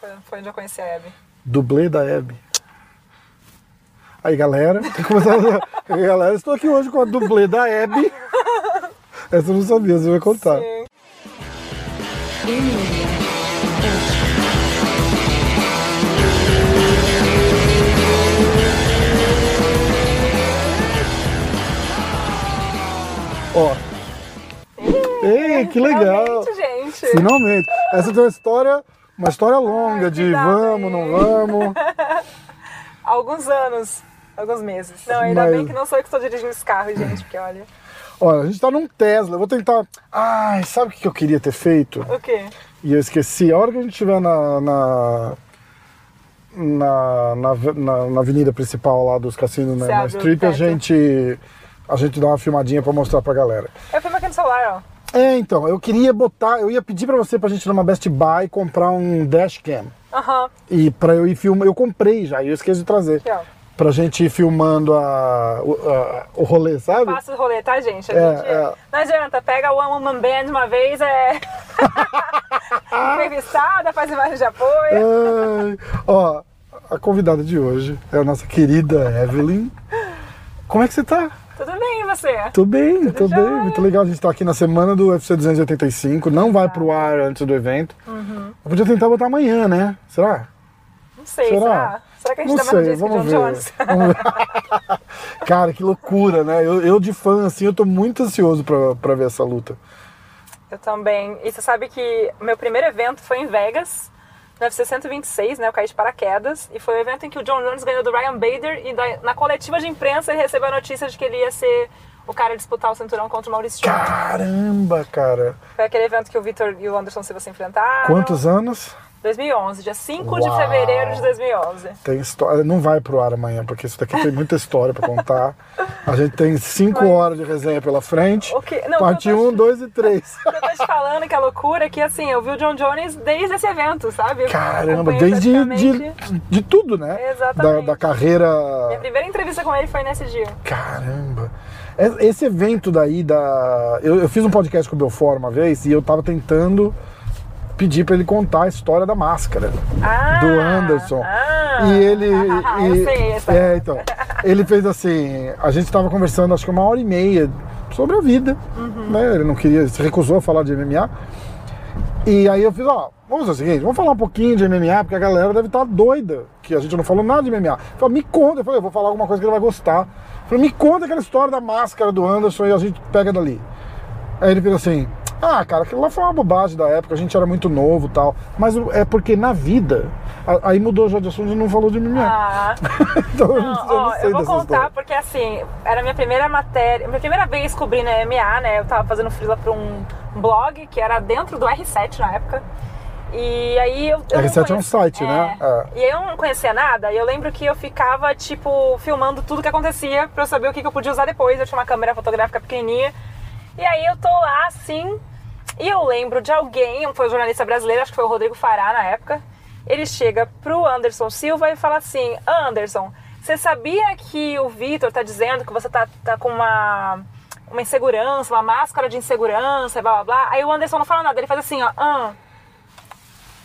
foi, foi onde eu conheci a Abby. Dublê da Hebe. Aí, galera, tá começando... galera, estou aqui hoje com a dublê da Hebe. Essa eu não sabia, você vai contar. Sim. Ó. Ei, que legal. Finalmente, gente. Finalmente. Essa tem uma história, uma história longa de dá, vamos, não vamos. Alguns anos, alguns meses. Não, ainda Mas- bem que não sou eu que estou dirigindo esse carro, gente, porque olha. Olha, a gente tá num Tesla. Eu vou tentar. Ai, sabe o que eu queria ter feito? O quê? E eu esqueci. A hora que a gente estiver na. na... Na, na, na- avenida principal lá dos cassinos, né, na Strip, a gente, a gente dá uma filmadinha pra mostrar pra galera. Eu filmo aqui no celular, ó. É, então, eu queria botar, eu ia pedir pra você pra gente ir numa Best Buy comprar um dashcam. Aham. E pra eu ir filmar, eu comprei já, e eu esqueci de trazer. Aqui, ó. Pra gente ir filmando a, o, a- o rolê, sabe? Passa o rolê, tá, gente? A É, gente é. Não adianta, pega o One Woman Band uma vez, é. Entrevistada, faz imagem de apoio. Ó, a convidada de hoje é a nossa querida Evelyn. Como é que você tá? Tudo bem, e você? Tô bem, jóia. bem. Muito legal. A gente tá aqui na semana do UFC 285. Não vai pro ar antes do evento. Uhum. Eu podia tentar botar amanhã, né? Será? Não sei, Será? será? Será, que a gente Não tá sei, disco vamos ver. Jones? Vamos ver. Cara, que loucura, né? Eu, eu de fã, assim, eu tô muito ansioso pra, pra ver essa luta. Eu também. E você sabe que meu primeiro evento foi em Vegas, no UFC 126, né? Eu caí de paraquedas. E foi o evento em que o John Jones ganhou do Ryan Bader. E da- na coletiva de imprensa ele recebeu a notícia de que ele ia ser o cara a disputar o cinturão contra o Maurício. Caramba, cara. Foi aquele evento que o Vitor e o Anderson Silva se enfrentaram. Quantos anos? 2011, dia 5 de Uau. fevereiro de 2011. Tem história. Não vai pro ar amanhã, porque isso daqui tem muita história pra contar. A gente tem cinco Mas- horas de resenha pela frente. O que- não, Parte eu tô- 1, 2 e 3. O que eu tô te falando que a loucura é que, assim, eu vi o John Jones desde esse evento, sabe? Eu Caramba, desde de, praticamente- de tudo, né? Exatamente. Da, da carreira. Minha primeira entrevista com ele foi nesse dia. Caramba. É- Esse evento daí da. Eu, eu fiz um podcast com o Belfort uma vez e eu tava tentando pedir pra ele contar a história da máscara Ah, do Anderson. ah. e ele. Ah, e- eu sei essa. É, então. Ele fez assim. A gente tava conversando acho que uma hora e meia sobre a vida. Uhum. Né? Ele não queria, se recusou a falar de MMA. E aí eu fiz, ó, vamos fazer o seguinte, vamos falar um pouquinho de MMA, porque a galera deve estar doida, que a gente não falou nada de MMA. Falou, me conta, eu falei, eu vou falar alguma coisa que ele vai gostar. Falei, me conta aquela história da máscara do Anderson e a gente pega dali. Aí ele fez assim, ah, cara, aquilo lá foi uma bobagem da época, a gente era muito novo e tal. Mas é porque na vida, a- aí mudou já de assunto e não falou de MMA. Ah, então eu não, não, eu não ó, sei eu vou contar história. porque assim, era a minha primeira matéria, minha primeira vez cobrindo a MMA, né? Eu tava fazendo freela pra um blog que era dentro do R7 na época. E aí eu. eu não R7 é um site, né? É. E aí eu não conhecia nada, e eu lembro que eu ficava, tipo, filmando tudo que acontecia pra eu saber o que, que eu podia usar depois. Eu tinha uma câmera fotográfica pequenininha. E aí eu tô lá assim, e eu lembro de alguém, foi um jornalista brasileiro, acho que foi o Rodrigo Fará na época. Ele chega pro Anderson Silva e fala assim: Anderson, você sabia que o Vitor tá dizendo que você tá, tá com uma, uma insegurança, uma máscara de insegurança, blá blá blá? Aí o Anderson não fala nada, ele faz assim, ó, ah.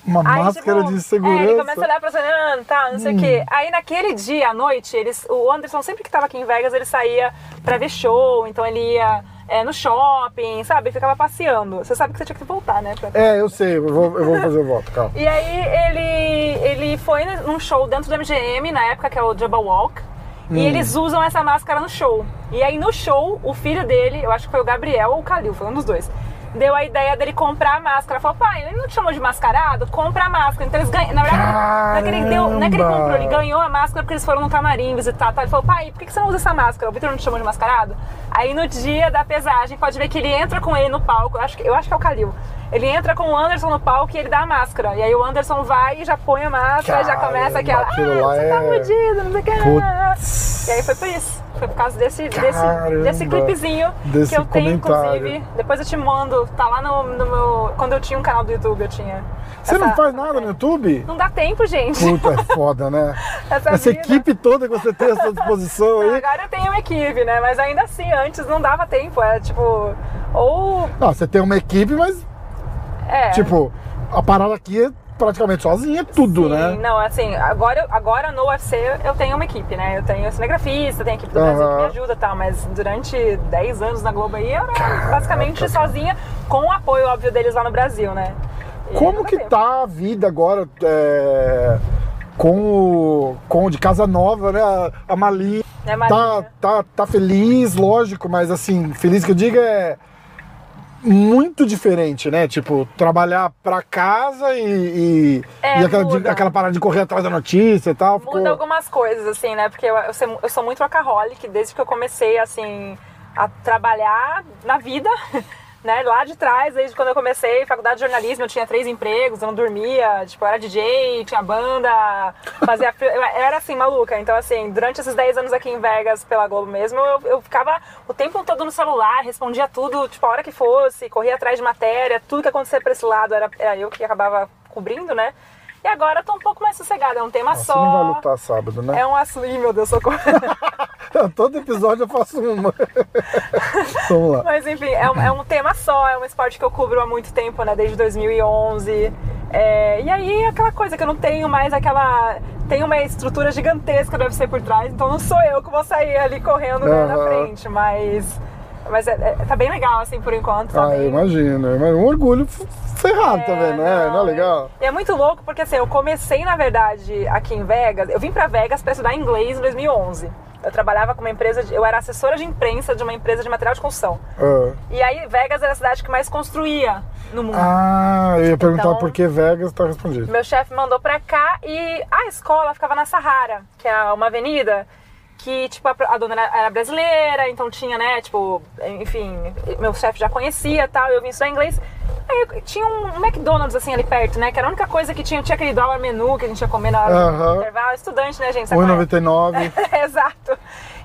Uma Aí, máscara tipo, de segurança. Hum. É, ele começa a olhar pra você, ah, tá, não sei o quê. Aí naquele dia à noite, eles, o Anderson sempre que tava aqui em Vegas, ele saía pra ver show, então ele ia é, no shopping, sabe? Ficava passeando. Você sabe que você tinha que voltar, né? pra- É, eu sei, eu vou, eu vou fazer o voto, calma. E aí ele, ele foi num show dentro do MGM, na época que é o Jabba Walk. Hum. E eles usam essa máscara no show. E aí no show, o filho dele, eu acho que foi o Gabriel ou o Calil, foi um dos dois. Deu a ideia dele comprar a máscara. Falou, pai, ele não te chamou de mascarado? Compra a máscara. Então eles ganham. Na verdade, não é que ele deu, é que ele comprou, ele ganhou a máscara porque eles foram no camarim visitar. Tá? Ele falou, pai, por que você não usa essa máscara? O Vitor não te chamou de mascarado? Aí no dia da pesagem, pode ver que ele entra com ele no palco. Eu acho que, eu acho que é o Calil. Ele entra com o Anderson no palco e ele dá a máscara. E aí o Anderson vai e já põe a máscara, já começa aquela. Ah, você tá é- fudido, não sei o que. E aí foi por isso. Foi por causa desse, desse, Caramba. desse clipezinho Desse que eu tenho, comentário. inclusive. Depois eu te mando. Tá lá no, no meu. Quando eu tinha um canal do YouTube, eu tinha. Você essa- não faz nada no YouTube? Não dá tempo, gente. Puta, é foda, né? Essa Essa equipe toda que você tem à sua disposição aí. Agora eu tenho uma equipe, né? Mas ainda assim, antes não dava tempo. Era tipo. Ou. Não, você tem uma equipe, mas, É. tipo, a parada aqui é praticamente sozinha tudo, Sim, né? Não, assim, agora, agora no UFC eu tenho uma equipe, né? Eu tenho cinegrafista, tenho a equipe do Brasil que me ajuda e tal, mas durante 10 anos na Globo aí eu era Caraca, basicamente sozinha, com o apoio, óbvio, deles lá no Brasil, né? E Como que tá a vida agora é, com, o, com o de Casa Nova, né? A, a Malinha. É, Malinha. Tá, tá, tá feliz, lógico, mas assim, feliz que eu diga é muito diferente, né? Tipo, trabalhar pra casa e, e, É, e aquela, de- aquela parada de correr atrás da notícia e tal. ficou- Muda algumas coisas, assim, né? Porque eu, eu, sou, eu sou muito workaholic desde que eu comecei, assim, a trabalhar na vida, né? Lá de trás, desde quando eu comecei faculdade de jornalismo, eu tinha três empregos, eu não dormia, tipo, eu era DJ, tinha banda, fazia... Eu era, assim, maluca. Então, assim, durante esses 10 anos aqui em Vegas, pela Globo mesmo, eu, eu ficava o tempo todo no celular, respondia tudo, tipo, a hora que fosse, corria atrás de matéria, tudo que acontecia pra esse lado era, era eu que acabava cobrindo, né? E agora eu tô um pouco mais sossegada, é um tema Você só. não vai lutar sábado, né? É um assunto. Ih, meu Deus, socorro. Todo episódio eu faço uma. Vamos lá. Mas enfim, é um, é um tema só, é um esporte que eu cubro há muito tempo, né? Desde 2011. É, e aí, aquela coisa que eu não tenho mais aquela. Tem uma estrutura gigantesca do UFC por trás, então não sou eu que vou sair ali correndo né, na frente, mas. Mas é, é- tá bem legal, assim, por enquanto. Tá Ah, eu bem... imagino. Mas um orgulho ferrado também, não é? Não é legal? E é muito louco porque assim, eu comecei na verdade aqui em Vegas. Eu vim pra Vegas pra estudar inglês em 2011. Eu trabalhava com uma empresa, de, eu era assessora de imprensa de uma empresa de material de construção. Ah. E aí Vegas era a cidade que mais construía no mundo. Ah, eu ia perguntar Então- por que Vegas, tá respondido. Meu chefe mandou pra cá e a escola ficava na Sahara, que é uma avenida que, tipo, a, a dona era, era brasileira, então tinha, né, tipo, enfim, meu chefe já conhecia e tal, eu vim estudar inglês. Aí tinha um McDonald's, assim, ali perto, né, que era a única coisa que tinha, tinha aquele dólar menu que a gente ia comer na hora Aham. do intervalo. Estudante, né, gente? sabe como é? 1,99. Exato.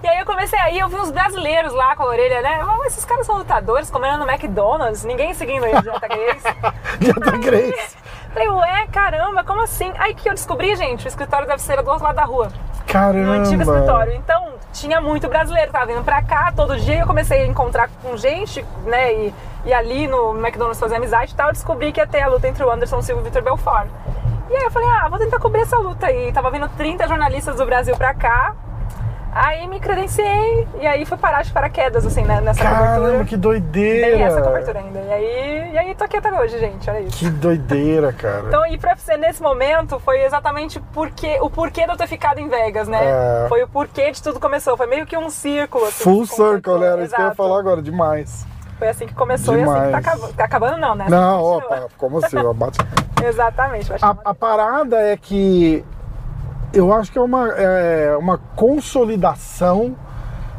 E aí eu comecei aí, eu vi uns brasileiros lá com a orelha, né? "Ah, esses caras são lutadores comendo no McDonald's, ninguém seguindo o Dieta Grace. Dieta Grace. Falei, ué, caramba, como assim? Aí que eu descobri, gente, o escritório deve ser do outro lado da rua, Caramba. no antigo escritório. Então, tinha muito brasileiro, tava vindo pra cá todo dia, eu comecei a encontrar com gente, né, e, e ali no McDonald's fazer amizade e tal, eu descobri que ia ter a luta entre o Anderson Silva e o Vitor Belfort. E aí eu falei, ah, vou tentar cobrir essa luta aí. Tava vindo 30 jornalistas do Brasil pra cá, aí me credenciei, e aí fui parar de paraquedas, assim, né, nessa Caramba, cobertura. que Bem doideira. essa cobertura ainda. E aí, e aí tô aqui até hoje, gente, olha isso. Que doideira, cara. Então, ir pro UFC nesse momento foi exatamente porque, o porquê de eu ter ficado em Vegas, né? É. Foi o porquê de tudo começou. Foi meio que um círculo. Assim, Full que circle, né? Era isso que eu ia falar agora, demais. Foi assim que começou e assim que tá Demais. acabando. Tá acabando, não, né? Não, Continua. pá, como assim? bate... Exatamente. a, a parada é que eu acho que é uma, é uma consolidação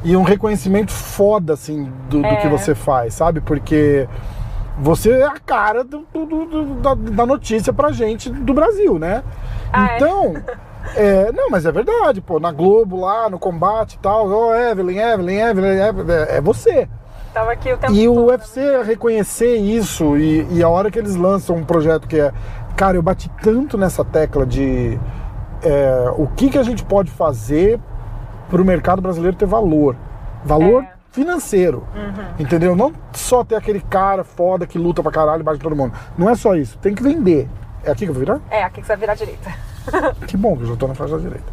e um reconhecimento foda, assim, do, do É. que você faz, sabe? Porque você é a cara do, do- do- da, da notícia pra gente do Brasil, né? Ah, é? então. é, não, mas é verdade, pô, na Globo lá, no combate e tal, ó, Evelyn, Evelyn, Evelyn, Evelyn, é, é você. Tava aqui o tempo E o todo. UFC reconhecer isso e, e a hora que eles lançam um projeto que é. Cara, eu bati tanto nessa tecla de é, o que, que a gente pode fazer para o mercado brasileiro ter valor. Valor É. financeiro. Entendeu? Não só ter aquele cara foda que luta pra caralho e bate todo mundo. Não é só isso. Tem que vender. É aqui que eu vou virar? É, aqui que você vai virar à direita. Que bom que eu já tô na faixa da direita.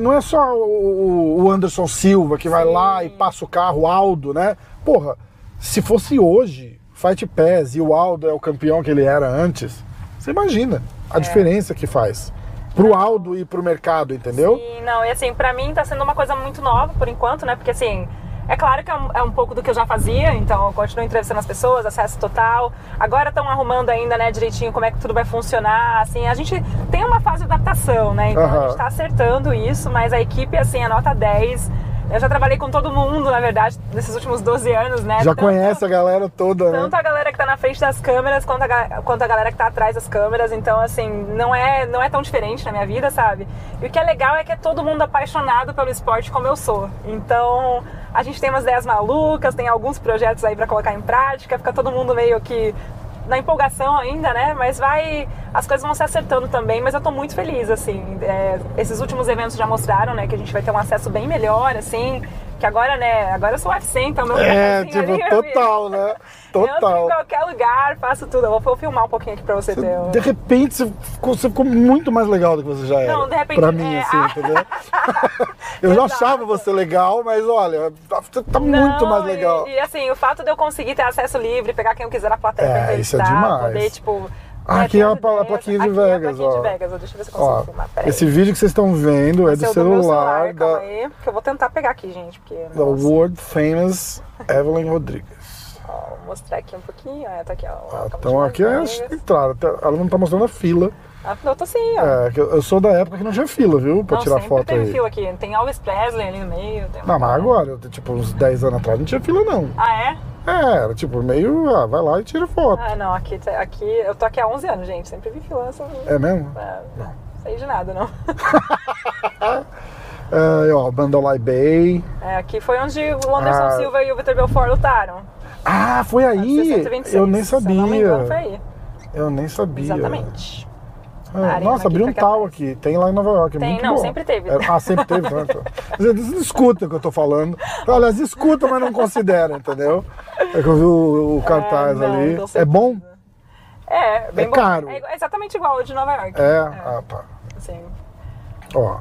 Não é só o Anderson Silva que vai Sim. lá e passa o carro, o Aldo, né? Porra, se fosse hoje, Fight Pass e o Aldo é o campeão que ele era antes, você imagina a É. diferença que faz pro Aldo e pro mercado, entendeu? E não, e assim, pra mim tá sendo uma coisa muito nova por enquanto, né? Porque assim, é claro que é um, é um pouco do que eu já fazia, então eu continuo entrevistando as pessoas, acesso total. Agora estão arrumando ainda, né, direitinho como é que tudo vai funcionar. Assim, a gente tem uma fase de adaptação, né? Então a Aham. gente tá acertando isso, mas a equipe, assim, é nota 10. Eu já trabalhei com todo mundo, na verdade, nesses últimos 12 anos, né? Já Tanto- conhece a galera toda, né? tanto a galera que tá na frente das câmeras quanto a, quanto a galera que tá atrás das câmeras. Então, assim, não é, não é tão diferente na minha vida, sabe? E o que é legal é que é todo mundo apaixonado pelo esporte como eu sou. Então, a gente tem umas ideias malucas, tem alguns projetos aí pra colocar em prática, fica todo mundo meio que na empolgação ainda, né? Mas vai. As coisas vão se acertando também, mas eu tô muito feliz, assim. É, esses últimos eventos já mostraram, né, que a gente vai ter um acesso bem melhor, assim. Que agora, né, agora eu sou UFC, então meu É, pedacinho tipo, total, né? filho. Eu em Total. qualquer lugar, faço tudo. Eu vou, filmar um pouquinho aqui pra você ter um... De repente você ficou, você ficou muito mais legal do que você já era. Não, de repente, Pra mim, é, assim, ah. entendeu? eu já achava você legal, mas olha, você tá muito Não, mais e- legal. E, assim, o fato de eu conseguir ter acesso livre, pegar quem eu quiser na plateia É, pra isso é demais. poder, tipo. Ah, né, aqui é a as pla- a ideias. plaquinha de Aqui Vegas, É a ó. de Vegas, deixa eu ver se eu consigo Ó, filmar. Peraí. esse vídeo que vocês estão vendo é Esse do é celular calma da, aí, que eu vou tentar pegar aqui, gente, porque. da nossa, World Famous Evelyn Rodrigues. ó, vou mostrar aqui um pouquinho. É, tá aqui, ó. Ah, então aqui é a Vegas. entrada. Ela não tá mostrando a fila. Ah, eu tô sim, ó. É, eu sou da época que não tinha fila, viu? Pra não, tirar foto teve aí. fila aqui. Tem Elvis Presley ali no meio. tem Não, mas agora, tipo, uns 10 anos atrás não tinha fila, não. Ah, é? É, era tipo, meio, ah, vai lá e tira foto. Ah, não, aqui, aqui eu tô aqui há 11 anos, gente. Sempre vi fila. Essa... É mesmo? É, não sei de nada, não. É, ó, Bandolai Bay. É, aqui foi onde o Anderson Ah. Silva e o Vitor Belfort lutaram. Ah, foi aí! 626. Eu nem Se eu não me engano, foi sabia. aí. Eu nem sabia. Exatamente. Arena nossa, abriu um tal aqui. Tem lá em Nova York. é Tem, muito não, bom. sempre teve. É, ah, sempre teve. Então. Vocês escutam o que eu tô falando. Aliás, escuta, mas não considera, entendeu? É que eu vi o, o cartaz não, ali. É bom? É, bem É bom. caro. É exatamente igual o de Nova York. É? Ah, tá. Assim. Ó.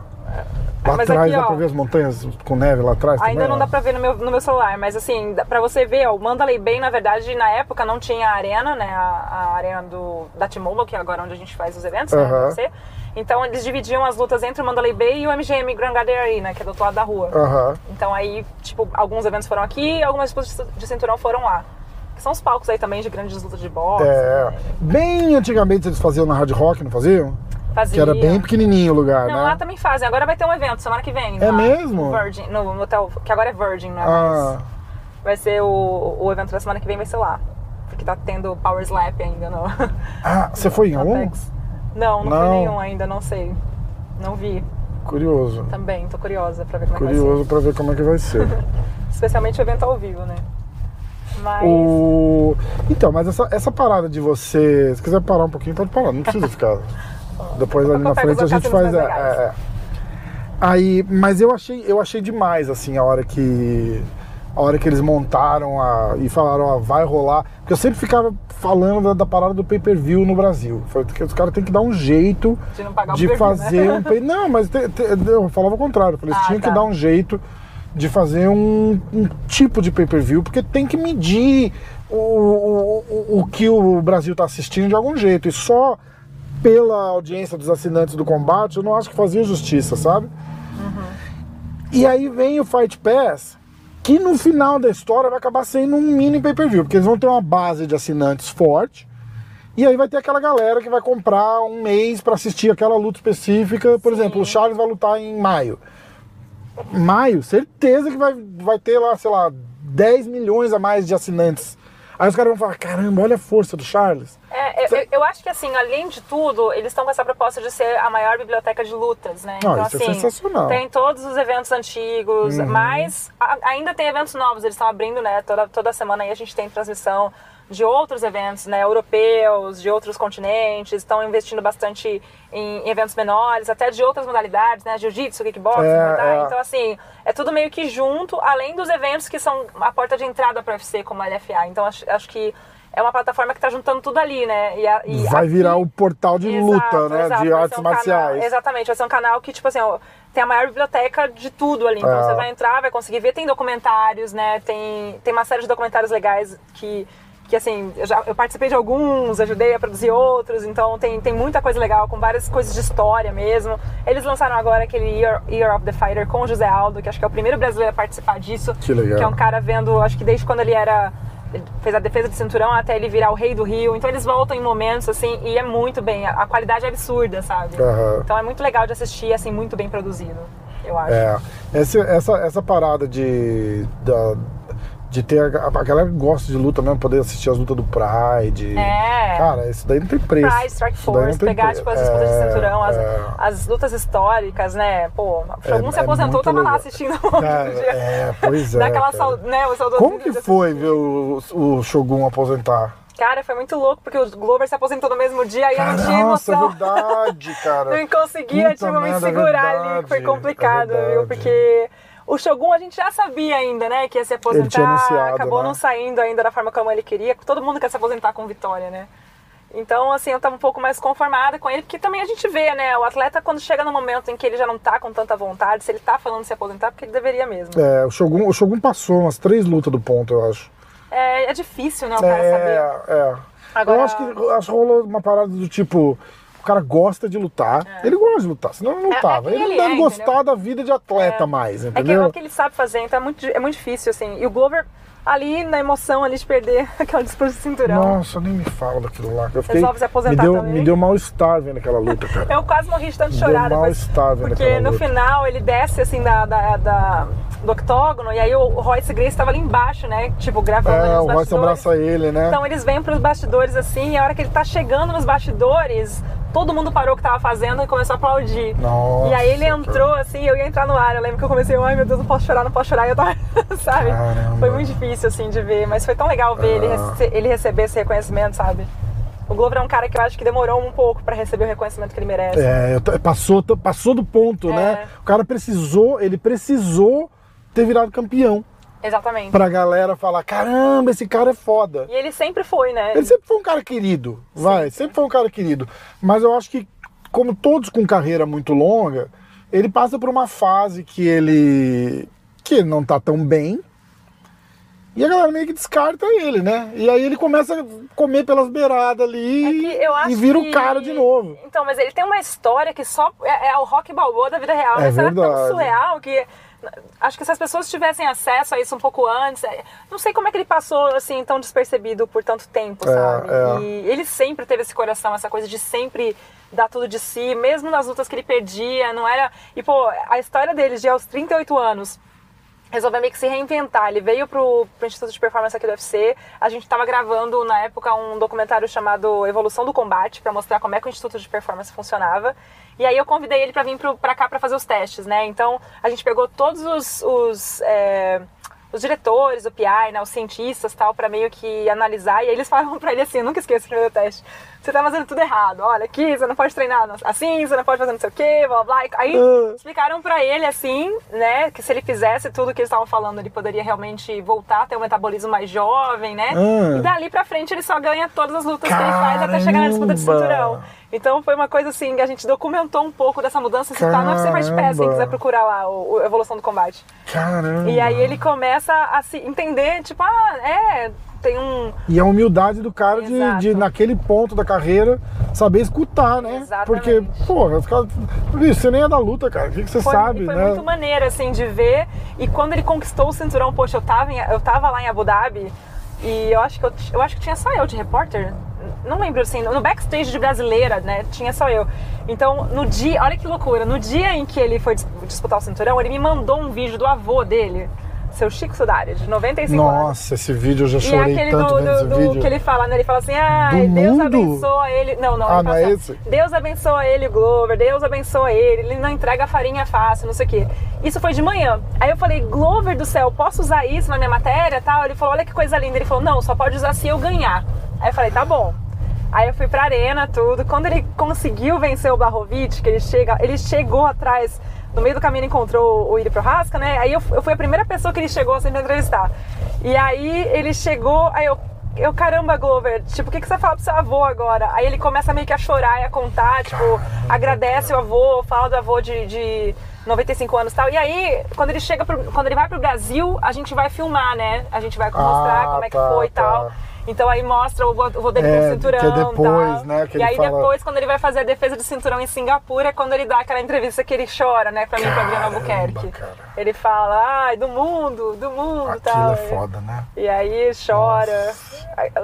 Lá Mas atrás aqui, dá ó, pra ver as montanhas com neve lá atrás Ainda não dá pra ver no meu, no meu celular, mas assim, pra você ver, ó, o Mandalay Bay, na verdade, na época não tinha a arena, né? A, a arena do, da T-Mobile, que é agora onde a gente faz os eventos, né? Aham. UFC. Então eles dividiam as lutas entre o Mandalay Bay e o MGM Grand Garden Arena, que é do outro lado da rua. Então aí, tipo, alguns eventos foram aqui e algumas disputas de cinturão foram lá. Que são os palcos aí também de grandes lutas de boxe. É. né? Bem antigamente eles faziam na Hard Rock, não faziam? Fazia. Que era bem pequenininho o lugar, Não, né? lá também fazem. Agora vai ter um evento semana que vem. É lá, mesmo? No Virgin, no, hotel, que agora é Virgin, não é Ah, mais. Vai ser o, o evento da semana que vem, vai ser lá. Porque tá tendo Power Slap ainda no, ah, você foi em algum? Não, não, Não. foi nenhum ainda, não sei. Não vi Curioso. também, tô curiosa pra ver como é que vai Curioso pra ver como é que vai ser. ser. Especialmente o evento ao vivo, né? Mas. O... Então, mas essa, essa parada de você. Se quiser parar um pouquinho, pode parar, não precisa ficar. Depois ali na frente a gente faz. É, é. Aí, mas eu achei, eu achei demais, assim, a hora que. A hora que eles montaram a, e falaram, ó, vai rolar. Porque eu sempre ficava falando da, da parada do pay-per-view no Brasil. Foi que os caras têm que dar um jeito De de pay-per-view, fazer né? um pay... Não, mas te- te- eu falava o contrário. Eu falei, eles Ah, tinham tá. que dar um jeito de fazer um, um tipo de pay-per-view, porque tem que medir o, o, o- o que o Brasil está assistindo de algum jeito. E só pela audiência dos assinantes do combate, eu não acho que fazia justiça, sabe? E aí vem o Fight Pass, que no final da história vai acabar sendo um mini pay-per-view, porque eles vão ter uma base de assinantes forte. E aí vai ter aquela galera que vai comprar um mês para assistir aquela luta específica. Por exemplo, o Charles vai lutar em maio. Maio, certeza que vai, vai ter lá, sei lá, 10 milhões a mais de assinantes. Aí os caras vão falar, caramba, olha a força do Charles. É, eu, eu- eu acho que assim, além de tudo, eles estão com essa proposta de ser a maior biblioteca de lutas, né? Ah, então, isso é assim, sensacional. Uhum. tem todos os eventos antigos, mas a- ainda tem eventos novos, eles estão abrindo, né? Toda, toda semana aí a gente tem transmissão de outros eventos, né? Europeus, de outros continentes, estão investindo bastante em, eventos menores, até de outras modalidades, né? Jiu-jitsu, kickboxing, É, Thai. é. então assim, é tudo meio que junto, além dos eventos que são a porta de entrada para o UFC, como a LFA. Então acho, acho que é uma plataforma que tá juntando tudo ali, né? E a- e vai aqui- virar o portal de Exato, luta, né? exato, de artes um canal- marciais. exatamente, vai ser um canal que, tipo assim, tem a maior biblioteca de tudo ali. Então É. você vai entrar, vai conseguir ver, tem documentários, né? Tem, tem uma série de documentários legais que. Que assim, eu, já, eu participei de alguns, ajudei a produzir outros, então tem, tem muita coisa legal, com várias coisas de história mesmo. Eles lançaram agora aquele Year, Year of the Fighter com o José Aldo, que acho que é o primeiro brasileiro a participar disso. Que legal. Que é um cara vendo, acho que desde quando ele era. Ele fez a defesa de cinturão até ele virar o rei do Rio. Então eles voltam em momentos assim e é muito bem. A, qualidade é absurda, sabe? Aham. Então é muito legal de assistir, assim, muito bem produzido, eu acho. É, essa, essa, essa parada de, da, de ter. A, a galera que gosta de luta mesmo, poder assistir as lutas do Pride. É. Cara, isso daí não tem preço. Pride, Strike Force, pegar preço. tipo, as disputas de É, cinturão, as, é. as lutas históricas, né? Pô, o Shogun É- se é aposentou, muito tava lá legal. assistindo Cara, outro dia. é, pois é. Daquela cara. sau- né, o saudosismo Como que de foi ver o, o Shogun aposentar? Cara, foi muito louco, porque o Glover se aposentou no mesmo dia e eu não tinha Cara, nossa, é emoção. verdade, cara. não conseguia, Puta tipo, me merda, é segurar ali, verdade, que foi é complicado, viu? Porque O Shogun a gente já sabia ainda, né, que ia se aposentar. anunciado, acabou né? não saindo ainda da forma como ele queria. Todo mundo quer se aposentar com vitória, né? Então, assim, eu tava um pouco mais conformada com ele, porque também a gente vê, né? O atleta, quando chega no momento em que ele já não tá com tanta vontade, se ele tá falando de se aposentar, porque ele deveria mesmo. É, o Shogun, o Shogun passou umas três lutas do ponto, eu acho. É, é difícil, né, o cara saber. É, é. Agora- Eu acho que, eu acho que rolou uma parada do tipo. O cara gosta de lutar. Ele gosta de lutar, senão ele não É, lutava. é quem ele não deve é, gostar entendeu? da vida de atleta mais, É que é entendeu? o que ele sabe fazer, então é muito, é muito difícil, assim. E o Glover, ali na emoção ali de perder aquela disputa de cinturão. Nossa, nem me fala daquilo lá. Eu fiquei, Resolve se aposentar me deu, também. me deu mal-estar vendo aquela luta, cara. Eu quase morri de tanto deu chorar depois. mal-estar vendo Porque aquela no luta. final ele desce assim da, da, da- do octógono e aí o Royce Grace estava ali embaixo, né? Tipo, gravando ali É, nos o Royce abraça ele, né? Então eles vêm pros bastidores assim, e a hora que ele tá chegando nos bastidores, todo mundo parou o que tava fazendo e começou a aplaudir. Nossa, e aí ele entrou assim, eu ia entrar no ar. Eu lembro que eu comecei, ai meu Deus, não posso chorar, não posso chorar. E eu tava, sabe? Caramba. Foi muito difícil assim de ver, mas foi tão legal ver ele, Ah. rece- ele receber esse reconhecimento, sabe? O Glover é um cara que eu acho que demorou um pouco pra receber o reconhecimento que ele merece. É, passou, passou do ponto, É. né? O cara precisou, ele precisou ter virado campeão. Exatamente. Pra galera falar, caramba, esse cara é foda. E ele sempre foi, né? Ele sempre foi um cara querido, vai, sempre foi um cara querido. Mas eu acho que, como todos com carreira muito longa, ele passa por uma fase que ele. que ele não tá tão bem. E a galera meio que descarta ele, né? E aí ele começa a comer pelas beiradas ali É e vira que- o cara de novo. Então, mas ele tem uma história que só é, é o rock balboa da vida real. É? Será é tão verdade. surreal que. Acho que se as pessoas tivessem acesso a isso um pouco antes, é, não sei como é que ele passou assim tão despercebido por tanto tempo, É, sabe? é. E ele sempre teve esse coração, essa coisa de sempre dar tudo de si, mesmo nas lutas que ele perdia, não era. E pô, a história dele de aos 38 anos resolveu meio que se reinventar. Ele veio pro, pro Instituto de Performance aqui do UFC. A gente estava gravando, na época, um documentário chamado Evolução do Combate, para mostrar como é que o Instituto de Performance funcionava. E aí eu convidei ele para vir pro, pra cá para fazer os testes, né? Então, a gente pegou todos os... os é, os diretores, o PI, né, os cientistas tal, para meio que analisar. E aí eles falavam pra ele assim: eu nunca esqueço o primeiro teste. Você tá fazendo tudo errado. Olha, aqui você não pode treinar assim, você não pode fazer não sei o quê, blá blá. Aí Ah. explicaram pra ele assim, né, que se ele fizesse tudo que eles estavam falando, ele poderia realmente voltar a ter um metabolismo mais jovem, né? Ah. E dali pra frente ele só ganha todas as lutas que ele faz até chegar na disputa de Caramba. cinturão. Então foi uma coisa assim que a gente documentou um pouco dessa mudança. Se tá no UFC Fight Pass, quem Caramba. quiser procurar lá o, o Evolução do Combate. Caramba. E aí ele começa a se entender, tipo, ah, é, tem um. E a humildade do cara de, de, naquele ponto da carreira, saber escutar, né? Exatamente. Porque, porra, os caras. Bicho, você nem é da luta, cara. O que, você Foi, sabe, foi né? muito maneiro, assim, de ver. E quando ele conquistou o cinturão, poxa, eu tava, em- eu tava lá em Abu Dhabi e eu acho que eu, eu acho que tinha só eu de repórter. Não lembro assim, no backstage de brasileira, né? Tinha só eu. Então, no dia, olha que loucura, no dia em que ele foi dis- disputar o cinturão, ele me mandou um vídeo do avô dele, seu Chico Sudari, de 95 anos. Nossa, esse vídeo eu já E chorei aquele tanto do, do- do vídeo. que ele fala, né? Ele fala assim, ai, Do Deus mundo? abençoa ele. Não, não, Ah, ele não é assim, esse? Deus abençoa ele, o Glover, Deus abençoa ele, ele não entrega farinha fácil, não sei o quê. Isso foi de manhã. Aí eu falei, Glover do céu, posso usar isso na minha matéria e tal? Ele falou, olha que coisa linda. Ele falou, não, só pode usar se eu ganhar. Aí eu falei, tá bom. Aí eu fui pra arena, tudo. Quando ele conseguiu vencer o Blahovic, que ele chega, ele chegou atrás, no meio do caminho ele encontrou o Iri Prohaska, né? Aí eu, eu fui a primeira pessoa que ele chegou assim pra entrevistar. E aí ele chegou, aí eu, eu caramba, Glover, tipo, o que, que você fala pro seu avô agora? Aí ele começa meio que a chorar e a contar, tipo, agradece o avô, fala do avô de, de 95 anos e tal. E aí, quando ele chega, pro, quando ele vai pro Brasil, a gente vai filmar, né? A gente vai mostrar Ah, como é que tá, foi e tá. Então aí mostra o vô o vô dele É, com o que é cinturão depois, tal. né, e aí fala- depois, quando ele vai fazer a defesa de cinturão em Singapura, é quando ele dá aquela entrevista que ele chora, né, pra mim, pra Adriano Caramba, Albuquerque. cara. Ele fala, ai, do mundo, do mundo Aquilo tal. é foda, né? E aí chora.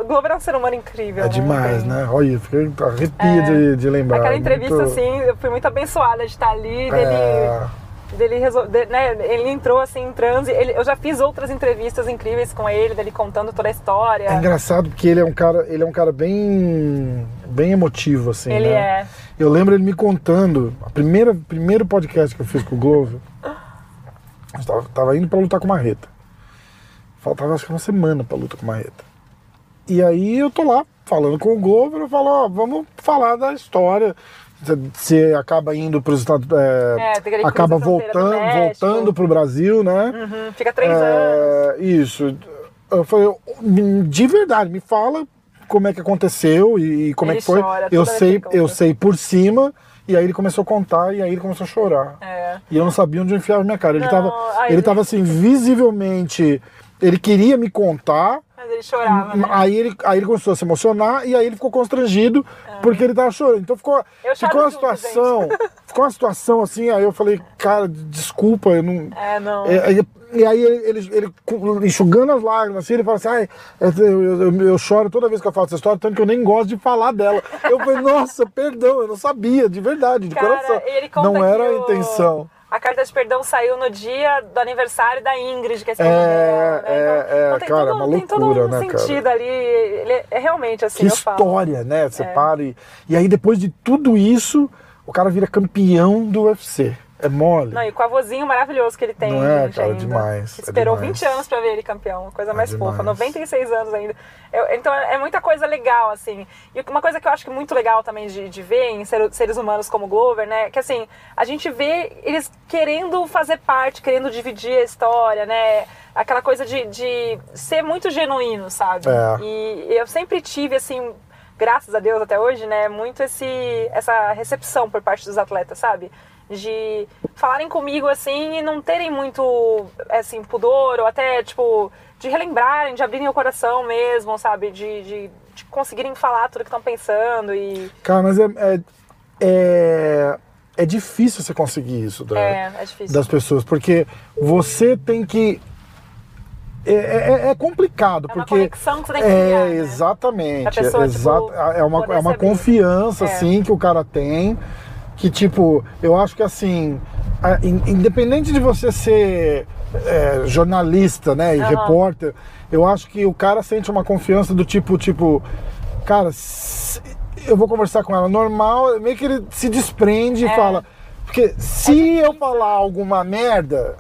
O Glover é um ser humano incrível. É né? demais, Tem- né? Olha, fiquei arrepio de, de lembrar. Aquela entrevista, Muito- assim, eu fui muito abençoada de estar ali, dele, É. dele né, ele entrou assim em transe. Ele- eu já fiz outras entrevistas incríveis com ele, dele contando toda a história. É engraçado porque ele é um cara, ele é um cara bem, bem emotivo, assim. ele né? é. Eu lembro ele me contando, a primeira primeiro podcast que eu fiz com o Glover, eu tava, tava indo pra lutar com Marreta. Faltava acho que uma semana pra luta com Marreta. E aí eu tô lá falando com o Glover, eu falo, ó, vamos falar da história você acaba indo para os Estados É, aquele acaba voltando, voltando pro Brasil, né? Uhum, fica três anos. É, Isso. Eu falei, de verdade, me fala como é que aconteceu e como Ele é que foi. chora eu sei, eu sei por cima. E aí ele começou a contar e aí ele começou a chorar. É. E eu não sabia onde enfiar a minha cara. Ele Não, tava, aí ele ele- tava assim, visivelmente. Ele queria me contar, Mas ele chorava, né? Aí ele, aí ele começou a se emocionar e aí ele ficou constrangido porque ele tava chorando. Então ficou, ficou uma situação. ficou uma situação assim, aí eu falei, cara, desculpa, eu não. É, não. É, aí- e aí ele, ele, ele enxugando as lágrimas, assim, ele fala assim, ai, eu, eu- eu- choro toda vez que eu falo essa história, tanto que eu nem gosto de falar dela. Eu falei, nossa, perdão, eu não sabia, de verdade, de Cara, coração. Não era a intenção. A carta de perdão saiu no dia do aniversário da Ingrid, que é a É, esposa dela, né? é, é, tem cara, todo, uma tem todo loucura, um né, cara? sentido ali. Ele é realmente assim, Que eu falo. história, né? Você para e, e aí depois de tudo isso, o cara vira campeão do UFC. É mole. Não, e com o avôzinho maravilhoso que ele tem. Não é, cara, ainda. demais, é Esperou demais. 20 anos pra ver ele campeão, coisa mais demais. fofa. 96 anos ainda. Eu- então é muita coisa legal, assim. E uma coisa que eu acho que é muito legal também de, de ver em ser- seres humanos como o Glover, né? Que assim, a gente vê eles querendo fazer parte, querendo dividir a história, né? Aquela coisa de, de ser muito genuíno, sabe? É. E eu sempre tive, assim, graças a Deus até hoje, né, muito esse, essa recepção por parte dos atletas, sabe? De falarem comigo assim e não terem muito, assim, pudor ou até, tipo, de relembrarem, de abrirem o coração mesmo, sabe? De, de, de conseguirem falar tudo que estão pensando e. Cara, mas é, é, é, é difícil você conseguir isso da- É, é difícil. das pessoas, porque você tem que. É, é- é complicado, É uma porque. conexão que você tem que É, criar, né? exatamente. Pessoa, é, tipo, é uma, é uma confiança, É. assim, que o cara tem. Que, tipo, eu acho que assim. Independente de você ser é, jornalista, né, e Aham. repórter, eu acho que o cara sente uma confiança do tipo, tipo, cara, eu vou conversar com ela normal, meio que ele se desprende e É. fala. Porque se eu falar alguma merda,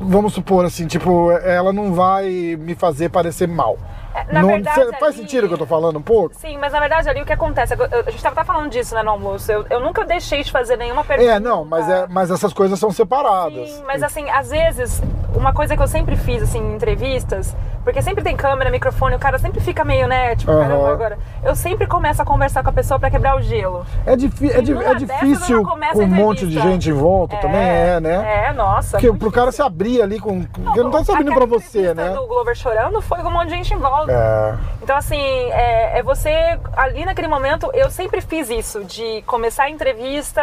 vamos supor assim, tipo, ela não vai me fazer parecer mal. É, na Não- verdade, cê- faz ali- sentido o que eu tô falando um pouco? Sim, mas na verdade ali o que acontece? eu- eu- A gente tava até falando disso, né, no almoço. Eu, eu nunca deixei de fazer nenhuma pergunta. É, não, mas, é, mas essas coisas são separadas. Sim, mas assim, às vezes, uma coisa que eu sempre fiz, assim, em entrevistas, porque sempre tem câmera, microfone, o cara sempre fica meio, né, tipo, Aham. caramba, agora. Eu sempre começo a conversar com a pessoa pra quebrar o gelo. É, difi- é, é difícil com um monte de gente em volta também, é, né? É, nossa. Porque muito pro cara se abrir ali com. Porque não tá sabendo pra você, né? do Glover chorando foi com um monte de gente em volta. É. Então, assim, é, é você. Ali naquele momento, eu sempre fiz isso, de começar a entrevista.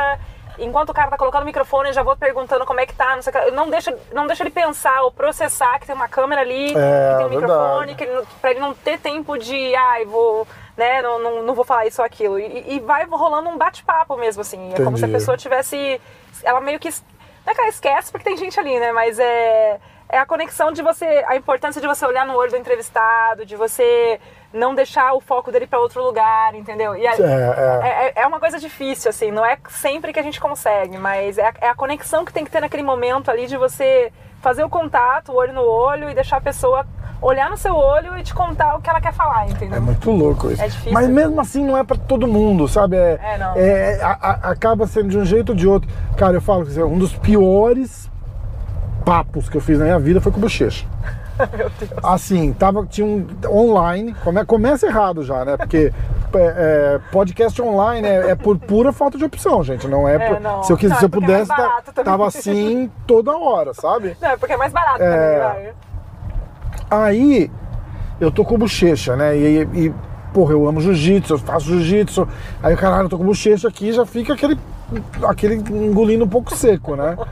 Enquanto o cara tá colocando o microfone, eu já vou perguntando como é que tá, não sei o que. Não deixa, não deixa ele pensar ou processar que tem uma câmera ali, É, que tem um verdade. microfone, que ele, pra ele não ter tempo de, ai, vou, né, não, não, não vou falar isso ou aquilo. E, e vai rolando um bate-papo mesmo, assim. É como se a Entendi. pessoa tivesse. Ela meio que. Não é que ela esquece porque tem gente ali, né? Mas é. É a conexão de você. A importância de você olhar no olho do entrevistado, de você não deixar o foco dele pra outro lugar, entendeu? E a- É, é, é uma coisa difícil, assim, não é sempre que a gente consegue, mas é a, é a conexão que tem que ter naquele momento ali de você fazer o contato, o olho no olho, e deixar a pessoa olhar no seu olho e te contar o que ela quer falar, entendeu? É muito louco isso. É difícil. Mas mesmo assim não é pra todo mundo, sabe? É, É, não. é- a- a- acaba sendo de um jeito ou de outro. Cara, eu falo que assim, um dos piores papos que eu fiz na minha vida foi com bochecha. Meu Deus. Assim, tava, tinha um online, come- começa errado já, né? Porque é, é, podcast online é, é por pura falta de opção, gente. Não é, É, por- não. se eu, quis, Não, se é eu é mais pudesse, tá- tava assim toda hora, sabe? Não, é porque é mais barato É. também, vai. Aí eu tô com bochecha, né? E, e porra, eu amo jiu-jitsu, eu faço jiu-jitsu. Aí, caralho, eu tô com bochecha aqui já fica aquele, aquele engolindo um pouco seco, né?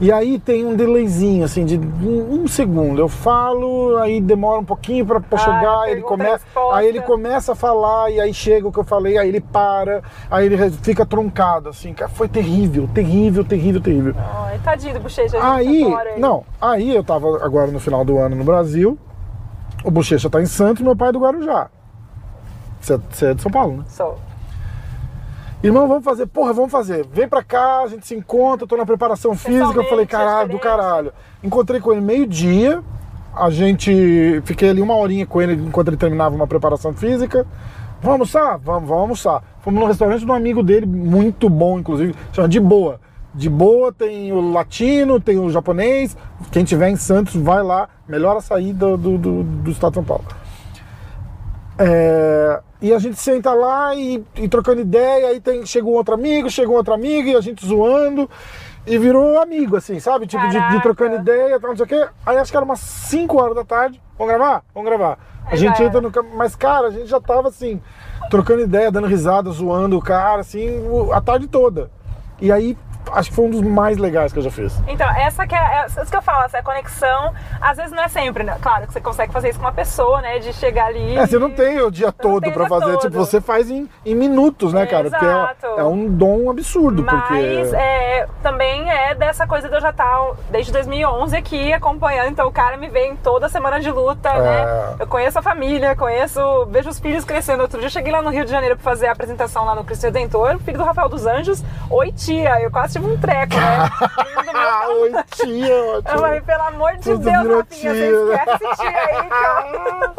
E aí tem um delayzinho, assim, de um, um segundo. Eu falo, aí demora um pouquinho pra, pra Ah, chegar, ele começa, aí ele começa a falar, e aí chega o que eu falei, aí ele para, aí ele fica truncado, assim, cara, foi terrível, terrível, terrível, terrível. Ai, tadinho do bochecha. Aí, ele. não, aí eu tava agora no final do ano no Brasil, o Bochecha tá em Santos e meu pai é do Guarujá. Você você é de São Paulo, né? Sou. Irmão, vamos fazer, porra, vamos fazer. Vem pra cá, a gente se encontra, tô na preparação física. Eu falei, Pessoalmente, caralho, do caralho. Encontrei com ele meio-dia, a gente. Fiquei ali uma horinha com ele enquanto ele terminava uma preparação física. Vamos almoçar? Vamos, vamos almoçar. Fomos num restaurante de um amigo dele, muito bom, inclusive, chama De Boa. De Boa tem o latino, tem o japonês. Quem tiver em Santos, vai lá. Melhor açaí do, do, do, do estado de São Paulo. É, e a gente senta lá e, e trocando ideia, aí tem, chega um outro amigo, chega um outro amigo, e a gente zoando. E virou amigo, assim, sabe? Tipo, de, de trocando ideia, tal, não sei o quê. Aí acho que era umas 5 horas da tarde. Vamos gravar? Vamos gravar. A Aí gente entra no campo. Mas, cara, a gente já tava assim, trocando ideia, dando risada, zoando o cara, assim, a tarde toda. E aí, acho que foi um dos mais legais que eu já fiz. Então, essa que é, é isso que eu falo, essa conexão, às vezes não é sempre, né? Claro que você consegue fazer isso com uma pessoa, né? De chegar ali. É, você não tem o dia todo dia fazer. todo. Tipo, você faz em, em minutos, né, cara? Porque Exato. é, é um dom absurdo. Mas porque... é, também é dessa coisa de eu já estar desde 2011 aqui acompanhando. Então o cara me vê em toda semana de luta, É. né? Eu conheço a família, conheço, vejo os filhos crescendo. Outro dia eu cheguei lá no Rio de Janeiro pra fazer a apresentação lá no Cristo Redentor, filho do Rafael dos Anjos. Oi, tia. Eu quase tive um treco, né? Ah, oi, tia, Eu falei, pelo amor de Tudo Deus, Rafinha, tia, você esquece tia aí, cara.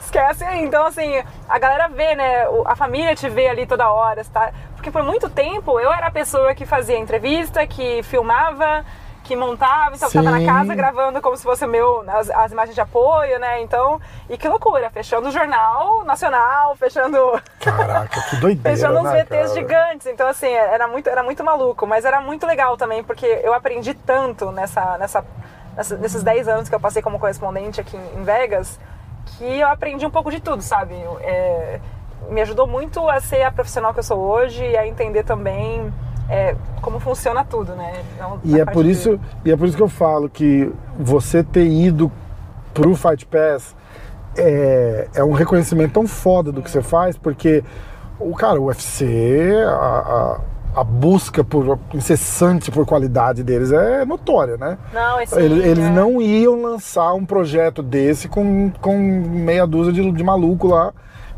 Esquece aí. Então, assim, a galera vê, né? A família te vê ali toda hora, tá? Porque por muito tempo eu era a pessoa que fazia entrevista, que filmava, que montava, então eu tava na Sim. casa gravando como se fosse meu, as, as imagens de apoio, né? Então, e que loucura, fechando o jornal nacional, fechando. Caraca, que doideira, Fechando uns né, VTs cara? gigantes. Então, assim, era muito, era muito maluco. Mas era muito legal também, porque eu aprendi tanto nessa, nessa, nessa- nesses 10 anos que eu passei como correspondente aqui em em Vegas, que eu aprendi um pouco de tudo, sabe? É, me ajudou muito a ser a profissional que eu sou hoje e a entender também é, como funciona tudo, né? Não- E é parte por de- isso, e é por isso que eu falo que você ter ido pro Fight Pass é, é um reconhecimento tão foda do que você faz, porque o cara, o UFC, a, a, a busca por incessante por qualidade deles é notória, né? Não, esse Eles, eles é- não iam lançar um projeto desse com, com meia dúzia de, de maluco lá,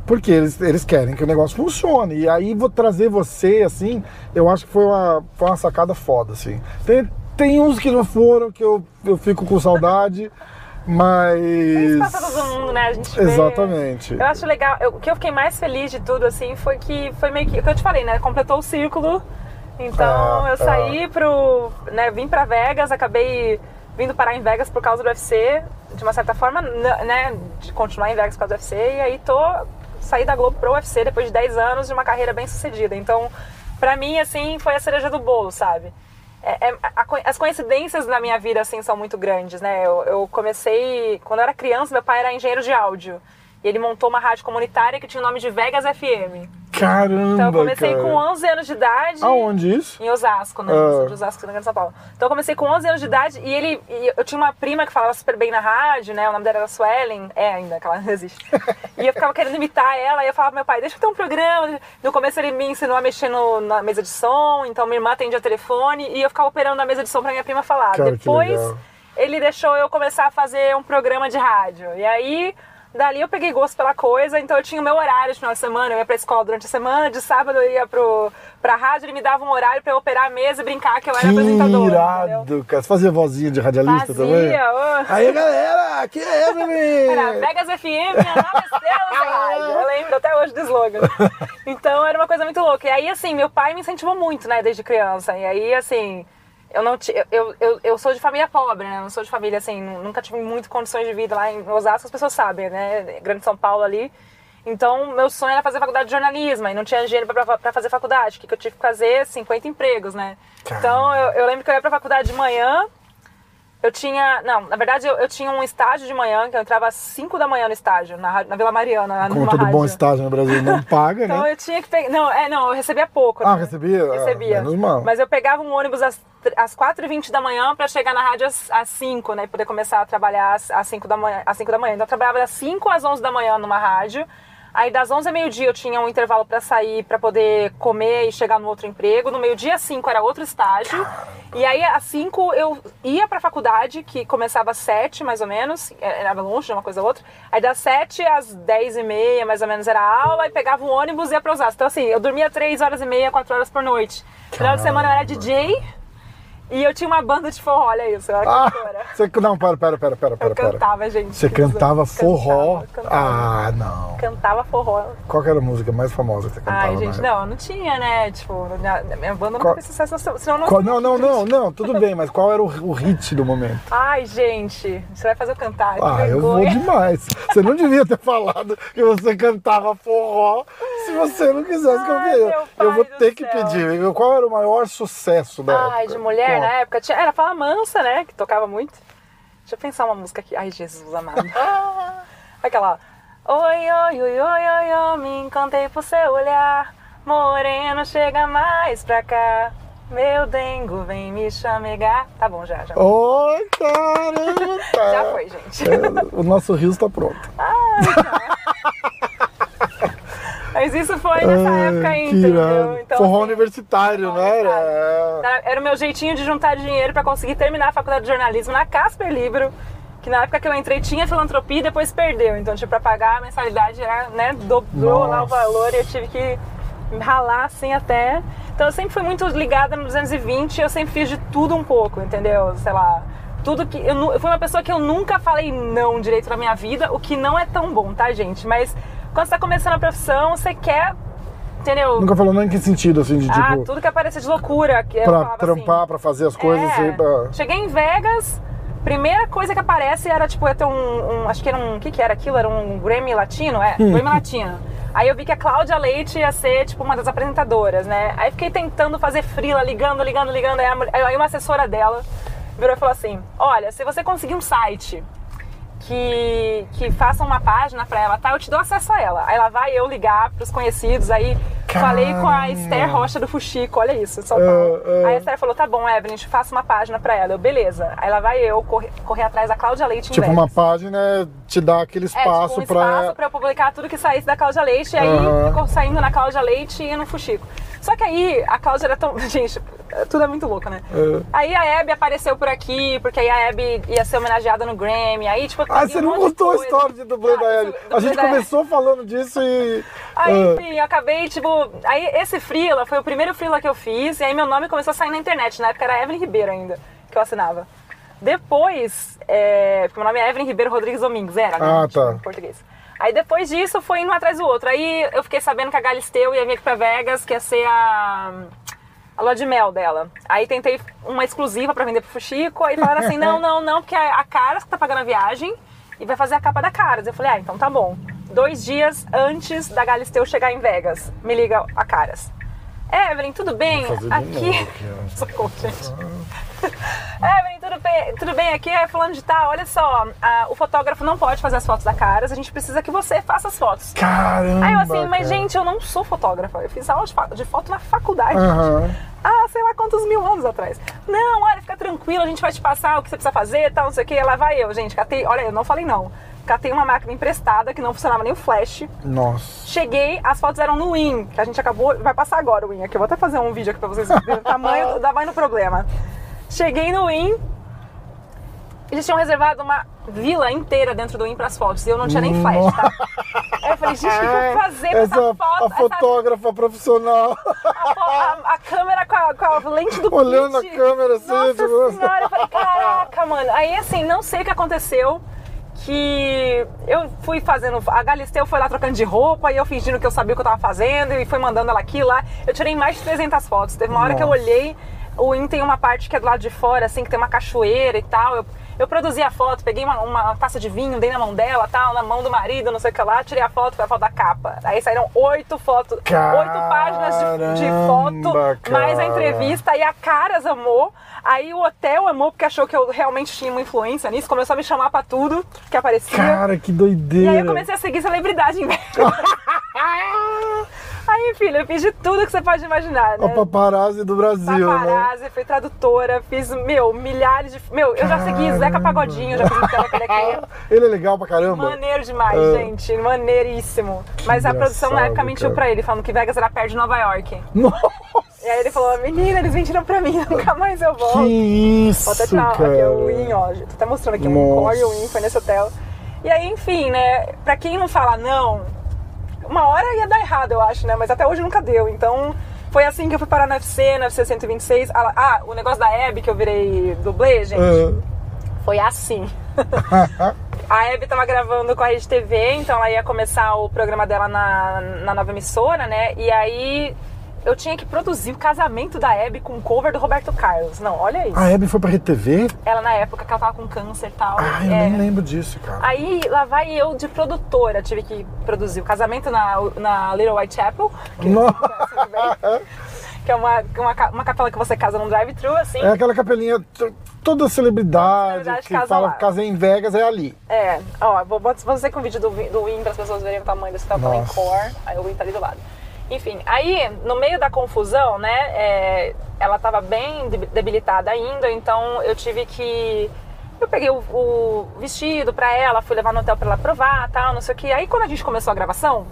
porque eles, eles querem que o negócio funcione. E aí vou trazer você, assim, eu acho que foi uma, foi uma sacada foda, assim. Tem, tem uns que não foram, que eu, eu fico com saudade, mas. Isso passa todo mundo, né? A gente vê- Exatamente. Eu acho legal. eu- o que eu fiquei mais feliz de tudo, assim, foi que foi meio que. O que eu te falei, né? Completou o círculo. Então É, eu saí pro. Né, vim pra Vegas, acabei vindo parar em Vegas por causa do UFC, de uma certa forma, né? De continuar em Vegas por causa do UFC. E aí tô. Saí da Globo pro UFC depois de 10 anos de uma carreira bem sucedida. Então, pra mim, assim, foi a cereja do bolo, sabe? É- é- a as coincidências na minha vida, assim, são muito grandes, né? Eu, eu comecei... Quando eu era criança, meu pai era engenheiro de áudio. E ele montou uma rádio comunitária que tinha o nome de Vegas FM. Caramba! Então eu comecei cara. com 11 anos de idade. Aonde isso? Em Osasco, né? Ah. De Osasco, de São Paulo. Então eu comecei com 11 anos de idade e ele... e eu tinha uma prima que falava super bem na rádio, né? O nome dela era Suelen. É ainda, que ela não existe. e eu ficava querendo imitar ela e eu falava pro meu pai, deixa eu ter um programa. No começo ele me ensinou a mexer no- na mesa de som, então minha irmã atendia o telefone e eu ficava operando na mesa de som pra minha prima falar. Cara, que Depois ele deixou eu começar a fazer um programa de rádio. E aí, dali eu peguei gosto pela coisa, então eu tinha o meu horário de final de semana, eu ia pra escola durante a semana, de sábado eu ia pro, pra rádio, ele me dava um horário pra eu operar a mesa e brincar que eu era Que apresentadora. entendeu? irado, cara. Você fazia vozinha de radialista também? Fazia, ô. Aí, galera, aqui é Evelyn! Era Vegas FM, minha nova estrela. Eu lembro até hoje do slogan. Então era uma coisa muito louca. E aí, assim, meu pai me incentivou muito, né, desde criança. E aí, assim, eu não eu, eu, eu sou de família pobre, né? Não sou de família, assim, nunca tive muitas condições de vida lá em Osasco, as pessoas sabem, né? Grande São Paulo ali. Então, meu sonho era fazer faculdade de jornalismo, e não tinha dinheiro pra, pra fazer faculdade. O que, que eu tive que fazer? 50 empregos, né? Então, eu, eu lembro que eu ia pra faculdade de manhã, eu tinha. Não, na verdade eu, eu tinha um estágio de manhã, que eu entrava às 5 da manhã no estágio, na, na Vila Mariana, Como numa todo rádio. bom estágio no Brasil não paga, Então né? eu tinha que pegar. Não, é, não, eu recebia pouco. Ah, né? recebia? Ah, Recebia. menos mal. Mas eu pegava um ônibus às, às 4h20 da manhã pra chegar na rádio às, às 5, né? E poder começar a trabalhar às, às 5 da manhã. Às 5 da manhã. Então eu trabalhava das 5 às 11 da manhã numa rádio. Aí das 11 a meio-dia eu tinha um intervalo pra sair, pra poder comer e chegar no outro emprego. No meio-dia às 5 era outro estágio. E aí às 5 eu ia pra faculdade, que começava às 7 mais ou menos. Era longe de uma coisa ou outra. Aí das 7 às 10 e meia mais ou menos era a aula. E pegava um ônibus e ia pra Osasco. Então assim, eu dormia 3 horas e meia, 4 horas por noite. Final de semana eu era DJ. E eu tinha uma banda de forró, olha isso, eu era Ah, cantora. você, não, pera, pera, pera, pera, Eu pera. pera. cantava, gente. Você cantava forró? Cantava, cantava. Ah, não. Cantava forró. Qual que era a música mais famosa que você cantava? Ai, gente, época? não, não tinha, né? Tipo, minha, minha banda Qual- não fez sucesso, senão eu não Qual- não, não, não, não, tudo bem, mas qual era o, o hit do momento? Ai, gente, você vai fazer eu cantar. Ah, eu vou demais. Você não devia ter falado que você cantava forró se você não quisesse que eu Eu vou ter que céu. pedir. Qual era o maior sucesso da época? Ai, de mulher Qual? na época tinha, era Fala Mansa, né? Que tocava muito. Deixa eu pensar uma música aqui. Ai, Jesus amado. Aquela. Oi, oi, oi, oi, oi, oi, me encantei por seu olhar. Moreno, chega mais pra cá. Meu dengo, vem me chamegar. Tá bom, já, já. Oi, caramba! Já foi, gente. É, o nosso rio está pronto. Mas isso foi nessa Ai, época ainda, entendeu? Então, Forró assim, universitário, forró não era? O meu jeitinho de juntar dinheiro pra conseguir terminar a faculdade de jornalismo na Casper Libro, que na época que eu entrei tinha filantropia e depois perdeu. Então, tipo, pra pagar a mensalidade, era, né, dobrou lá o valor e eu tive que ralar assim até. Então, eu sempre fui muito ligada no 220 e eu sempre fiz de tudo um pouco, entendeu? Sei lá. Tudo que. Eu, eu fui uma pessoa que eu nunca falei não direito na minha vida, o que não é tão bom, tá, gente? Mas quando você tá começando a profissão, você quer. Entendeu? Nunca falou nem em que sentido, assim, de Ah, tipo, tudo que aparecia de loucura. Que eu pra falava trampar, assim, pra fazer as coisas. é, assim, pra- Cheguei em Vegas, primeira coisa que aparece era tipo, ia ter um, um- Acho que era um. O que, que era aquilo? Era um Grammy Latino? É, Grammy Latino. Aí eu vi que a Cláudia Leite ia ser, tipo, uma das apresentadoras, né? Aí fiquei tentando fazer frila, ligando, ligando, ligando. Aí, a mulher- aí uma assessora dela virou e falou assim: Olha, se você conseguir um site que, que faça uma página pra ela, tá? Eu te dou acesso a ela. Aí lá vai eu ligar pros conhecidos, aí falei com a Caramba. Esther Rocha do Fuxico, olha isso, São Paulo. Ah, ah. Aí a Esther falou, tá bom, Evelyn, faça uma página pra ela. Eu, beleza. Aí lá vai eu correr, correr atrás da Cláudia Leite Tipo, Vegas. uma página te dá aquele É, espaço tipo, um pra. espaço pra eu publicar tudo que saísse da Cláudia Leite. E aí Aham. ficou saindo na Cláudia Leite e no Fuxico. Só que aí a Cláudia era tão. Gente, tudo é muito louco, né? É. Aí a Abby apareceu por aqui, porque aí a Abby ia ser homenageada no Grammy. Aí, tipo, Ah, você um não contou a história de dublê Ah, da isso, A gente Abby. começou falando disso e. Aí, ah, enfim, eu acabei, tipo. Aí esse freela foi o primeiro freela que eu fiz, e aí meu nome começou a sair na internet. Na época era Evelyn Ribeiro ainda, que eu assinava. Depois, é, porque meu nome é Evelyn Ribeiro Rodrigues Domingos, era, né? Ah, tipo, tá. Em português. Aí depois disso foi indo um atrás do outro. Aí eu fiquei sabendo que a Galisteu ia vir aqui pra Vegas, que ia ser a. A lua de mel dela. Aí tentei uma exclusiva pra vender pro Fuxico, aí falaram assim: não, não, não, porque a Caras que tá pagando a viagem e vai fazer a capa da Caras. Eu falei: ah, então tá bom. Dois dias antes da Galisteu chegar em Vegas, me liga a Caras. Evelyn, tudo bem? Aqui. novo aqui. Socorro, gente. Evelyn, tudo bem, tudo bem aqui? É fulano de tal. Olha só, a- o fotógrafo não pode fazer as fotos da Caras, a gente precisa que você faça as fotos. Caramba! Aí eu assim, mas cara. gente, eu não sou fotógrafa. Eu fiz aula de, foto na faculdade. Aham. Ah, sei lá quantos mil anos atrás. Não, olha, fica tranquilo, a gente vai te passar o que você precisa fazer, tal, não sei o que. Lá vai eu, gente. Catei, olha, eu não falei não. Catei uma máquina emprestada que não funcionava nem o flash. Nossa. Cheguei, as fotos eram no Win, que a gente acabou. Vai passar agora o Win aqui. Eu vou até fazer um vídeo aqui pra vocês verem o tamanho do tamanho do problema. Cheguei no Win. Eles tinham reservado uma vila inteira dentro do Win pras fotos. E eu não tinha nem flash, tá? Aí eu falei, gente, o que eu vou fazer com essa, Essa, foto? a essa- fotógrafa profissional a, fo- a- a câmera com a, com a lente do olhando a câmera assim. Nossa tipo, senhora, eu falei, caraca, mano. Aí assim, não sei o que aconteceu. Que eu fui fazendo. A Galisteu foi lá trocando de roupa e eu fingindo que eu sabia o que eu tava fazendo e fui mandando ela aqui lá. Eu tirei mais de 300 fotos. Teve uma hora que eu olhei, o IN tem uma parte que é do lado de fora, assim, que tem uma cachoeira e tal. Eu, eu produzi a foto, peguei uma, uma taça de vinho, dei na mão dela, tal, na mão do marido, não sei o que lá, tirei a foto, foi a foto da capa. Aí saíram oito fotos, oito páginas de, de foto, Caramba, mais a cara. entrevista, e a Caras amou. Aí o hotel amou porque achou que eu realmente tinha uma influência nisso, começou a me chamar pra tudo que aparecia. Cara, que e doideira. aí eu comecei a seguir celebridade em. Aí, filho, eu fiz de tudo que você pode imaginar, né? A paparazzi do Brasil, né? Paparazzi, fui tradutora, fiz, meu, milhares de. Meu, eu já segui Zeca. Pagodinho, já fiz um telefonema aqui. Ele é legal pra caramba. Maneiro demais, É. gente. Maneiríssimo. Mas a produção na engraçado, época mentiu cara. pra ele, falando que Vegas era perto de Nova York. Nossa, E aí ele falou, menina, eles mentiram pra mim, nunca mais eu volto. que isso, Vou até tirar cara. aqui o Win, ó. Tô até mostrando aqui um Nossa. core e o Win foi nesse hotel. E aí, enfim, né? Pra quem não fala não, uma hora ia dar errado, eu acho, né? Mas até hoje nunca deu. Então, Foi assim que eu fui parar no UFC, no UFC 126. Ah, ah, o negócio da Hebe que eu virei dublê, gente, Ah. foi assim. A Hebe tava gravando com a Rede TV, então ela ia começar o programa dela na, na nova emissora, né? E aí eu tinha que produzir o casamento da Hebe com o cover do Roberto Carlos. Não, olha isso. A Hebe foi pra RTV? Ela na época que ela tava com câncer e tal. Ai, eu é. nem lembro disso, cara. Aí lá vai eu de produtora, tive que produzir o casamento na, na Little Whitechapel, que, Nossa. que é uma, uma, uma capela que você casa num drive-thru, assim. É aquela capelinha, toda celebridade celebridade que casa fala lá. casei em Vegas, é ali. É, ó, vou, vou fazer com o vídeo do, Win- do Win para as pessoas verem o tamanho desse tapão em cor. Aí o Win tá ali do lado. Enfim, aí no meio da confusão, né, é, ela tava bem deb- debilitada ainda, então eu tive que. Eu peguei o, o vestido pra ela, fui levar no hotel pra ela provar tal, não sei o que. Aí quando a gente começou a gravação,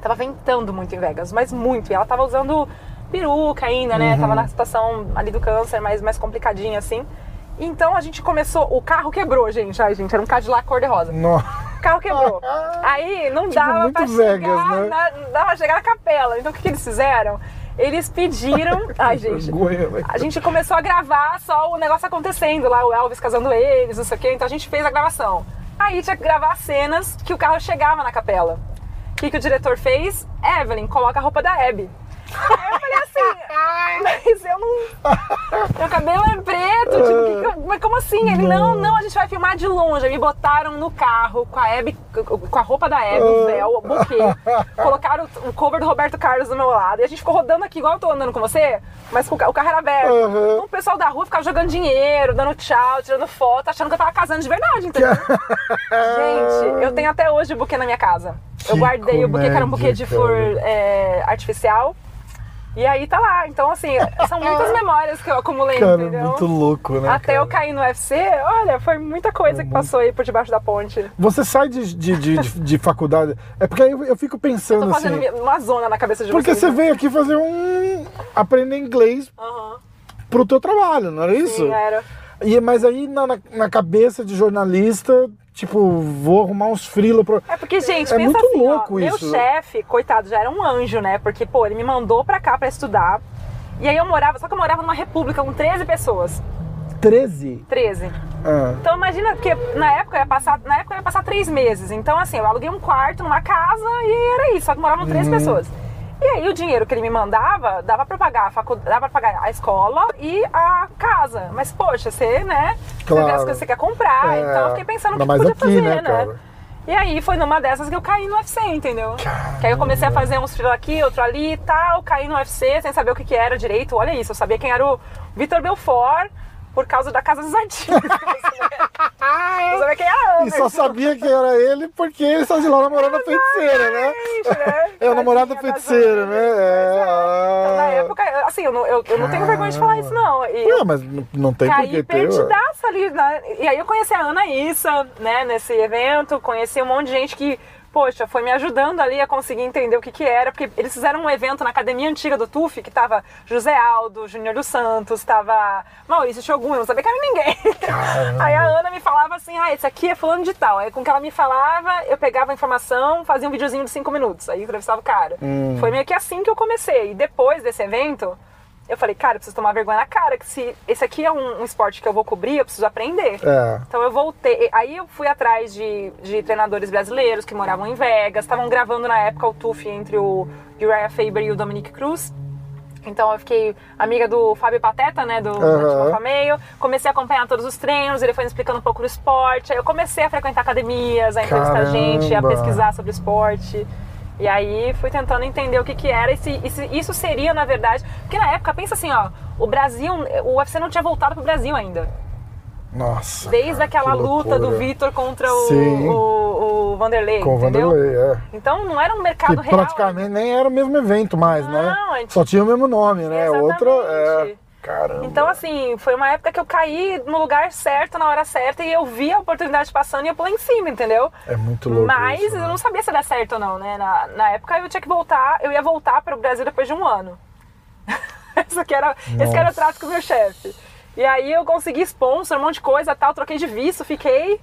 tava ventando muito em Vegas, mas muito. E ela tava usando peruca ainda, né? Tava na situação ali do câncer, mais, mais complicadinha assim. Então a gente começou. O carro quebrou, gente. Ai, gente, era um Cadillac cor-de-rosa. Nossa. O carro quebrou. Aí não dava Tipo, pra Vegas, chegar, né? na, não dava pra chegar na capela. Então o que, que eles fizeram? Eles pediram. Ai, gente. Né? A gente começou a gravar só o negócio acontecendo lá, o Elvis casando eles, não sei o quê. Então a gente fez a gravação. Aí tinha que gravar cenas que o carro chegava na capela. O que, que o diretor fez? Evelyn, coloca a roupa da Abby. Aí eu falei assim, mas eu não. Meu cabelo é preto, tipo, que mas como assim? Ele, não, não, a gente vai filmar de longe. Aí me botaram no carro com a Abby, com a roupa da Abby, o véu, o buquê. Colocaram o cover do Roberto Carlos do meu lado. E a gente ficou rodando aqui, igual eu tô andando com você, mas com o ca- o carro era aberto. Uhum. Então o pessoal da rua ficava jogando dinheiro, dando tchau, tirando foto, achando que eu tava casando de verdade, entendeu? Gente, eu tenho até hoje o buquê na minha casa. Eu Que guardei o buquê, que era um buquê de comédia, flor é, artificial. E aí tá lá. Então, assim, são muitas memórias que eu acumulei, Cara, entendeu? muito louco, né? Até cara? eu cair no UFC, olha, foi muita coisa que passou aí por debaixo da ponte. Você sai de, de, de, de- de faculdade. É porque aí eu, eu fico pensando Tô fazendo assim. uma zona na cabeça de Porque vocês. você veio aqui fazer um. aprender inglês Aham. pro teu trabalho, não era isso? Sim, era. E, mas aí na, na, cabeça de jornalista, tipo, vou arrumar uns freela pro. É porque, gente, É muito assim, louco ó, meu isso. chefe, coitado, já era um anjo, né? Porque, pô, ele me mandou pra cá pra estudar. E aí eu morava, só que eu morava numa república com 13 pessoas. 13. 13. Ah. Então imagina, porque na época ia passar, na época ia passar três meses. Então, assim, eu aluguei um quarto numa casa e era isso, só que moravam Uhum. três pessoas. E aí o dinheiro que ele me mandava dava pra pagar a faculdade, dava pra pagar a escola e a casa. Mas, poxa, você, né? Você vê as Claro. coisas que você quer comprar. É, então eu fiquei pensando o que podia aqui, fazer, né, né? E aí foi numa dessas que eu caí no UFC, entendeu? Que aí eu comecei a fazer uns freela aqui, outro ali e tal, caí no UFC sem saber o que, que era direito. Olha isso, eu sabia quem era o Vitor Belfort por causa da Casa dos Artistas. né? eu sabia quem era E só sabia que era ele porque ele saiu de lá namorando a feiticeira, né? Né? É o namorado da feiticeira, né? Anderson. É, Então, na época, assim, eu não, eu, eu não tenho vergonha de falar isso, não. E Não, mas não- não tem por que ter. ali. Né? E aí eu conheci a Ana Issa, né, nesse evento, conheci um monte de gente que, poxa, foi me ajudando ali a conseguir entender o que que era, porque eles fizeram um evento na academia antiga do TUF, que tava José Aldo, Júnior dos Santos, tava Maurício Shogun, eu não sabia que era ninguém. Aí a Ana me falava assim, ah, esse aqui é fulano de tal. Aí com que ela me falava, eu pegava a informação, fazia um videozinho de cinco minutos, aí entrevistava o cara. Hum. Foi meio que assim que eu comecei. E depois desse evento, eu falei, cara, eu preciso tomar vergonha na cara, que se esse aqui é um, um esporte que eu vou cobrir, eu preciso aprender. É. Então eu voltei. Aí eu fui atrás de, de treinadores brasileiros que moravam em Vegas, estavam gravando na época o TUF entre o Uriah Faber e o Dominic Cruz. Então eu fiquei amiga do Fábio Pateta, né, do uhum. Meio. Comecei a acompanhar todos os treinos, ele foi me explicando um pouco do esporte. Aí eu comecei a frequentar academias, a entrevistar gente, a Caramba. pesquisar sobre esporte. E aí fui tentando entender o que que era e se, e se isso seria, na verdade... Porque na época, pensa assim, ó, o Brasil, o UFC não tinha voltado pro Brasil ainda. Nossa. Desde cara, aquela que luta do. Vitor contra o, Sim. o, o Vanderlei, Com o entendeu? Vanderlei, é. Então não era um Que mercado real. praticamente nem era o mesmo evento mais, né? Não, a gente- Só tinha o mesmo nome, né? Outra. É... Caramba. Então, assim, foi uma época que eu caí no lugar certo, na hora certa, e eu vi a oportunidade passando e eu pulei em cima, entendeu? É muito louco. Mas isso, eu né? não sabia se ia dar certo ou não, né? Na, na época eu tinha que voltar, eu ia voltar para o Brasil depois de um ano. era, esse que era o trato com o meu chefe. E aí eu consegui sponsor, um monte de coisa tal, troquei de visto, fiquei.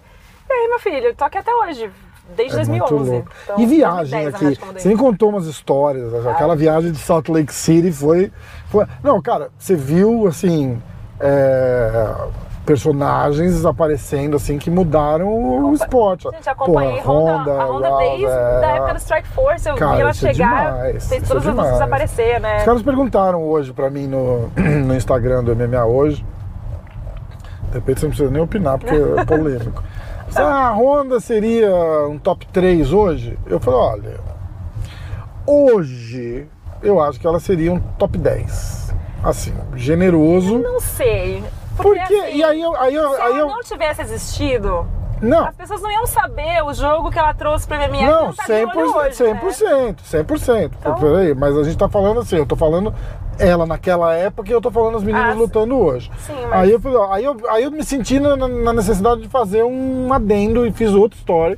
E aí, meu filho, tô aqui até hoje. desde É muito 2011. louco. Então, e viagem 2010, na aqui. eu. Você me contou umas histórias. Aquela viagem de Salt Lake City foi. Foi... Não, cara, você viu assim. é, Personagens aparecendo assim que mudaram o esporte. Gente, acompanhei Pô, Honda, a Honda desde é, da época do Strike Force. Eu Cara, vi ela é chegar, demais, fez é todas as demais. aparecer, né? Os caras perguntaram hoje pra mim no, no Instagram do MMA hoje. De repente você não precisa nem opinar, porque é polêmico. Se a Honda seria um top 3 hoje, eu falei, olha, hoje eu acho que ela seria um top 10. Assim, generoso. Não sei. Porque, Porque, assim, e aí eu. Aí eu, se aí ela eu não tivesse existido, não, as pessoas não iam saber o jogo que ela trouxe pro MMA. Não, que tá de olho 100%, hoje, né? 100%, 100%. Então- Peraí, mas a gente tá falando assim, eu tô falando ela naquela época e eu tô falando as meninas Ah, lutando hoje. Sim, mas- Aí eu, aí, eu, aí eu me senti na, na necessidade de fazer um adendo e fiz outra história.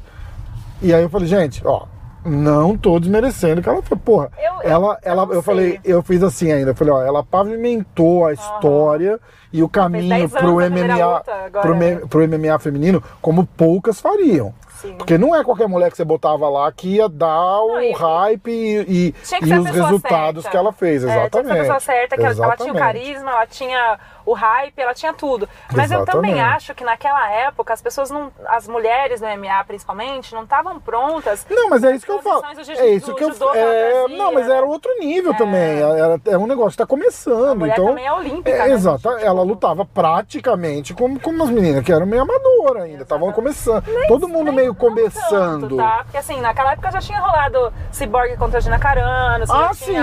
E aí eu falei, gente, ó, não tô desmerecendo que ela foi, porra. Eu- eu- ela, eu ela, não eu sei. falei, eu fiz assim ainda, eu falei, ó, ela pavimentou a história e o caminho 10 pro MMA, luta pro, pro MMA feminino como poucas fariam. Sim. Porque não é qualquer mulher que você botava lá que ia dar o e- hype e, e- e os resultados certa. que ela fez, É, tinha que exatamente. ser a pessoa certa, que ela- ela tinha o Exatamente. carisma, ela tinha o hype, ela tinha tudo. Mas eu também Exatamente. acho que naquela época as pessoas não. As mulheres no MMA principalmente, não estavam prontas. Não, mas é isso que eu falo. Jiu- É isso que eu que é, Não, mas né? era outro nível também. Era, é um negócio que tá começando. Então, também é olímpica, É, né, exato. gente? Ela Tipo- lutava praticamente como, como as meninas, que eram meio amadoras ainda. Estavam começando. Todo mundo Nem- meio começando. Tanto, tá? Porque assim, naquela época já tinha rolado Cyborg contra Gina Carano, Ah, sim,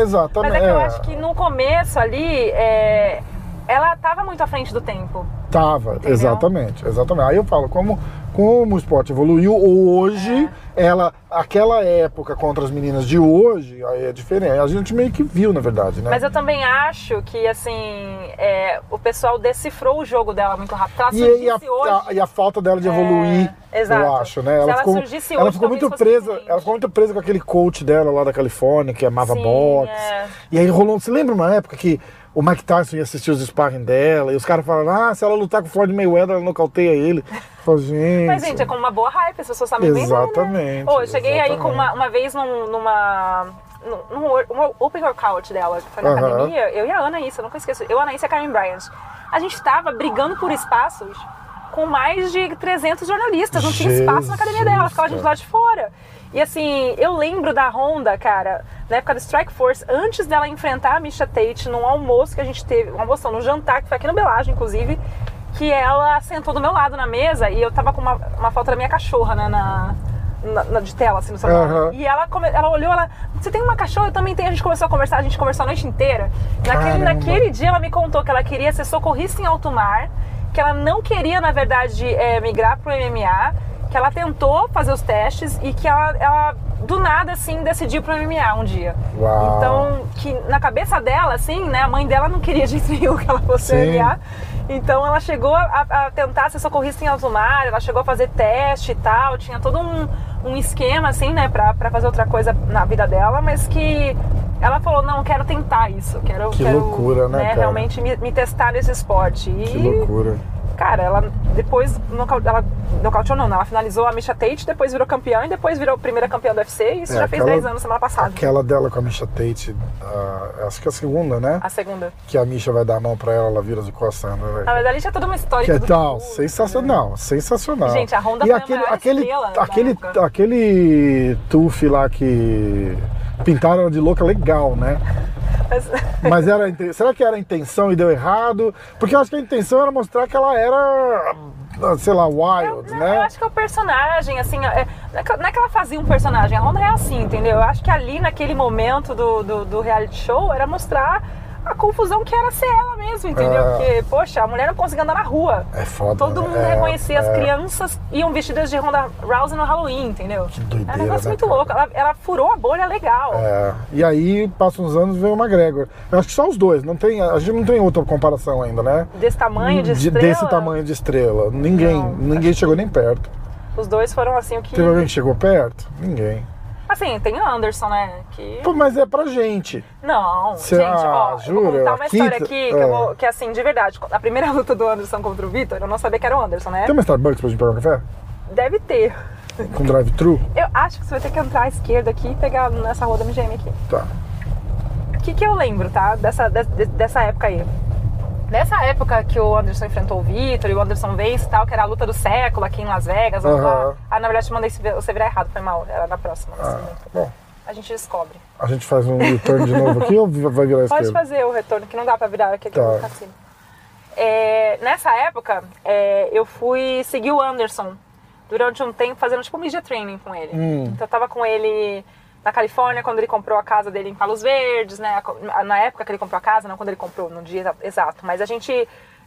exatamente, Mas é que eu é. acho que no começo ali, é, ela tava muito à frente do tempo. Tava, exatamente, exatamente. Aí eu falo, como, como o esporte evoluiu hoje, ela, aquela época contra as meninas de hoje, aí é diferente. A gente meio que viu, na verdade, né? Mas eu também acho que, assim, é, o pessoal decifrou o jogo dela muito rápido. Ela E, e a, hoje... a- e a falta dela de evoluir, É, exato. eu acho, né? Se Ela ela ficou, surgisse ela hoje, ficou muito presa, diferente. ela ficou muito presa com aquele coach dela lá da Califórnia, que amava Sim, boxe. é. E aí rolou, você lembra uma época que o Mike Tyson ia assistir os sparring dela, e os caras falaram, ah, se ela lutar com o Floyd Mayweather, ela nocauteia ele. Falo, gente... Mas, gente, é com uma boa hype, as pessoas sabem bem, né? Exatamente, Pô, eu cheguei aí com exatamente. uma, uma vez num- numa... Num, num, open workout dela, que foi na Aham. academia, eu e a Ana isso, eu nunca esqueço. Eu, a Anaísa e a Karen Bryant. A gente tava brigando por espaços com mais de 300 jornalistas, não tinha espaço na academia Jesus, dela, ficava a gente lá de fora. E assim, eu lembro da Honda, cara, na época do Strike Force, antes dela enfrentar a Misha Tate num almoço que a gente teve, um almoço, num jantar, que foi aqui no Belagem, inclusive, que ela sentou do meu lado na mesa e eu tava com uma, uma foto da minha cachorra, né, na, na- na- de tela, assim, no celular. Aham. E ela, come- ela olhou, ela, você tem uma cachorra? Eu também tenho. A gente começou a conversar, a gente conversou a noite inteira. Naquele, Caramba. naquele dia ela me contou que ela queria ser socorrista em alto mar, que ela não queria, na verdade, é, migrar pro MMA, que ela tentou fazer os testes e que ela, ela, do nada, assim, decidiu pro MMA um dia. Uau. Então, que na cabeça dela, assim, né, a mãe dela não queria de nenhum que ela fosse Sim. MMA. Então ela chegou a, a tentar ser socorrista em alto mar, ela chegou a fazer teste e tal, tinha todo um, um esquema, assim, né, pra, pra fazer outra coisa na vida dela, mas que ela falou, não, quero tentar isso, quero, Que quero loucura, né, cara? realmente me, me testar nesse esporte. E, Que loucura. Cara, ela depois, ela nocauteou não, né? ela finalizou a Misha Tate, depois virou campeã e depois virou primeira campeã do UFC, e isso É, já fez aquela- 10 anos semana passada. Aquela dela com a Misha Tate, ah, acho que é a segunda, né? A segunda. Que a Misha vai dar a mão pra ela, ela vira de costas. Né? Na verdade, tinha toda uma história. Que é tal, tudo, sensacional, sensacional. Gente, a Honda e foi a aquele, maior aquele, aquele, época. aquele tuf lá que pintaram ela de louca legal, né? Mas- era, será que era a intenção e deu errado? Porque eu acho que a intenção era mostrar que ela era, sei lá, wild, Não, né? Eu acho que é o personagem, assim, é, não é que- não é que ela fazia um personagem, a Honda é assim, entendeu? Eu acho que ali naquele momento do, do, do reality show era mostrar a confusão que era ser ela mesmo, entendeu? É. Porque, poxa, a mulher não conseguia andar na rua. É foda. Todo né? mundo É, reconhecia, as é. crianças iam vestidas de Ronda Rousey no Halloween, entendeu? Que é um doideira, negócio né, muito cara? louco. Ela, ela furou a bolha legal. É, e aí, passa uns anos, vem o McGregor. Eu acho que só os dois, não tem, a gente não tem outra comparação ainda, né? Desse tamanho de, De- estrela. desse tamanho de estrela. Ninguém, Não. ninguém chegou nem perto. Os dois foram assim o que. Teve alguém que chegou perto? Ninguém. Assim, tem o Anderson, né? Que. Pô, mas é pra gente. Não, Cê- gente, ah, ó, eu jura? vou contar uma história aqui que, é. eu vou, que assim, de verdade, a primeira luta do Anderson contra o Vitor, eu não sabia que era o Anderson, né? Tem uma Starbucks pra gente pegar um café? Deve ter. Com drive-thru? Eu acho que você vai ter que entrar à esquerda aqui e pegar nessa rua da MGM aqui. Tá. O que, que eu lembro, tá? Dessa, de- dessa época aí. Nessa época que o Anderson enfrentou o Vitor e o Anderson vence e tal, que era a luta do século aqui em Las Vegas. blá. Aham. Ah, na verdade, eu mandei você virar errado, foi mal. Era na próxima. Ah, bom. A gente descobre. A gente faz um return de novo aqui ou vai virar a Pode fazer o retorno, que não dá pra virar aqui, aqui Tá. no cassino. É, nessa época, é, eu fui seguir o Anderson durante um tempo fazendo tipo media training com ele. Hum. Então eu tava com ele na Califórnia quando ele comprou a casa dele em Palos Verdes, né? Na época que ele comprou a casa, não quando ele comprou, no dia exato. Mas a gente.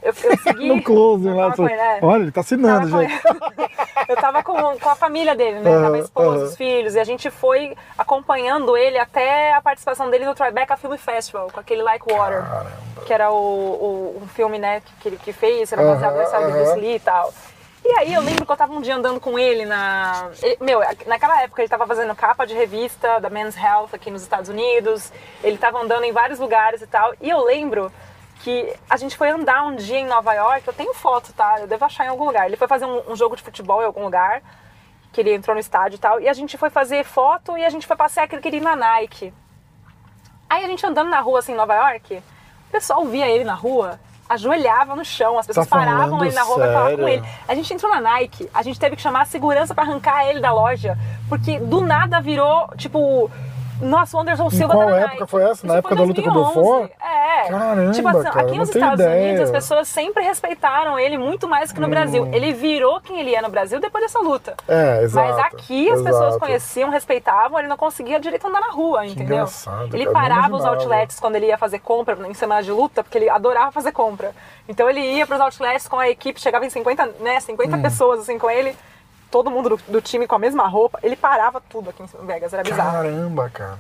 Eu, eu segui. No close eu lá. tava com ele, é. Olha, ele tá assinando, Tava gente. Eu tava com, com a família dele, né? Tava a esposa, os filhos. E a gente foi acompanhando ele até a participação dele no Tribeca Film Festival, com aquele Like Water. Caramba. Que era o, o- um filme, né, que, ele que fez, era baseado Aham, na história do. Bruce Lee e tal. E aí eu lembro que eu tava um dia andando com ele na. ele- meu, naquela época ele tava fazendo capa de revista da Men's Health aqui nos Estados Unidos. Ele tava andando em vários lugares e tal. E eu lembro que a gente foi andar um dia em Nova York. Eu tenho foto, tá? Eu devo achar em algum lugar. Ele foi fazer um, um jogo de futebol em algum lugar. Que ele entrou no estádio e tal. E a gente foi fazer foto e a gente foi passear que ele queria ir na Nike. Aí a gente andando na rua assim em Nova York, o pessoal via ele na rua, ajoelhava no chão, as pessoas Tá paravam ele na rua pra falar com sério? ele. A gente entrou na Nike, a gente teve que chamar a segurança pra arrancar ele da loja, porque do nada virou, tipo, nossa, o Anderson Silva qual tá na época Nike. foi essa? Na Isso época da luta com o 2011. Belfort? É. Caramba, tipo assim, cara, aqui nos Estados ideia. Unidos as pessoas sempre respeitaram ele muito mais que no Brasil. Ele virou quem ele é no Brasil depois dessa luta. É, exato. Mas aqui as pessoas exato. conheciam, respeitavam, ele não conseguia direito andar na rua, entendeu? engraçado, ele cara, parava os outlets quando ele ia fazer compra em semana de luta, porque ele adorava fazer compra. Então ele ia para os outlets com a equipe, chegava em 50, né, 50 Hum. pessoas assim com ele, todo mundo do, do time com a mesma roupa, ele parava tudo aqui em Vegas, era bizarro. Caramba, cara.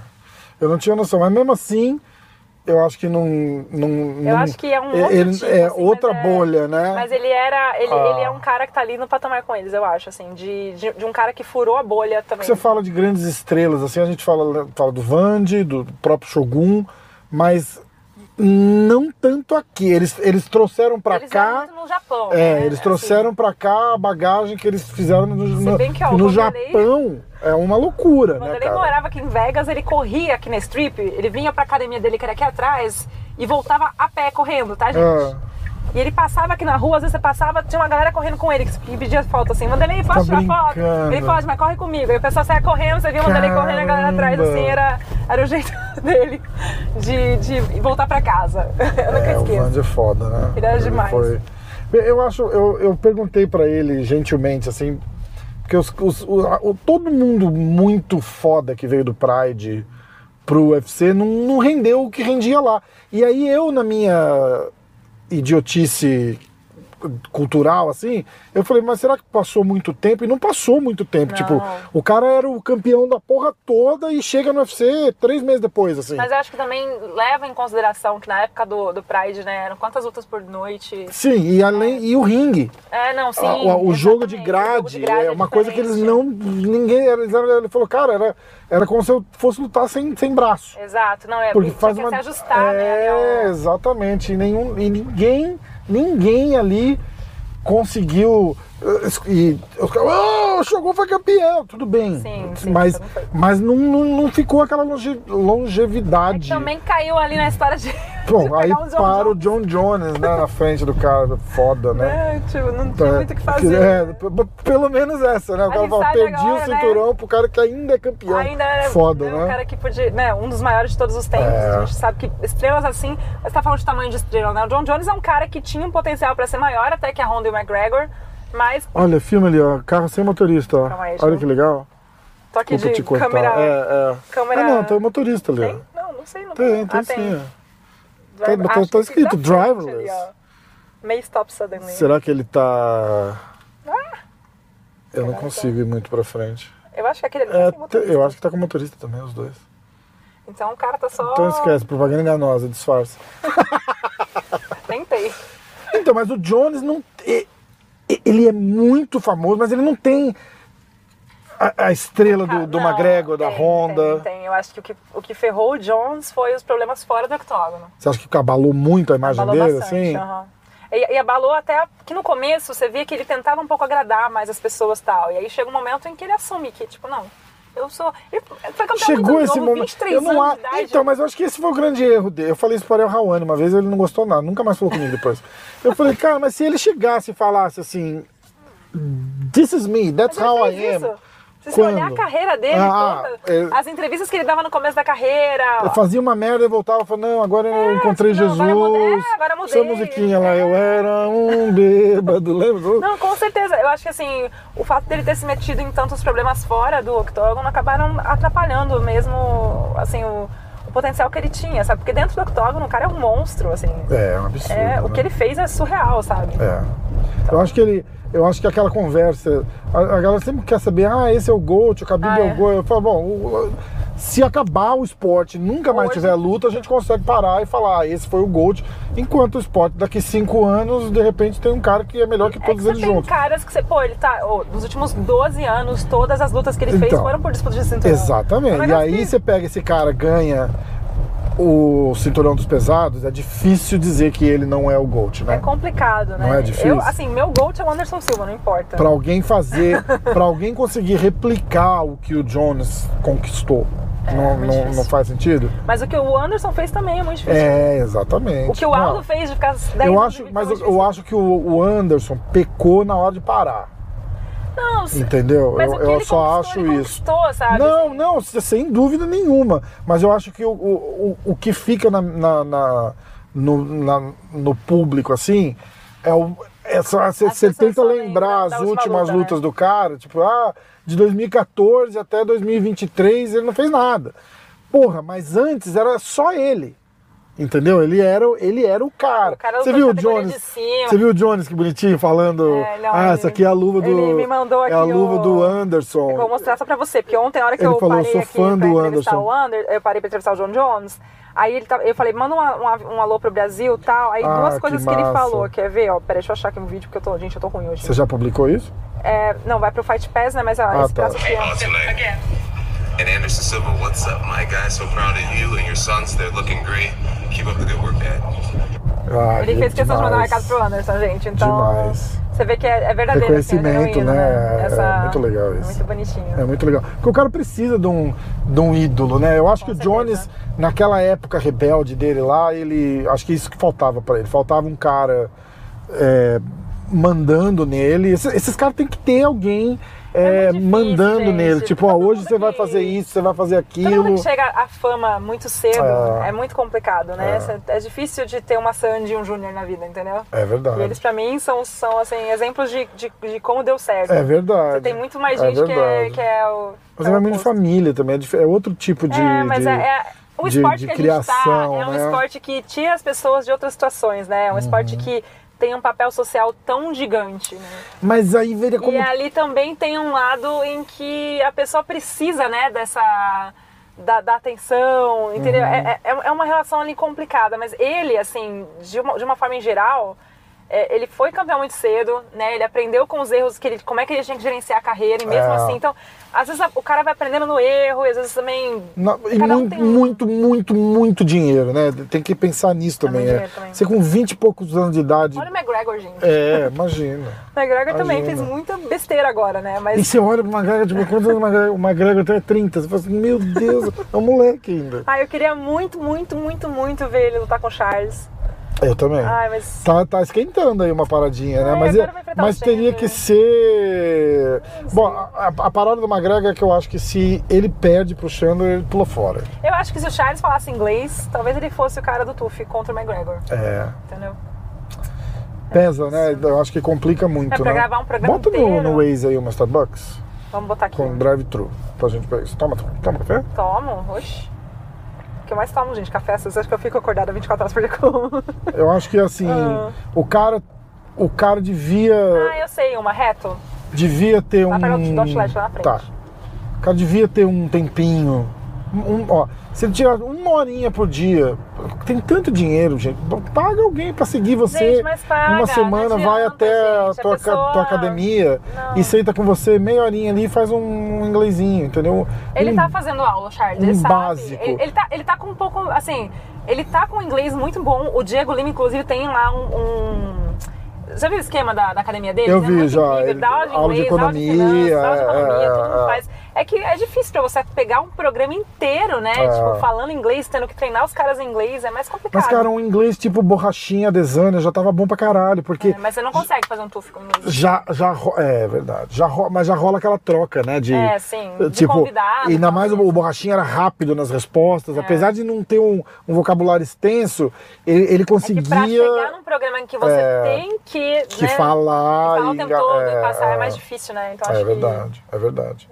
Eu não tinha noção, mas mesmo assim, eu acho que não. não Eu acho que é um outro ele, tipo, É assim, outra é- bolha, né? Mas ele era. Ele, Ah. ele é um cara que tá ali no patamar com eles, eu acho, assim, de, de, de um cara que furou a bolha também. Você fala de grandes estrelas, assim, a gente fala, fala do Vande, do próprio Shogun, mas não tanto aqui. Eles, eles trouxeram eram cá. no Japão. É, né? eles Assim, trouxeram pra cá a bagagem que eles fizeram no, no, bem que, ó, no Japão. É uma loucura, Quando né, ele cara? morava aqui em Vegas, ele corria aqui na strip, ele vinha pra academia dele, que era aqui atrás, e voltava a pé correndo, tá, gente? Ah, E ele passava aqui na rua, às vezes você passava, tinha uma galera correndo com ele, que pedia foto assim, Vanderlei, posso Tá tirar foto? Ele pode, mas corre comigo. Aí o pessoal saia correndo, você via o Vanderlei correndo, a galera atrás, assim, era, era o jeito dele de, de voltar pra casa. Eu nunca é, o esqueço. Vande é foda, né? Ele era demais. foi- Eu acho, eu, eu perguntei pra ele gentilmente, assim, porque os, os- o, o- todo mundo muito foda que veio do Pride pro UFC não, não rendeu o que rendia lá. E aí eu, na minha idiotice cultural, assim, eu falei, mas será que passou muito tempo? E não passou muito tempo. Não. Tipo, o cara era o campeão da porra toda e chega no UFC três meses depois, assim. Mas eu acho que também leva em consideração que na época do, do Pride, né, eram quantas lutas por noite? Sim, e além e o ringue. É, não, sim. Ah, o, o jogo de grade, O jogo de grade é uma coisa que eles não. Ninguém. Eles, ele falou, cara, era, era como se eu fosse lutar sem, sem braço. Exato, não, é Porque faz uma. se ajustar, é, né? ao- exatamente. E, nenhum, e ninguém, ninguém ali conseguiu. E os caras, oh, o Shogun foi campeão, tudo bem. Sim, sim, mas foi. mas não, não, não ficou aquela longe- longevidade. Também caiu ali na história de. de Bom, aí pegar um John para o Jones. John Jones, né, na frente do cara, foda, né? É, tipo, não tinha muito o que fazer. É, pelo menos essa, né? O A cara fala, perdi agora, o cinturão pro cara que ainda é campeão. Ainda era Foda, né, né? um cara que podia, né, um dos maiores de todos os tempos. É. A gente sabe que estrelas assim, você tá falando de tamanho de estrela, né? O John Jones é um cara que tinha um potencial pra ser maior até que a Honda e o McGregor, mas Olha, filma ali, ó. Carro sem motorista, ó. Calma aí, Olha que legal. tô aqui Desculpa de te cortar. câmera. É, é. câmera- Ah, não, tem motorista ali. Tem? Não, não sei, não Tem, tem Ah, sim, ó. Driver- Tá- tá- tá que escrito driverless. ali. May stop suddenly. Será que ele tá. Ah! Eu não consigo ir muito pra frente. Eu acho que aquele ali É, tem eu acho que tá com motorista também, os dois. Então o cara tá só. Então esquece, propaganda enganosa, disfarça. Tentei. Então, mas o Jones não. Ele é muito famoso, mas ele não tem a, a estrela do, do Não, McGregor, da tem, Honda. Tem, tem. Eu acho que o, que o que ferrou o Jones foi os problemas fora do octógono. Você acha que abalou muito a imagem Abalou dele, bastante, assim? aham. E, e abalou até que no começo você via que ele tentava um pouco agradar mais as pessoas e tal. E aí chega um momento em que ele assume que, tipo, não, eu sou. Ele foi campeão Chegou esse novo, momento. 23 eu não. Então, mas eu acho que esse foi o grande erro dele. Eu falei isso para o Rawane uma vez, ele não gostou nada, nunca mais falou comigo depois. Eu falei, cara, mas se ele chegasse e falasse assim, This is me, that's how I am. isso. Se você olhar a carreira dele, Ah, toda, é- as entrevistas que ele dava no começo da carreira. Eu fazia uma merda e voltava e falava, não, agora eu encontrei não, Jesus. agora mudei, é, agora mudei. Essa musiquinha lá, eu era um bêbado, lembra? Não, com certeza. Eu acho que assim, o fato dele ter se metido em tantos problemas fora do octógono acabaram atrapalhando mesmo, assim, o, o potencial que ele tinha, sabe? Porque dentro do octógono o cara é um monstro, assim. É, um absurdo. É, o né? que ele fez é surreal, sabe? É. Eu acho que ele. Eu acho que aquela conversa. A, a galera sempre quer saber, ah, esse é o GOAT, o Khabib Ah, é é. o GOAT. Eu falo, bom, o- se acabar o esporte, nunca mais Hoje- tiver luta, a gente consegue parar e falar, ah, esse foi o GOAT. Enquanto o esporte, daqui cinco anos, de repente, tem um cara que é melhor que É todos eles tem juntos. caras que você, pô, ele tá. ô, nos últimos 12 anos, todas as lutas que ele fez Então. foram por disputa de cinturão. É Exatamente. E negócio aí você pega esse cara, ganha o cinturão dos pesados, é difícil dizer que ele não é o GOAT, É né? complicado, né? Não é difícil? Eu, assim, meu GOAT é o Anderson Silva, não importa. Pra alguém fazer, pra alguém conseguir replicar o que o Jones conquistou, não, muito não, difícil. não faz sentido? Mas o que o Anderson fez também é muito difícil. É, exatamente. O que o Aldo Não, fez de ficar 10 Eu acho, mas eu, eu acho que o, o Anderson pecou na hora de parar. Não, Entendeu? mas eu eu só acho isso. sabe? Não, Assim, não, sem dúvida nenhuma. Mas eu acho que o, o, o, que fica na, na- na- no, na- no público, assim, é o. É você, tenta lembrar as últimas luta, lutas né? do cara, tipo, ah, de 2014 até 2023 ele não fez nada. Porra, mas antes era só ele. Entendeu? Ele era, ele era o cara. O cara você viu o Jones? de cima. Você viu o Jones que bonitinho falando? É, não, ah, ele- essa aqui é a luva do. ele me mandou É a aqui luva o- do Anderson. Eu vou mostrar só pra você, porque ontem, a hora que Ele eu falou, parei "Sou aqui fã pra do entrevistar Anderson." o Ander, eu parei pra entrevistar o John Jones, aí ele tá- eu falei, manda um, um, um alô pro Brasil e tal. Aí Ah, duas que coisas que, ele massa. falou, quer ver? Ó, peraí, deixa eu achar aqui um vídeo, porque eu tô, gente, eu tô ruim hoje. Você já publicou isso? É, não, vai pro Fight Pass, né? Mas ó, Ah, esse tá. braço aqui, ó. And Anderson Silva, what's up, my guy? So proud of you and your sons. They're looking great. Keep up the good work, Dad. Ah, Ele fez questão de mandar um recado pro Anderson, gente. Então, Demais. você vê que é, é verdadeiro. assim, é Reconhecimento, genuíno, né? É Essa- muito legal é isso. Muito bonitinho. É muito legal. Porque o cara precisa de um, de um ídolo, né? Eu acho Com que o certeza. Jones, naquela época rebelde dele lá, ele. Acho que isso que faltava pra ele. Faltava um cara é, mandando nele. Esses, esses caras têm que ter alguém é, muito difícil, mandando gente. nele. Tipo, ó, hoje você vai fazer isso, você vai fazer Todo mundo aquilo. que chega à fama muito cedo É. é, muito complicado, né? É. difícil de ter uma Sandy e um Júnior na vida, entendeu? É verdade. E eles, pra mim, são, são assim, exemplos de, de, de como deu certo. É verdade. Você tem muito mais É gente que, é, que é o. Mas é é muito de família também, é, é outro tipo de. É, mas de- é, é o de- esporte de que a gente tá criação, é um né? esporte que tira as pessoas de outras situações, né? É um esporte Uhum. que tem um papel social tão gigante, né? Mas aí veria como. E ali também tem um lado em que a pessoa precisa, né, dessa. Da, da atenção, entendeu? Uhum. É, é, é uma relação ali complicada, mas ele, assim, de uma, de uma forma em geral, é, ele foi campeão muito cedo, né? Ele aprendeu com os erros, que ele, como é que ele tinha que gerenciar a carreira, e mesmo É. assim, então, às vezes o cara vai aprendendo no erro, e às vezes também. Não, e Cada um muito, tem muito, muito, muito dinheiro, né? Tem que pensar nisso também. muito é. também. Você com 20 e poucos anos de idade. Olha o McGregor, gente. É, imagina. O McGregor também Imagina. fez muita besteira agora, né? E Mas. você olha pro McGregor, tipo, quantos anos o McGregor? O McGregor tem 30. Você fala assim, meu Deus, é um moleque ainda. Ah, eu queria muito, muito, muito, muito ver ele lutar com o Charles. Eu também. Ai, mas. Tá, tá esquentando aí uma paradinha, né? Mas, mas teria que ser. Bom, a, a parada do McGregor é que eu acho que se ele perde pro Chandler, ele pula fora. Eu acho que se o Charles falasse inglês, talvez ele fosse o cara do Tufi contra o McGregor. É. Entendeu? Pesa, né? Eu acho que complica muito, É pra né? gravar um programa Bota no, inteiro. no Waze aí uma Starbucks Vamos botar aqui. com drive-thru pra gente pegar isso. Toma, toma café? Tomo, oxi. Que eu mais tomo, gente? Café. Vocês acham que eu fico acordada 24 horas por dia como? Eu acho que assim, Ah. o cara. O cara devia. ah, eu sei, uma reto. devia ter um. Lá do Outlet, lá na frente. Tá. O cara devia ter um tempinho. Um, ó, se ele tirar uma horinha por dia, tem tanto dinheiro, gente. Paga alguém pra seguir você. Gente, mas paga, uma semana, não vai até gente, a a tua, ca- pessoa- tua academia Não. e senta com você meia horinha ali e faz um inglesinho, entendeu? Ele Um- tá fazendo aula, Charles, um ele sabe. básico. Ele, ele tá, ele tá com um pouco, assim, ele tá com um inglês muito bom. O Diego Lima, inclusive, tem lá um, um, Já viu o esquema da, da academia deles? Eu É vi já, incrível. ele- Dá aula de aula de inglês, aula de economia, finanças, aula de economia, é, mundo é. faz. É que é difícil pra você pegar um programa inteiro, né? É. Tipo, falando inglês, tendo que treinar os caras em inglês, é mais complicado. Mas, cara, um inglês tipo borrachinha, desânia, já tava bom pra caralho, porque É, mas você não consegue fazer um TUF com inglês. já, já é verdade, já mas já rola aquela troca, né? De, É, sim, de tipo, convidado, e ainda mais o, o borrachinha era rápido nas respostas, apesar de não ter um, um vocabulário extenso, ele, ele É que pra conseguia chegar num programa em que você É, tem que, que né, falar, falar o tempo todo é, e passar, é, é. mais difícil, né? Então É verdade, é verdade.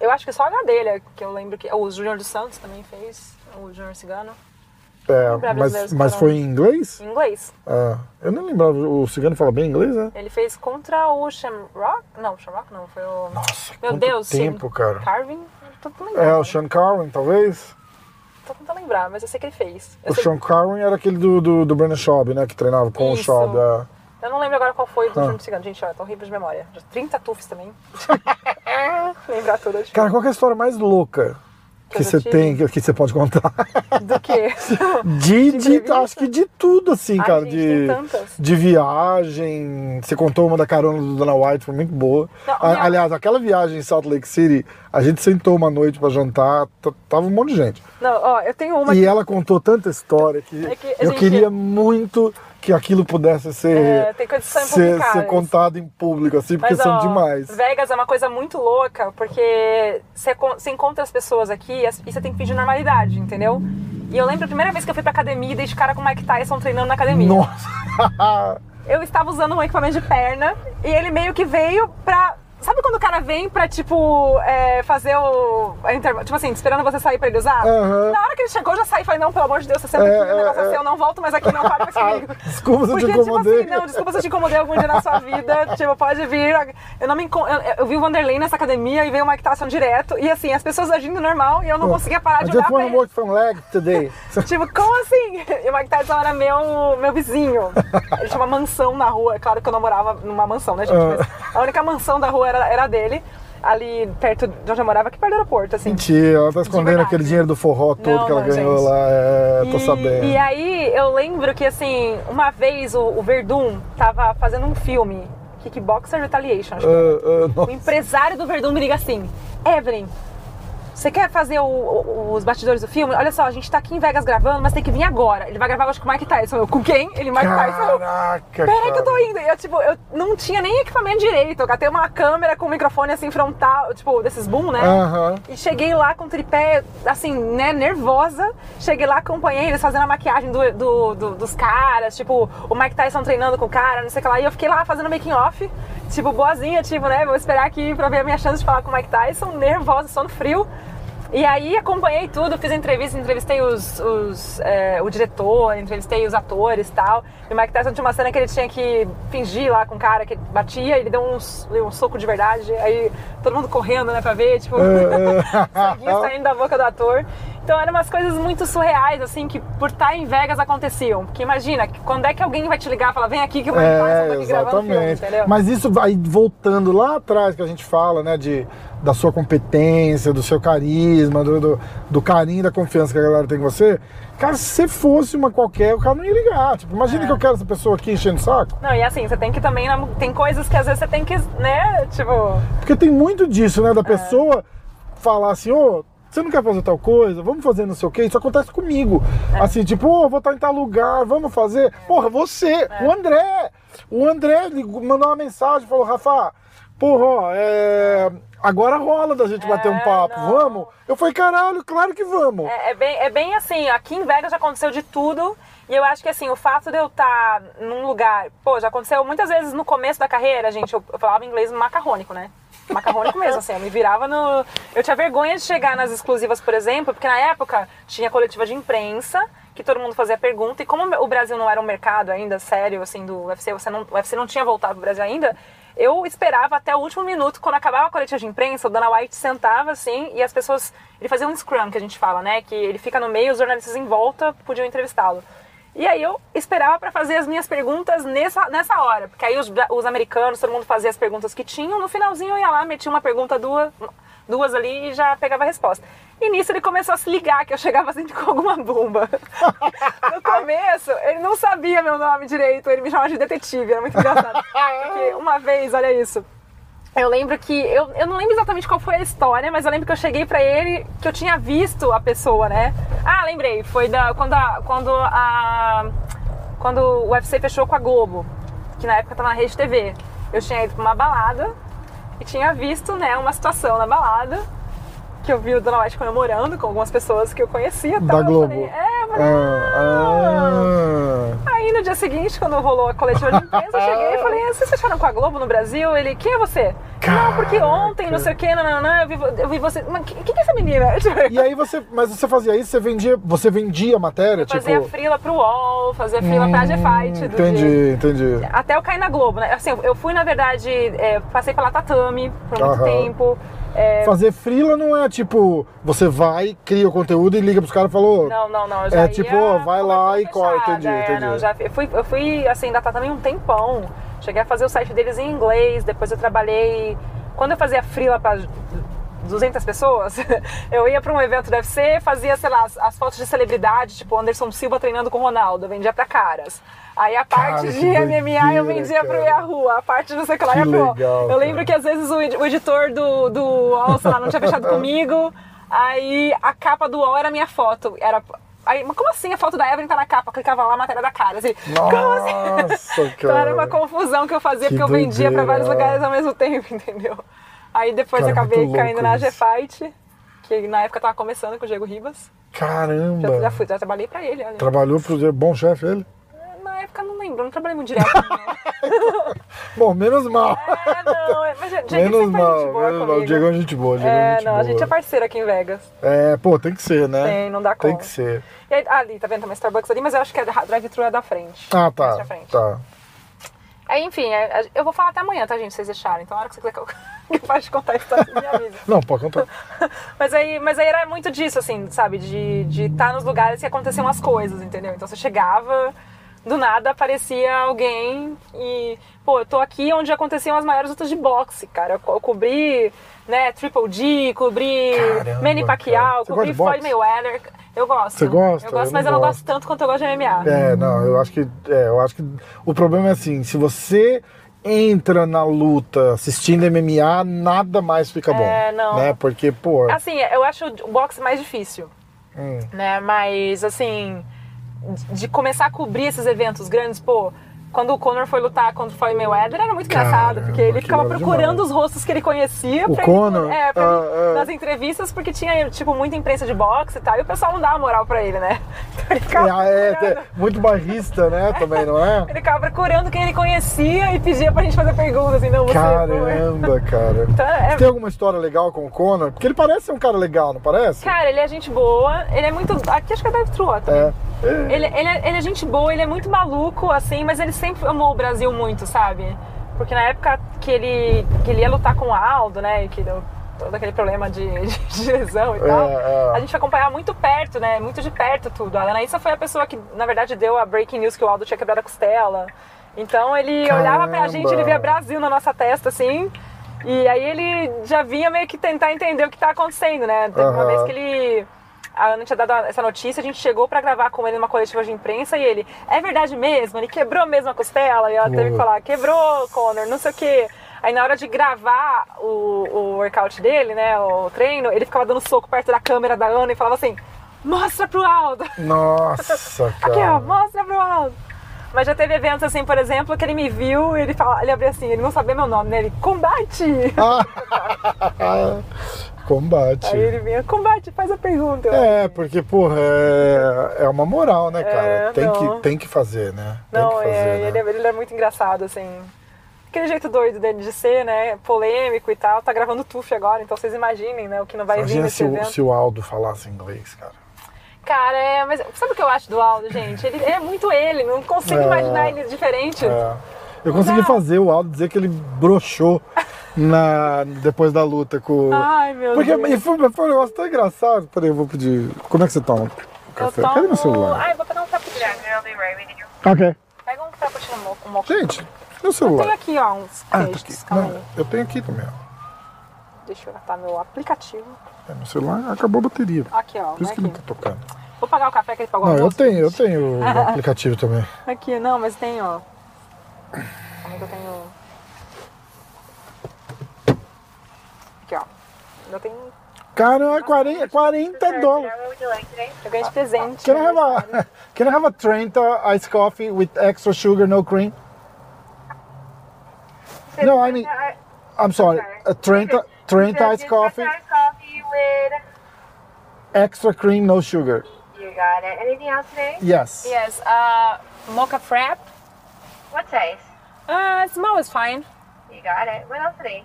Eu acho que só a dele, é que eu lembro que. O Júnior dos Santos também fez, o Júnior Cigano. É, mas, mas foi em inglês? Em inglês. Ah, eu nem lembrava, o cigano fala bem inglês, né? Ele fez contra o Shamrock? Não, Shamrock não, foi o. Nossa, Meu Deus, tempo, Sim. cara. Carvin? Tô. É, o. Sean Carwin, talvez? Tô tentando lembrar, mas eu sei que ele fez. Eu, O sei- Sean Carwin era aquele do, do, do Brandon Schaub, né? Que treinava com Isso. o Schaub. é. Eu não lembro agora qual foi do Ah. Júnior Cigano. Gente, ó, tô horrível de memória. Já 30 tufs também. Lembrar tudo. Cara, qual que é a história mais louca Que que você tem, que, você pode contar? Do quê? De, de, entrevista? acho que de tudo, assim, Ai, cara. gente, de, de viagem. Você contou uma da carona do Dana White, foi muito boa. Não, A- minha- Aliás, aquela viagem em Salt Lake City, a gente sentou uma noite pra jantar, tava um monte de gente. Não, ó, eu tenho uma E que ela contou tanta história que, É que eu gente- queria muito que aquilo pudesse ser, É, ser, ser contado em público, assim, porque Mas, são ó, demais. Vegas é uma coisa muito louca, porque você, con- você encontra as pessoas aqui e você tem que fingir normalidade, entendeu? E eu lembro a primeira vez que eu fui pra academia e dei de cara com o Mike Tyson treinando na academia. Nossa! Eu estava usando um equipamento de perna e ele meio que veio pra. Sabe quando o cara vem pra, tipo, é, fazer o. a interva- Tipo assim, esperando você sair pra ele usar? Aham. Na hora que ele chegou, eu já saí e falei: não, pelo amor de Deus, você senta É, aqui, o negócio é, é é. seu, eu não volto mais aqui, não para mais comigo. Desculpa se eu te Porque, tipo incomodei. assim, não, desculpa se eu te incomodei algum dia na sua vida. Tipo, pode vir. Eu não me eu, eu vi o Vanderlei nessa academia e veio o Mike direto. E assim, as pessoas agindo normal e eu não conseguia parar de olhar pra ele. work from leg today. Tipo, como assim? E o Mike Tyson era meu, meu vizinho. Ele tinha uma mansão na rua. É claro que eu não morava numa mansão, né, gente? Mas a única mansão da rua era, era dele. Ali perto de onde eu morava, aqui perto do aeroporto, assim. Mentira, ela tá escondendo aquele dinheiro do forró todo Não, que ela não, ganhou gente. lá. É, tô E- sabendo. E aí eu lembro que assim, uma vez o, o Verdun tava fazendo um filme, Kickboxer Retaliation, acho que Ah, ah, o nossa. empresário do Verdun me liga assim: Evelyn, você quer fazer o- o- os bastidores do filme? Olha só, a gente tá aqui em Vegas gravando, mas tem que vir agora. Ele vai gravar hoje com o Mike Tyson. Eu, com quem? Ele, Mike Tyson. Eu, Caraca, Peraí que eu tô indo. E eu, tipo, eu não tinha nem equipamento direito. Eu catei uma câmera com um microfone assim frontal, tipo, desses boom, né? Aham. E cheguei lá com o tripé, assim, né, nervosa. Cheguei lá, acompanhei eles fazendo a maquiagem do, do- do- dos caras, tipo, o Mike Tyson treinando com o cara, não sei o que lá. E eu fiquei lá fazendo making off, tipo, boazinha, tipo, né, vou esperar aqui pra ver a minha chance de falar com o Mike Tyson, nervosa, sono frio. E aí acompanhei tudo, fiz entrevista, entrevistei os, os, é, o diretor, entrevistei os atores e tal. E o Mike Tyson tinha uma cena que ele tinha que fingir lá com o cara que batia, ele deu deu um soco de verdade, aí todo mundo correndo, né, pra ver, tipo, sanguinho saindo da boca do ator. Então eram umas coisas muito surreais, assim, que por estar em Vegas aconteciam. Porque imagina, quando é que alguém vai te ligar e falar, vem aqui que Tyson tá É, aqui gravando filme, exatamente. entendeu? Mas isso vai voltando lá atrás que a gente fala, né, de, da sua competência, do seu carisma, do, do, do carinho, da confiança que a galera tem em você. Cara, se você fosse uma qualquer, o cara não ia ligar. Tipo, É. imagina que eu quero essa pessoa aqui enchendo o saco. Não, e assim, você tem que também, tem coisas que às vezes você tem que, né, tipo... Porque tem muito disso, né? Da pessoa falar assim, ô, você não quer fazer tal coisa? Vamos fazer não sei o quê. Isso acontece comigo. Assim, tipo, ô, vou estar em tal lugar, vamos fazer. Porra, você, o André. O André ligou- mandou uma mensagem, falou, Rafa, porra, ó, é, agora rola da gente bater um É, papo, não. vamos? Eu falei, caralho, claro que vamos. É, é bem, é bem assim, aqui em Vegas já aconteceu de tudo. E eu acho que assim, o fato de eu estar num lugar. Pô, já aconteceu muitas vezes no começo da carreira, gente, eu, eu falava inglês macarrônico, né? Macarrônico mesmo, assim, eu me virava no. Eu tinha vergonha de chegar nas exclusivas, por exemplo, porque na época tinha coletiva de imprensa, que todo mundo fazia pergunta, e como o Brasil não era um mercado ainda sério, assim, do UFC, você não, o UFC não tinha voltado pro Brasil ainda, eu esperava até o último minuto, quando acabava a coletiva de imprensa, o Dana White sentava assim e as pessoas. Ele fazia um scrum que a gente fala, né? Que ele fica no meio, os jornalistas em volta podiam entrevistá-lo. E aí eu esperava pra fazer as minhas perguntas nessa, nessa hora. Porque aí os, os americanos, todo mundo fazia as perguntas que tinham. No finalzinho eu ia lá, metia uma pergunta, duas, duas ali e já pegava a resposta. E nisso ele começou a se ligar que eu chegava sempre com alguma bomba. No começo, ele não sabia meu nome direito, ele me chamava de detetive, era muito engraçado. Porque uma vez, olha isso. Eu lembro que. Eu, eu não lembro exatamente qual foi a história, mas eu lembro que eu cheguei pra ele que eu tinha visto a pessoa, né? Ah, lembrei. Foi da, quando, a, quando a. Quando o UFC fechou com a Globo, que na época tava na rede TV. Eu tinha ido pra uma balada e tinha visto, né, uma situação na balada que eu vi o Dona White comemorando com algumas pessoas que eu conhecia. Da tal. Eu Globo. falei, é, eu falei, Ah, ah. Aí no dia seguinte, quando rolou a coletiva de imprensa, eu cheguei e falei, "Ah, vocês fecharam com a Globo no Brasil? Ele, quem é você? Não, porque ontem, não sei o que, não, não, não, eu vi, eu vi você. Mas quem que é essa menina? E aí você. Mas você fazia isso, você vendia. Você vendia matéria, Fazia tipo. frila pro UOL, fazia frila pra G-Fight. do dia. Entendi, entendi. Até eu cair na Globo, né? Assim, eu fui, na verdade, é, passei pela Tatame por muito Aham. tempo. É, Fazer frila não é tipo, você vai, cria o conteúdo e liga pros caras e falou. Não, não, não. É tipo, ó, vai lá e corta, fechada, entendi, é, entendi. não, já, eu, fui, eu fui, assim, da Tatame um tempão. Cheguei a fazer o site deles em inglês, depois eu trabalhei... Quando eu fazia frila pra 200 pessoas, eu ia pra um evento do UFC, fazia, sei lá, as, as fotos de celebridade, tipo Anderson Silva treinando com o Ronaldo, vendia pra caras. Aí a parte Cara, de MMA eu vendia pro cara. Yahoo, a parte não sei o que lá Que ia pro... legal, Eu lembro cara. que às vezes o, ed- o editor do, do UOL, sei lá, não tinha fechado comigo, aí a capa do UOL era a minha foto, era... Aí, mas como assim a foto da Evelyn tá na capa? Eu clicava lá, a matéria da cara, assim, como assim? Nossa, Então era cara. uma confusão que eu fazia, Que porque eu vendia pra vários lugares ao mesmo tempo, entendeu? Aí depois Cara, eu acabei caindo na. G-Fight, que na época tava começando com o Diego Ribas. Já, Caramba. já fui, já trabalhei pra ele, olha. Trabalhou pro bom chefe ele? Na época não lembro, não trabalhei muito direto. Bom, menos mal. é, não, é, mas o Diego menos mal, gente boa menos mal. O. Diego é gente boa, Diego é É, gente não, boa. a gente é parceiro aqui em Vegas. É, pô, tem que ser, né? Tem, não dá Tem como. que ser. E aí, ali, tá vendo? Tem uma Starbucks ali, mas eu acho que a drive-thru é da frente. Ah, tá. frente. Tá. Aí, enfim, é, eu vou falar até amanhã, tá, gente? Vocês deixarem. Então, na hora que você clicar, que eu paro de contar a história, você me avisa. Não, pode contar. Mas aí, mas aí era muito disso, assim, sabe? De estar de tá nos lugares que aconteciam as coisas, entendeu? Então você chegava, do nada aparecia alguém e, pô, eu tô aqui onde aconteciam as maiores lutas de boxe, cara. Eu, eu cobri, né, Triple G, cobri Caramba, Manny. Pacquiao, cobri Floyd Mayweather. Eu gosto. Você gosta? Eu gosto, Eu mas não eu não gosto. gosto tanto quanto eu gosto de MMA. É, não, eu acho que. É, eu acho que o problema é assim, se você entra na luta assistindo MMA, nada mais fica bom. É, não. Né? Porque, pô. Assim, eu acho o boxe mais difícil. hum, né? Mas, assim, de começar a cobrir esses eventos grandes, pô. Quando o Conor foi lutar contra o Floyd Mayweather, era muito engraçado, Caramba, porque ele ficava procurando demais. os rostos que ele conhecia O pra Conor? ele, é, pra Ah, ele- ah. nas entrevistas, porque tinha, tipo, muita imprensa de boxe e tal, e o pessoal não dava moral pra ele, né? Então ele ficava, é, é, é muito barrista, né? Também, não é? ele ficava procurando quem ele conhecia e pedia pra gente fazer perguntas, assim, não, você foi. Caramba, cara. Então, é, Tem alguma história legal com o Conor? Porque ele parece ser um cara legal, não parece? Cara, ele é gente boa, ele é muito. Aqui acho que é drive true também. É. Ele, ele, é, ele é gente boa, ele é muito maluco, assim, mas ele sempre amou o Brasil muito, sabe? Porque na época que ele, que ele ia lutar com o Aldo, né? E que deu todo aquele problema de, de, de lesão e tal. é. A gente foi acompanhar muito perto, né? Muito de perto tudo. A Anaísa foi a pessoa que, na verdade, deu a breaking news que o Aldo tinha quebrado a costela. Então ele olhava pra gente, ele via Brasil na nossa testa, assim. E aí ele já vinha meio que tentar entender o que tá acontecendo, né? Teve uma Aham. vez que ele. A Ana tinha dado essa notícia, a gente chegou pra gravar com ele numa coletiva de imprensa e ele, é verdade mesmo? Ele quebrou mesmo a costela? E ela teve que falar, quebrou, Conor, não sei o quê. Aí na hora de gravar o, o workout dele, né, o treino, ele ficava dando soco perto da câmera da Ana e falava assim, mostra pro Aldo! Nossa, cara. Aqui, ó, mostra pro Aldo! Mas já teve eventos assim, por exemplo, que ele me viu e ele, fala, ele abriu assim, ele não sabia meu nome, né? Ele, combate! Combate. Aí ele vinha, combate, faz a pergunta. É, porque, porra, é, é uma moral, né, cara? É, tem, não. que, tem que fazer, né? Tem Não, fazer, é, né? ele, é- ele é muito engraçado, assim. Aquele jeito doido dele de ser, né? Polêmico e tal. Tá gravando TUF agora, então vocês imaginem, né? O que não vai vir Imagina nesse se o, se o Aldo falasse inglês, cara. Cara, é, mas sabe o que eu acho do Aldo, gente? Ele é muito ele, não consigo É. imaginar ele diferente. É. Eu consegui dá. fazer o Aldo dizer que ele broxou na, depois da luta com o. Ai, meu Porque Deus. e foi, foi um negócio tão engraçado. Peraí, eu vou pedir. Como é que você toma o Eu café? tomo... Cadê meu celular? Ai, vou pegar um cappuccino. Ok. Pega um frappuccino mo- um moco. Gente, meu Eu celular. tenho aqui, ó, uns Ah, tá aqui. Calma Não, eu tenho aqui também, ó. Deixa eu catar meu aplicativo. É, meu celular acabou a bateria. Aqui, ó. Por isso né, que não aqui. tá tocando. Vou pagar o café que ele pagou Não, eu tenho, eu tenho o aplicativo também. Aqui, não, mas tem, ó. Calma aí que eu tenho. Aqui, ó. Eu tenho. Cara, é 40, 40 dólares. What would you like today? Eu ganhei de presente. Can I have a Can I have a Trenta iced coffee with extra sugar, no cream? No, I mean, I'm sorry, a Trenta Trenta iced coffee, coffee with. extra cream, no sugar. You got it. Anything else today? Yes. Yes, uh, mocha frap. What size? Uh, small is fine. You got it. What else today?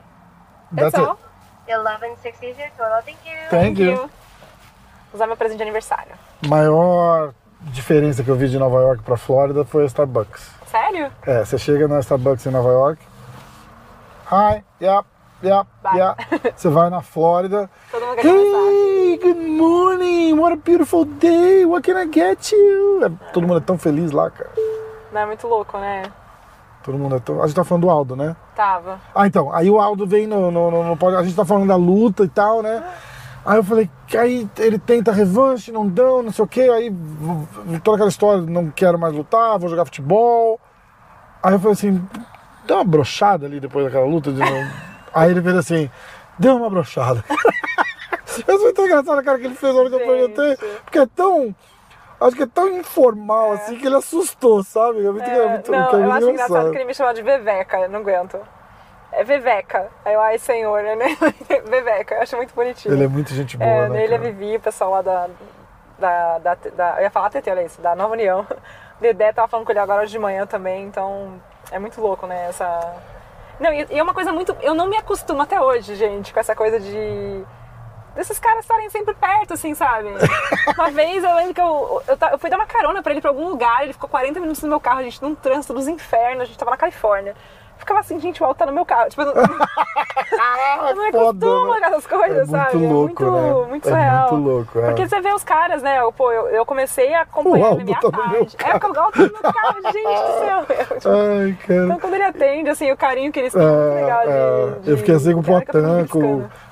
That's, That's it. all. Eleven sixty is your total. Thank you. Thank you. Usar meu presente de aniversário. Maior diferença que eu vi de Nova York pra Flórida foi a Starbucks. Sério? É, você chega na Starbucks em Nova York. Hi, yep, yep, Bye. yep. Você vai na Flórida. Todo mundo quer. Hey, good morning. What a beautiful day. What can I get you? É, todo mundo é tão feliz lá, cara. Não é muito louco, né? Todo mundo é. A gente tá falando do Aldo, né? Tava. Ah, então. Aí o Aldo vem no, no, no, no A gente tá falando da luta e tal, né? Aí eu falei, aí ele tenta revanche, não dão, não sei o quê. Aí toda aquela história, não quero mais lutar, vou jogar futebol. Aí eu falei assim, deu uma brochada ali depois daquela luta de aí ele fez assim, deu uma brochada. eu foi tão engraçado a cara que ele fez na hora que eu perguntei, porque é tão. Acho que é tão informal assim que ele assustou, sabe? É muito, é muito, não, é eu acho engraçado que ele me chamava de Veveca, eu não aguento. É Veveca. Aí eu, ai senhor, né? Veveca, eu acho muito bonitinho. Ele é muito gente boa, É, né? nele é cara? Vivi, o pessoal lá da, da, da, da- Eu ia falar TT, olha isso, da Nova União. Dedé tava falando com ele agora hoje de manhã também, então é muito louco, né? Essa. Não, e, e é uma coisa muito. Eu não me acostumo até hoje, gente, com essa coisa de. Desses caras estarem sempre perto, assim, sabe? Uma vez eu lembro que eu, eu, eu fui dar uma carona pra ele pra algum lugar, ele ficou 40 minutos no meu carro, a gente, num trânsito dos infernos, a gente tava na Califórnia. Ficava assim, gente, o alto tá no meu carro. Tipo, eu não, Ah, eu não me foda, acostumo né? com essas coisas, É muito sabe? louco, é muito, né? muito É surreal. muito louco, é. Porque você vê os caras, né? Eu, pô, eu, eu comecei a acompanhar Aldo na minha tá meu tarde. É, porque o Aldo tá no meu carro, gente do céu. Eu, tipo, Ai, então, cara. quando ele atende, assim, o carinho que eles têm é muito legal. É, De, é, de- eu fiquei assim com o cara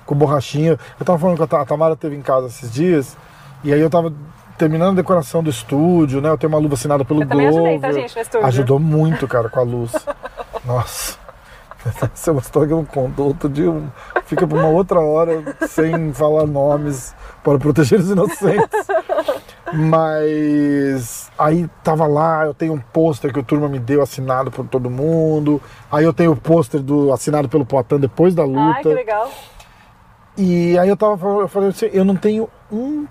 com, Borrachinha. Eu tava falando que a Ta- a Tamara teve em casa esses dias, e aí eu tava terminando a decoração do estúdio, né? Eu tenho uma luva assinada pelo também ajudei, tá, gente, no estúdio? Ajudou muito, cara, com a luz. Nossa. Essa é uma história que eu não conto. Outro dia fica pra uma outra hora sem falar nomes para proteger os inocentes. Mas aí tava lá, eu tenho um pôster que o turma me deu assinado por todo mundo. Aí eu tenho o pôster do assinado pelo Poitin depois da luta. Ai, que legal. E aí eu tava falando, eu falei assim, eu não tenho um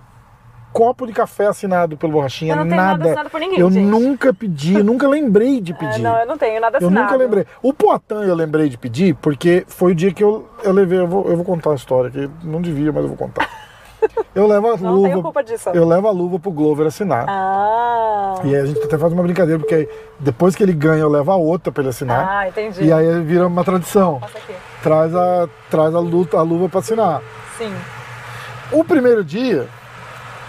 copo de café assinado pelo Borrachinha, Eu não tenho nada. nada assinado por ninguém, eu gente. nunca pedi, nunca lembrei de É, pedir. não, eu não tenho nada Eu assinado. nunca lembrei. O Poitin eu lembrei de pedir, porque foi o dia que eu, eu levei. Eu vou, eu vou contar a história, que não devia, mas eu vou contar. Eu levo a Não tenho luva. culpa disso. Eu levo a luva pro Glover assinar. Ah, E aí a gente até faz uma brincadeira, porque depois que ele ganha, eu levo a outra pra ele assinar. ah entendi. E aí vira uma tradição. Passa aqui. Traz a, traz a, luta, a luva pra assinar. Sim. O primeiro dia,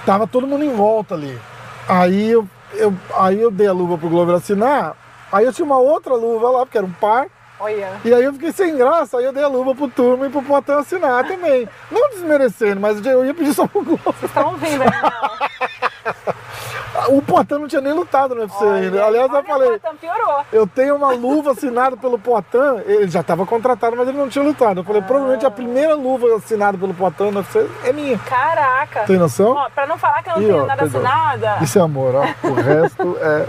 tava todo mundo em volta ali. Aí eu, eu, aí eu dei a luva pro Glover assinar. Aí eu tinha uma outra luva lá, porque era um par. Olha. E aí eu fiquei sem graça, aí eu dei a luva pro turma e pro Poitin assinar também. Não desmerecendo, mas eu ia pedir só pro Glover. Vocês estão ouvindo aí, não? O Poitin não tinha nem lutado no UFC ainda. Aliás, eu olha, falei, Poitin piorou. eu tenho uma luva assinada pelo Poitin. Ele já estava contratado, mas ele não tinha lutado. Eu falei, provavelmente a primeira luva assinada pelo Poitin no UFC é minha. Caraca. Tem noção? Ó, pra não falar que eu não Ih, tenho ó, nada assinada, Isso é amor, ó. O resto é.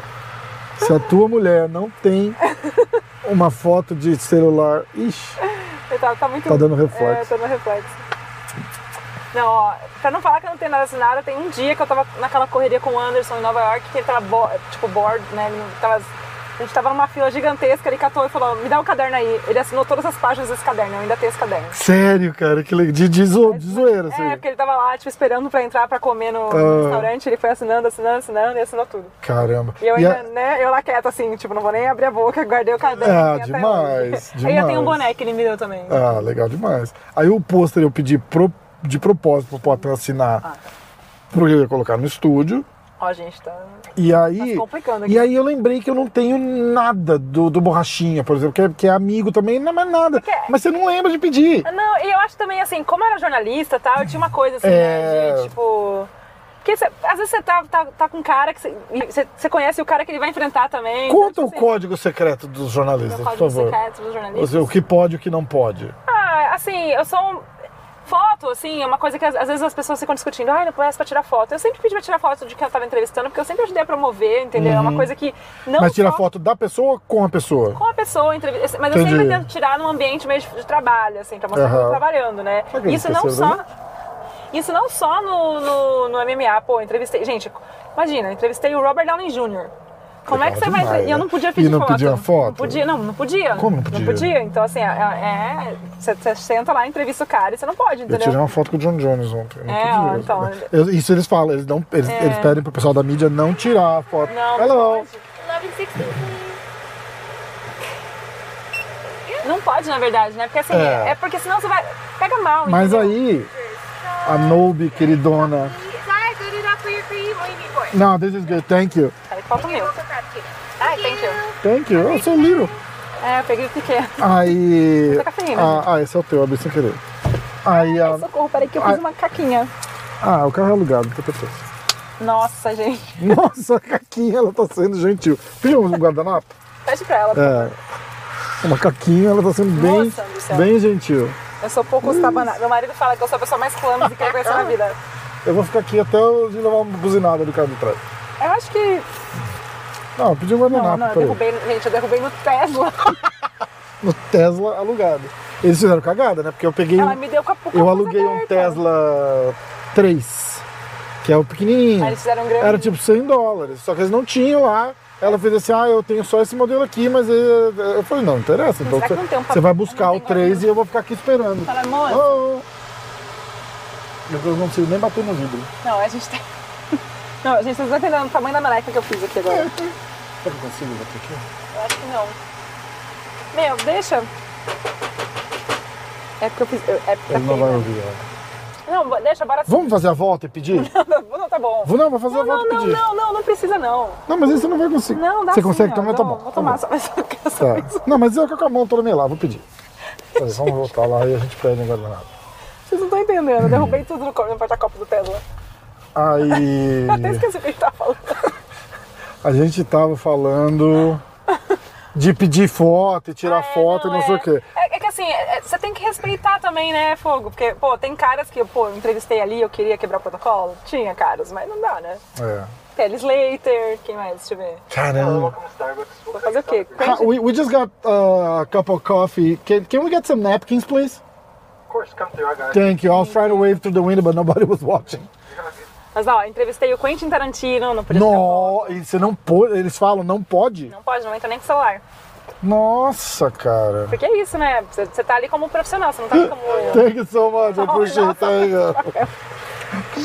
Se a tua mulher não tem uma foto de celular. Ixi, tá, tá muito. Tá dando reflexo. É, tá dando reflexo. Não, ó, pra não falar que eu não tenho nada assinado, tem um dia que eu tava naquela correria com o Anderson em Nova York, que ele tava, bo- tipo, bored, né? Ele tava, a gente tava numa fila gigantesca, ele catou e falou, me dá o caderno aí. Ele assinou todas as páginas desse caderno, eu ainda tenho esse caderno. sério, cara, que legal. De, de, zo- de zoeira, assim. É, porque ele tava lá, tipo, esperando pra entrar pra comer no, no Ah. restaurante, ele foi assinando, assinando, assinando e assinou tudo. Caramba. E eu E ainda, a- né, eu lá quieta assim, tipo, não vou nem abrir a boca, guardei o caderno. Ah, demais, hoje. Aí eu tenho um demais. boné que ele me deu também. Ah, legal demais. Aí o pôster eu pedi pro- de propósito pro Poitin assinar. Ah, tá. Porque eu ia colocar no estúdio. Ó, gente, tá. E aí, Tá se complicando aqui. e aí eu lembrei que eu não tenho nada do, do Borrachinha, por exemplo, que é, que é amigo também, não é mais nada. Porque- Mas você não lembra de pedir. Não, e eu acho também, assim, como eu era jornalista e tal, eu tinha uma coisa assim, É. né? De, tipo. Porque cê- às vezes você tá, tá, tá com um cara que você- conhece o cara que ele vai enfrentar também. então, Conta tipo o assim, código secreto dos jornalistas, por código favor. secreto dos jornalistas. O que pode e o que não pode. Ah, assim, eu sou um... Foto, assim, é uma coisa que às, às vezes as pessoas ficam discutindo. Ai, não parece pra tirar foto. Eu sempre pedi pra tirar foto de quem eu tava entrevistando, porque eu sempre ajudei a promover, entendeu? É uma coisa que não Uhum. Mas tira só foto da pessoa com a pessoa. com a pessoa, entrev- mas eu Entendi. sempre tento tirar num ambiente meio de, trabalho, assim, pra mostrar que eu tô trabalhando, né? Eu Isso não só... Isso não só no, no, no MMA, pô, eu entrevistei... Gente, imagina, eu entrevistei o Robert Downey Jr., como é que você vai. E eu né? não podia E pedir não foto. pedia foto? Não podia, não, não podia. Como não podia? Não podia. Então, assim, é. é- você, você senta lá, entrevista o cara e você não pode, Eu entendeu? tirei uma foto com o John Jones ontem. eu não É, podia. então- Eu- Isso eles falam, eles, não, eles, É. eles pedem pro pessoal da mídia não tirar a foto. Não, não Hello. pode. 1160, please. Não pode, na verdade, né? Porque assim, É. é, porque senão você vai. Pega mal. Mas entendeu? aí, a Nobe, queridona. Não, this is good, thank you. Aí falta o meu. Ai, thank you. Thank you, eu sou little. É, eu peguei o pequeno. Aí. Tá cafeína. Ah, ah, esse é o teu, abri sem querer. Aí a. Socorro, peraí que eu Ai. fiz uma caquinha. Ah, o carro é alugado, que eu pensei. Nossa, gente. Nossa, a Caquinha, ela tá sendo gentil. Pediu um guardanapo? Pede pra ela. É. Uma Caquinha, ela tá sendo bem, bem gentil. Eu sou pouco estabanada. Meu marido fala que eu sou a pessoa mais clumsy que ele conheceu na vida. Eu vou ficar aqui até eu levar uma buzinada do carro de trás. Eu acho que. Não, eu pedi um Não, não, eu derrubei. Gente, eu derrubei no Tesla. No Tesla alugado. Eles fizeram cagada, né? Porque eu peguei. Ela me deu com a com a Eu coisa aluguei um aberta. Tesla 3, que é o pequenininho. Eles fizeram um grande. Era tipo 100 dólares, só que eles não tinham lá. Ela fez assim, ah, eu tenho só esse modelo aqui, mas eh, eu falei, não, interessa. Então será que você, não tem um você papel? vai buscar não o tenho 3 e eu vou ficar aqui esperando. Fala, moça. Oh. Eu não preciso nem bater no vidro. Não, a gente tem. Não, gente, vocês não entendendo o tamanho da meleca que eu fiz aqui agora. Será que eu consigo bater aqui? Eu acho que não. Meu, deixa. É porque eu fiz. eu- É porque Ele não tá vai feio, ouvir. ó. né? Não, deixa, bora Vamos fazer a volta e pedir? Não, não, tá bom. Vou, não, vou fazer Não, a volta não, e não, pedir. não, não, não precisa não. Não, mas você não vai conseguir. Não, dá Você sim, consegue tomar? Tá Não, bom. Vou tá tomar bom. só mais só Tá. Não, mas eu com a mão toda meio lá, vou pedir. Peraí, vamos voltar lá e a gente pede um guardanapo. Vocês não estão entendendo. Eu derrubei tudo no porta-copo do Tesla. Aí. Eu até esqueci o que a gente tava falando. A gente tava falando de pedir foto e tirar É, foto não, e não sei é. o quê. É, é que assim, é- é- você tem que respeitar também, né, Fogo? Porque, pô, tem caras que, pô, eu entrevistei ali, eu queria quebrar o protocolo. Tinha caras, mas não dá, né? É. Kelly Slater, quem mais? Deixa eu ver. Caramba. Vou fazer o quê? Ha, we, we just got uh, a cup of coffee. Can, can we get some napkins, please? Of course, come through. I got it. Thank you. I was trying to wave through the window, but nobody was watching. Mas ó, entrevistei o Quentin Tarantino, não podia. No, e você não pode. Eles falam, não pode? Não pode, não entra nem com celular. Nossa, cara. Porque é isso, né? Você, você tá ali como profissional, você não tá ali como. Thank you so much. I appreciate it. Thank you.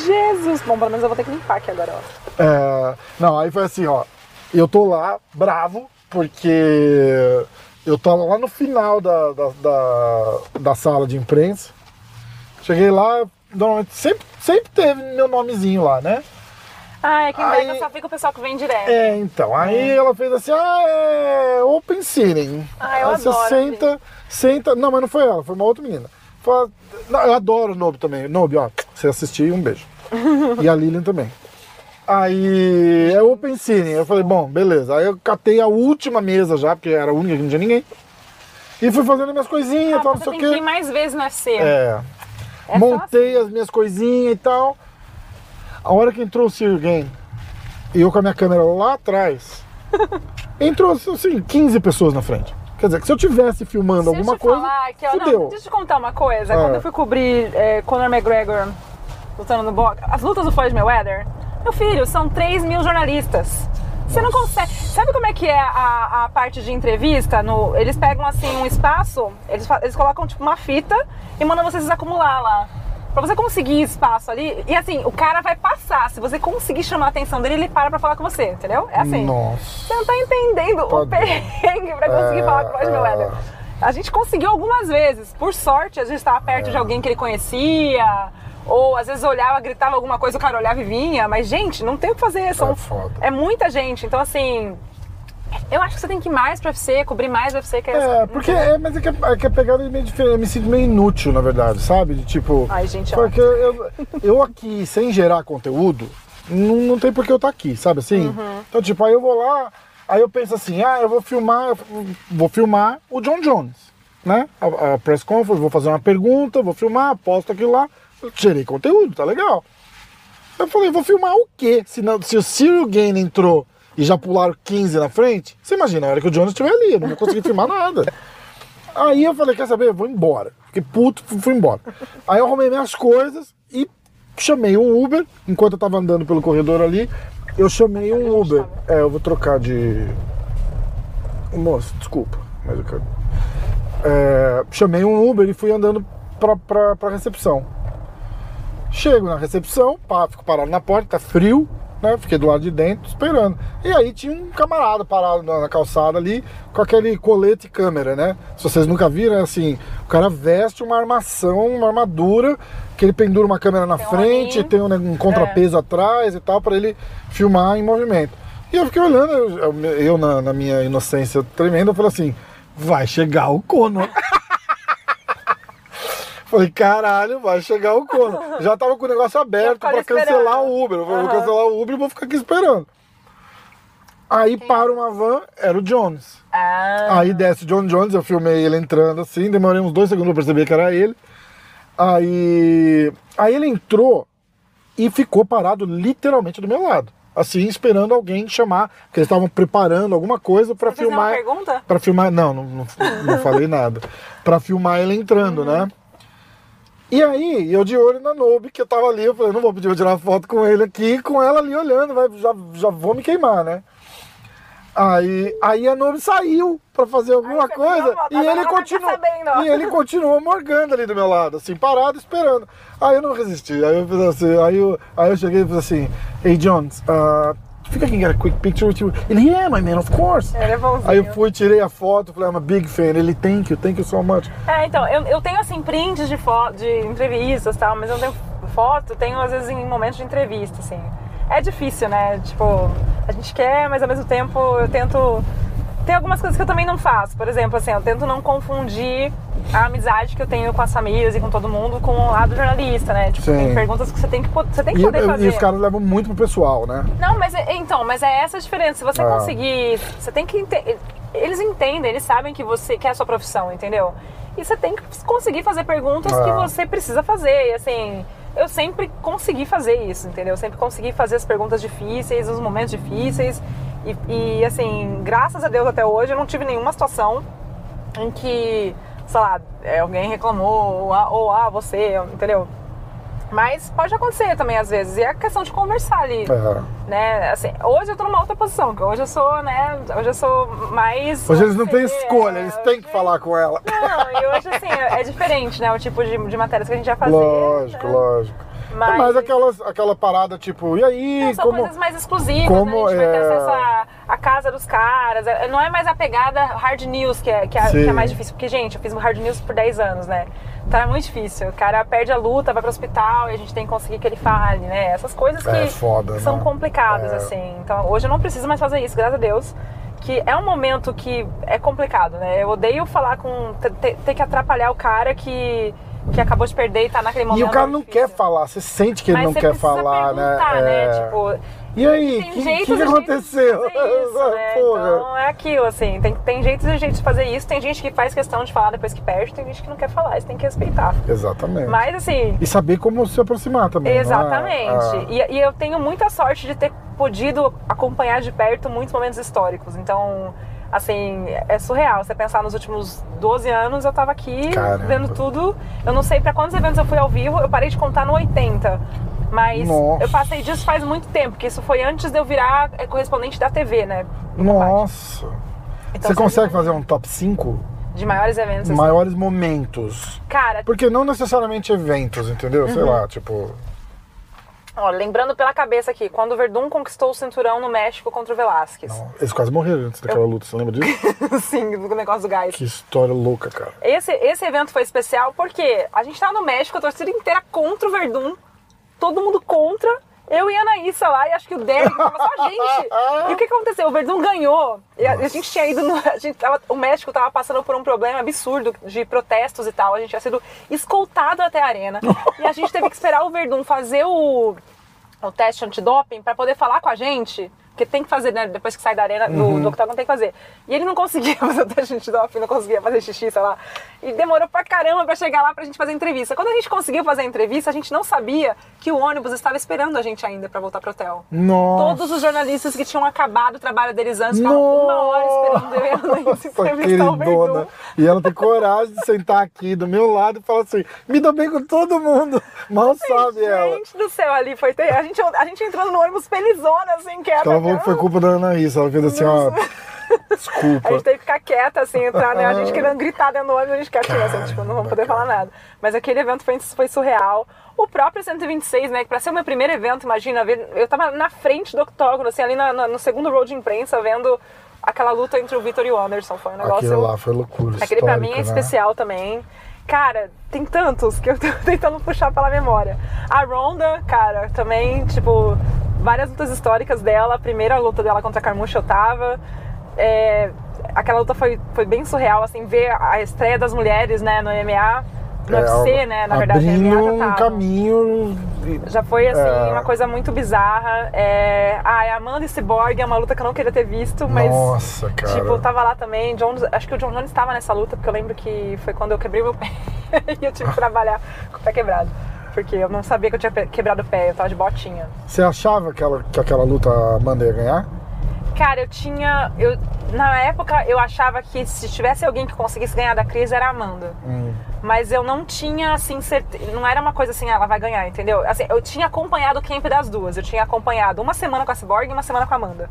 Jesus! Bom, pelo menos eu vou ter que limpar aqui agora, ó. É, não, aí foi assim, ó. Eu tô lá, bravo, porque eu tava lá no final da, da, da, da sala de imprensa. Cheguei lá, normalmente sempre, sempre teve meu nomezinho lá, né? Ah, é que em Aí- Vegas só fica o pessoal que vem direto. É, então. Aí ela fez assim, ah, é open seating. Ah, eu aí você adoro, senta, senta. Não, mas não foi ela, foi uma outra menina. Fala, não, eu adoro o também. Nobe, ó, você assistiu, um beijo. e a Lilian também. Aí é open seating. Eu falei, bom, beleza. Aí eu catei a última mesa já, porque era a única que não tinha ninguém. E fui fazendo minhas coisinhas, Ah, tal, não você sei o quê. mais vezes no UFC. É. É Montei as minhas coisinhas e tal. A hora que entrou o Sir Game, e eu com a minha câmera lá atrás, entrou assim, 15 pessoas na frente. Quer dizer, que se eu tivesse filmando Deixa alguma eu coisa, falar que, não, fudeu. deixa eu te contar uma coisa. Ah. Quando eu fui cobrir é, Conor McGregor lutando no boxe, as lutas do Floyd Mayweather, meu filho, são 3 mil jornalistas. Você não consegue. Sabe como é que é a, a parte de entrevista? No, eles pegam assim um espaço, eles, eles colocam tipo uma fita e mandam vocês acumular lá. Pra você conseguir espaço ali. E assim, o cara vai passar. Se você conseguir chamar a atenção dele, ele para pra falar com você, entendeu? É assim. Nossa. Você não tá entendendo o Tá perrengue pra conseguir É, falar com o Floyd é. A gente conseguiu algumas vezes. Por sorte, a gente estava perto de alguém que ele conhecia. Ou às vezes olhava, gritava alguma coisa, o cara olhava e vinha. Mas, gente, não tem o que fazer. São, É foda. é muita gente. Então, assim. Eu acho que você tem que ir mais pra UFC, cobrir mais UFC. Que É, porque é, mas é que, a- é que a pegada é meio diferente. Eu me sinto meio inútil, na verdade, sabe? De tipo. Ai, gente. Porque eu, eu aqui, sem gerar conteúdo, não, não tem por que eu estar aqui, sabe assim? Uhum. Então, tipo, aí eu vou lá, aí eu penso assim, ah, eu vou filmar, eu vou filmar o John Jones, né? A, a press conference, vou fazer uma pergunta, vou filmar, posto aquilo lá, eu gerei conteúdo, tá legal. Eu falei, vou filmar o quê? Se, não, se o Cyril Gain entrou e já pularam 15 na frente, você imagina, a hora que o Jones estiver ali, eu não vou conseguir filmar nada. Aí eu falei, quer saber? Eu vou embora. Fiquei puto, fui fui embora. Aí eu arrumei minhas coisas e chamei um Uber. Enquanto eu tava andando pelo corredor ali, eu chamei um Uber. É, eu vou trocar de. Moço, desculpa, mas eu quero. É, chamei um Uber e fui andando pra, pra, pra recepção. Chego na recepção, pá, fico parado na porta, tá frio, né? Fiquei do lado de dentro esperando. E aí tinha um camarada parado na, na calçada ali com aquele colete e câmera, né? Se vocês nunca viram, é assim, o cara veste uma armação, uma armadura, que ele pendura uma câmera na Tem frente, tem um, né, um contrapeso atrás e tal, pra ele filmar em movimento. E eu fiquei olhando, eu, eu- na, na minha inocência tremenda, eu falei assim, vai chegar o Conor. Falei, caralho, vai chegar o Conor. Já tava com o negócio aberto ali cancelar esperando. o Uber. Eu falei, vou Aham. cancelar o Uber e vou ficar aqui esperando. Aí para uma van, era o Jones. Ah, Aí desce o John Jones, eu filmei ele entrando assim, demorei uns dois segundos pra perceber que era ele. Aí, aí ele entrou e ficou parado literalmente do meu lado. Assim, esperando alguém chamar, porque eles estavam preparando alguma coisa pra Você fez nenhuma filmar. pergunta? Pra filmar. Não, não, não, não falei nada. Pra filmar ele entrando, né? E aí, eu de olho na Nobe, que eu tava ali, eu falei, não vou pedir pra tirar foto com ele aqui, com ela ali olhando, vai, já, já vou me queimar, né? Aí, aí a Nobe saiu pra fazer alguma você coisa e ele vai continuou e ele continuou morgando ali do meu lado, assim, parado, esperando. Aí eu não resisti, aí eu fiz assim, aí eu, aí eu cheguei e fiz assim, Hey Jones, uh, fica aqui, get a quick picture with you. Ele, yeah, my man, of course. Ele é bonzinho. Aí eu fui, tirei a foto, falei, I'm a big fan. Ele, thank you, thank you so much. É, então, eu, eu tenho assim prints de foto, de entrevistas e tal, mas eu não tenho foto, tenho às vezes em momentos de entrevista, assim. É difícil, né? Tipo, a gente quer, mas ao mesmo tempo eu tento. Tem algumas coisas que eu também não faço. Por exemplo, assim, eu tento não confundir a amizade que eu tenho com as famílias e com todo mundo com o lado jornalista, né? Tipo, Sim. tem perguntas que você tem que, você tem que E, poder fazer. e os caras levam muito pro pessoal, né? Não, mas é- então, mas é essa a diferença. Se você Ah. conseguir, você tem que eles entendem, eles sabem que você que é a sua profissão, entendeu? E você tem que conseguir fazer perguntas que Ah. você precisa fazer. E assim, eu sempre consegui fazer isso, entendeu? Eu sempre consegui fazer as perguntas difíceis, os momentos difíceis. E, e, assim, graças a Deus até hoje eu não tive nenhuma situação em que, sei lá, é, alguém reclamou, ou, ah, ou ah, você, entendeu? Mas pode acontecer também às vezes. E é questão de conversar ali É. né, assim, hoje eu tô numa outra posição, que hoje eu sou, né, hoje eu sou mais... Hoje eles não têm escolha, eles têm que falar com ela. Não, e hoje, assim, é é diferente, né, o tipo de, de matérias que a gente vai fazer. Lógico, né? lógico. Mas- É mais aquelas, aquela parada tipo, e aí, Não, são como. coisas mais exclusivas, como né? A gente vai ter é- acesso à, à casa dos caras. É- Não é mais a pegada hard news que é, que, é, que é mais difícil. Porque, gente, eu fiz hard news por 10 anos, né? Então é muito difícil. O cara perde a luta, vai pro hospital e a gente tem que conseguir que ele fale, né? Essas coisas que, É foda, que são né? complicadas, É. assim. Então hoje eu não preciso mais fazer isso, graças a Deus. Que é um momento que é complicado, né? Eu odeio falar com. ter, ter que atrapalhar o cara que, que acabou de perder e tá naquele momento. E o cara não difícil. quer falar, você sente que ele Mas não você quer falar, né? né? É. Tipo, E aí, o que, que, que aconteceu? isso, né? Então é aquilo, assim, tem, tem jeitos e jeitos de fazer isso, tem gente que faz questão de falar depois que perde, tem gente que não quer falar, isso tem que respeitar. Exatamente. Mas assim, E saber como se aproximar também. é? exatamente. Ah. E, e eu tenho muita sorte de ter podido acompanhar de perto muitos momentos históricos. Então, assim, é surreal. Você pensar nos últimos 12 anos, eu tava aqui Caramba. vendo tudo. Eu não sei pra quantos eventos eu fui ao vivo, eu parei de contar no 80. Mas Nossa. eu passei disso faz muito tempo, porque isso foi antes de eu virar é, correspondente da TV, né? Nossa. Então, você consegue imagina. fazer um top 5 De maiores eventos. assim. maiores momentos? Cara, Porque não necessariamente eventos, entendeu? Uhum. Sei lá, tipo. Ó, lembrando pela cabeça aqui, quando o Verdun conquistou o cinturão no México contra o Velasquez. Eles quase morreram antes daquela luta, você lembra disso? Sim, do negócio do gás. que história louca, cara. Esse, esse evento foi especial porque a gente tava no México, a torcida inteira contra o Verdun, todo mundo contra. Eu e a Anaísa lá, e acho que o Derek tava só a gente. E o que aconteceu? O Verdun ganhou. E a, a gente tinha ido no. A gente tava, o México tava passando por um problema absurdo de protestos e tal. A gente tinha sido escoltado até a arena. e a gente teve que esperar o Verdun fazer o, o teste antidoping pra poder falar com a gente. Porque tem que fazer, né? Depois que sai da arena, do, do octógono tem que fazer. E ele não conseguia fazer o teste não conseguia fazer xixi, sei lá. E demorou pra caramba pra chegar lá pra gente fazer a entrevista. Quando a gente conseguiu fazer a entrevista, a gente não sabia que o ônibus estava esperando a gente ainda pra voltar pro hotel. Nossa. Todos os jornalistas que tinham acabado o trabalho deles antes ficavam uma hora esperando eu e entrevistar o Verdun. queridona. E ela tem coragem de sentar aqui do meu lado e falar assim: me dou bem com todo mundo. Mal sabe ela. Gente do céu, ali foi ter... a, gente, a gente entrando no ônibus felizona, assim, que Ela falou que foi culpa da Anaísa. Ela fez assim: ó, A desculpa. gente teve que ficar quieta, assim, entrar, né? A gente querendo gritar dentro do ônibus, a gente quietinha, assim, tipo, não vamos poder falar nada. Mas aquele evento foi, foi surreal. O próprio 126, né? Que pra ser o meu primeiro evento, imagina, eu tava na frente do octógono, assim, ali na- na- no segundo row de imprensa, vendo aquela luta entre o Vitor e o Anderson. Foi um negócio. Aquilo lá foi loucura. Aquele pra mim é né? especial também. Cara, tem tantos que eu tô tentando puxar pela memória. A Ronda, cara, também, tipo, várias lutas históricas dela. A primeira luta dela contra a Carmucha eu tava. É, aquela luta foi, foi bem surreal, assim, ver a estreia das mulheres, né, no MMA. No É, UFC, né, na verdade, MMA já um tava. caminho. Já foi, assim, É. uma coisa muito bizarra. É... Ah, a Amanda e Cyborg é uma luta que eu não queria ter visto, mas... Nossa, cara. Tipo, tava lá também. John, acho que o John Jones estava nessa luta, porque eu lembro que foi quando eu quebrei meu pé. e eu tive que trabalhar com o pé quebrado. Porque eu não sabia que eu tinha quebrado o pé, eu tava de botinha. Você achava que, ela- que aquela luta a Amanda ia ganhar? Cara, eu tinha. Eu, na época eu achava que se tivesse alguém que conseguisse ganhar da Cris era a Amanda. Hum. Mas eu não tinha, assim, certeza. Não era uma coisa assim, ah, ela vai ganhar, entendeu? Assim, eu tinha acompanhado o camp das duas. Eu tinha acompanhado uma semana com a Cyborg e uma semana com a Amanda.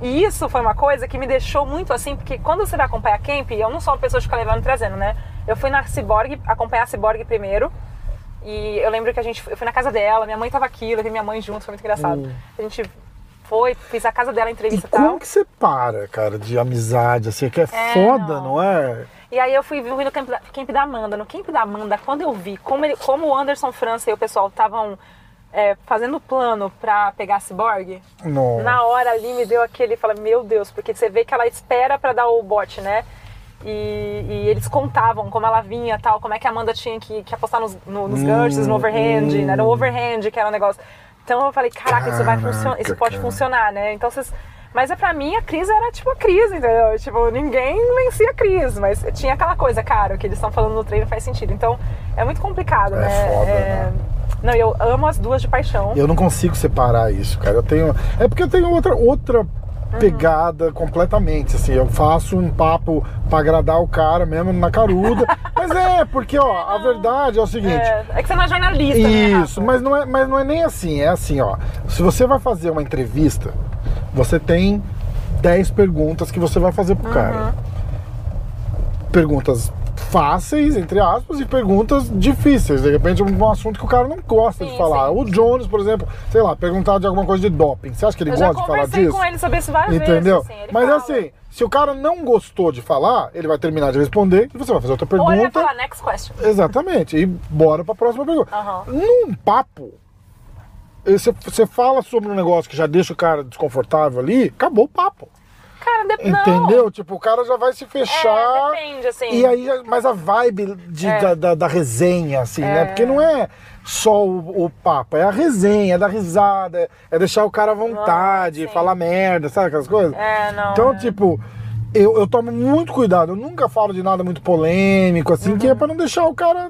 E isso foi uma coisa que me deixou muito assim, porque quando você vai acompanhar camp, eu não sou uma pessoa de ficar levando e trazendo, né? Eu fui na Cyborg, acompanhar a Cyborg primeiro. E eu lembro que a gente. Eu fui na casa dela, minha mãe tava aqui, eu levei minha mãe junto, foi muito engraçado. A gente foi, fiz a casa dela, a E entrevista e tal. como que você para, cara, de amizade, assim, que é, É, foda, não. não, é? E aí eu fui, fui no camp da, camp da Amanda. No camp da Amanda, quando eu vi como, ele, como o Anderson França e o pessoal estavam é, fazendo plano pra pegar a Cyborg, Nossa. na hora ali me deu aquele, fala, meu Deus, porque você vê que ela espera pra dar o bote, né? E, e eles contavam como ela vinha tal, como é que a Amanda tinha que, que apostar nos, no, nos ganchos, no overhand, né? No overhand, que era um negócio. Então eu falei, caraca, isso vai funcionar, isso pode cara. funcionar, né? Então vocês. Mas é pra mim a Cris era tipo a Cris, entendeu? Tipo, ninguém vencia a Cris, mas tinha aquela coisa, cara, o que eles estão falando no treino faz sentido. Então é muito complicado, É né? foda, né? Não, eu amo as duas de paixão. Eu não consigo separar isso, cara. Eu tenho. É porque eu tenho outra, outra. Pegada completamente. Assim, eu faço um papo pra agradar o cara mesmo na caruda. mas é, porque, ó, a verdade é o seguinte. É, é que você não é jornalista, né? Isso, Rafa? mas não, é, mas não é nem assim. É assim, ó. Se você vai fazer uma entrevista, você tem 10 perguntas que você vai fazer pro cara. Perguntas fáceis, entre aspas, e perguntas difíceis. De repente, um assunto que o cara não gosta de Sim, falar. sim. O Jones, por exemplo, sei lá, perguntar de alguma coisa de doping. Você acha que ele Eu gosta de falar disso? com ele sobre isso várias Entendeu? vezes. assim, Mas fala. assim, se o cara não gostou de falar, ele vai terminar de responder e você vai fazer outra Ou ele vai pergunta. falar next question. Exatamente. E bora pra próxima pergunta. Aham. Num papo, você fala sobre um negócio que já deixa o cara desconfortável ali, acabou o papo. Cara, de... não. Entendeu? Tipo, o cara já vai se fechar. É, depende, assim. E aí, mas a vibe de- É. da, da- da resenha, assim, né? Porque não é só o, o papo, é a resenha, é dar risada, é deixar o cara à vontade, sim. falar merda, sabe aquelas coisas? É, não, Então, é. tipo, eu, eu tomo muito cuidado, eu nunca falo de nada muito polêmico, assim, que é Uhum. pra não deixar o cara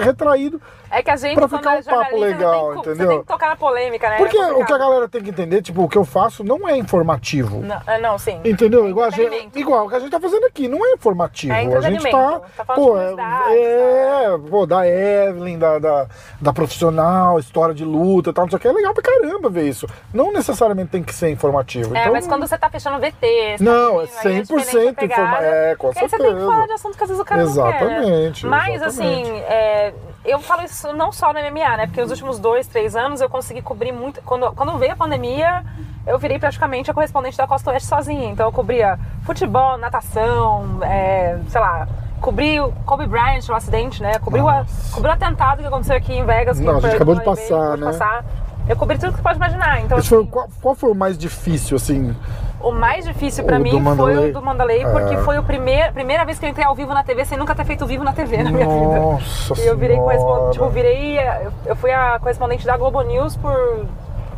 retraído. É que a gente, Pra ficar é um papo legal, tem que- entendeu? Você tem que tocar na polêmica, né? Porque É o que a galera tem que entender, tipo, o que eu faço não é informativo. Não, é, não, sim. Entendeu? Igual, a gente, igual o que a gente tá fazendo aqui, não é informativo. É a gente tá. Tá pô, é, é, pô, da Evelyn, da, da, da profissional, história de luta e tal, não sei o que. É legal pra caramba ver isso. Não necessariamente tem que ser informativo. É, então, mas quando você tá fechando VT, você Não, tá é fazendo, aí 100% diferente a pegada. informa- é, com E aí você tem que certeza. falar de assunto que às vezes o cara não quer. né? Exatamente, Mas exatamente. assim, é, eu falo isso não só no MMA, né? Porque nos últimos dois, três anos eu consegui cobrir muito. Quando, quando veio a pandemia, eu virei praticamente a correspondente da Costa Oeste sozinha. Então eu cobria futebol, natação, é, sei lá. Cobri o Kobe Bryant, o acidente, né? Cobri o, Nossa. cobri o atentado que aconteceu aqui em Vegas. que Não, a gente acabou de passar, né? passar. Eu cobri tudo que você pode imaginar. Então, foi, assim, o- qual, qual foi o mais difícil, assim? o mais difícil pra O mim do foi Mandalay. o do Mandalay, porque É. foi a primeira, primeira vez que eu entrei ao vivo na TV sem nunca ter feito vivo na TV na minha vida. Nossa E eu virei correspondente, tipo, virei, eu- fui a correspondente da Globo News por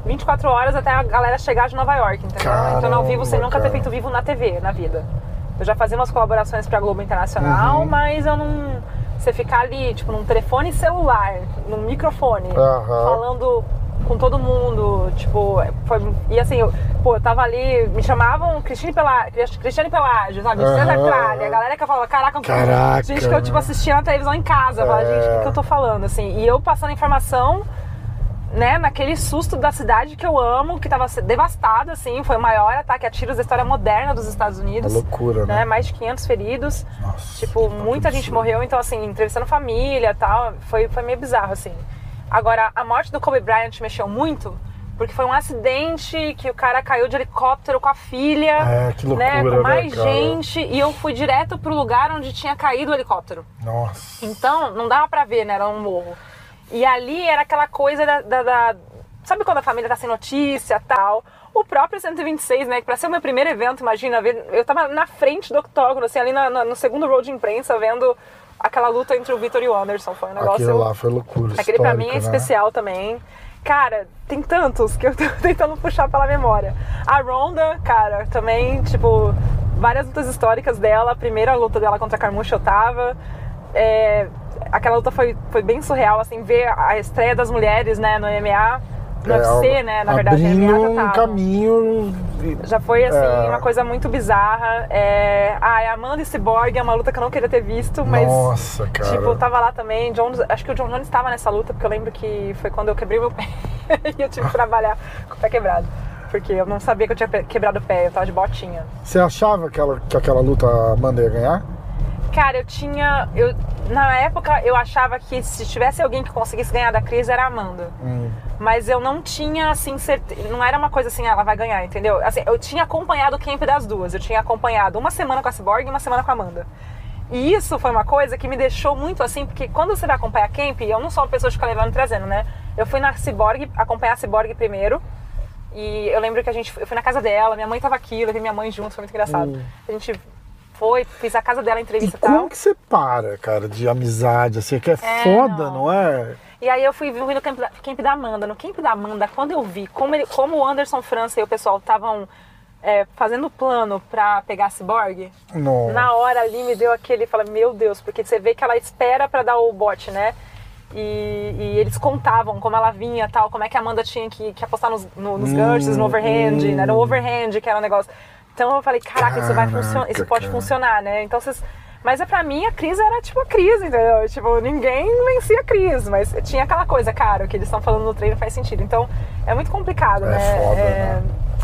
24 horas até a galera chegar de Nova York, entendeu? Entrando ao vivo sem Caramba, nunca ter cara. feito vivo na TV, na vida. Eu já fazia umas colaborações pra Globo Internacional, Uhum. mas eu não... Você ficar ali, tipo, num telefone celular, num microfone, Aham. falando com todo mundo, tipo, foi... E assim, eu, pô, eu tava ali, me chamavam Cristine Pelá, Cristiane Pelágio, sabe? Cralha, a galera que eu falava, caraca, Caraca, gente que eu, tipo, né? assistia na televisão em casa, eu falava, É. gente, o que, que eu tô falando, assim? E eu passando informação, né, naquele susto da cidade que eu amo, que tava devastada, assim, foi o maior ataque a tiros da história moderna dos Estados Unidos. Uma loucura, né? Mais de 500 feridos. Nossa, tipo, muita gente morreu, então, assim, entrevistando família e tal, foi, foi meio bizarro, assim. Agora, a morte do Kobe Bryant mexeu muito, porque foi um acidente que o cara caiu de helicóptero com a filha, É, que né, loucura, com mais né, gente, e eu fui direto pro lugar onde tinha caído o helicóptero. Nossa. Então, não dava pra ver, né? Era um morro. E ali era aquela coisa da. da- da- sabe quando a família tá sem notícia tal? O próprio 126, né? Que pra ser o meu primeiro evento, imagina, eu tava na frente do octógono, assim, ali na- na- no segundo row de imprensa, vendo aquela luta entre o Vitor e o Anderson. Foi um negócio. Aquilo lá foi loucura. Aquele pra mim é né? especial também. Cara, tem tantos que eu tô tentando puxar pela memória. A Ronda, cara, também, tipo, várias lutas históricas dela. A primeira luta dela contra a Carmucha eu tava. É, aquela luta foi, foi bem surreal, assim, ver a estreia das mulheres, né, no MMA. No É, UFC, né, na verdade, abrindo um caminho. Já foi, assim, É. uma coisa muito bizarra. É... Ah, a Amanda e Cyborg é uma luta que eu não queria ter visto, mas... Nossa, cara. Tipo, eu tava lá também. John, acho que o John Jones estava nessa luta, porque eu lembro que foi quando eu quebrei meu pé. e eu tive que trabalhar com o pé quebrado. Porque eu não sabia que eu tinha quebrado o pé, eu tava de botinha. Você achava que, ela, que aquela luta Amanda ia ganhar? Cara, eu tinha. Eu, na época eu achava que se tivesse alguém que conseguisse ganhar da Cris era a Amanda. Hum. Mas eu não tinha, assim, certeza. Não era uma coisa assim, ah, ela vai ganhar, entendeu? Assim, eu tinha acompanhado o camp das duas. Eu tinha acompanhado uma semana com a Cyborg e uma semana com a Amanda. E isso foi uma coisa que me deixou muito assim, porque quando você vai acompanhar camp, eu não sou uma pessoa de ficar levando e trazendo, né? Eu fui na Cyborg, acompanhar a Cyborg primeiro. E eu lembro que a gente. Eu fui na casa dela, minha mãe tava aqui, eu levei minha mãe junto, foi muito engraçado. A gente foi, fiz a casa dela, E entrevista e tal. como que você para, cara, de amizade, assim, que é, foda, não. não. é? E aí eu fui vi no camp da, camp da Amanda. No camp da Amanda, quando eu vi como, ele, como o Anderson França e o pessoal estavam é, fazendo plano pra pegar a Cyborg, na hora ali me deu aquele, fala, meu Deus, porque você vê que ela espera pra dar o bote, né? E, e eles contavam como ela vinha tal, como é que a Amanda tinha que, que apostar nos, no, nos ganchos, no overhand, né? No overhand, que era um negócio. Então eu falei, caraca, isso vai funcionar, isso Caraca, pode cara. funcionar, né? Então vocês. Mas é pra mim a crise era tipo a crise, entendeu? Tipo, ninguém vencia a crise, mas tinha aquela coisa, cara, o que eles estão falando no treino faz sentido. Então é muito complicado, É né? foda, né?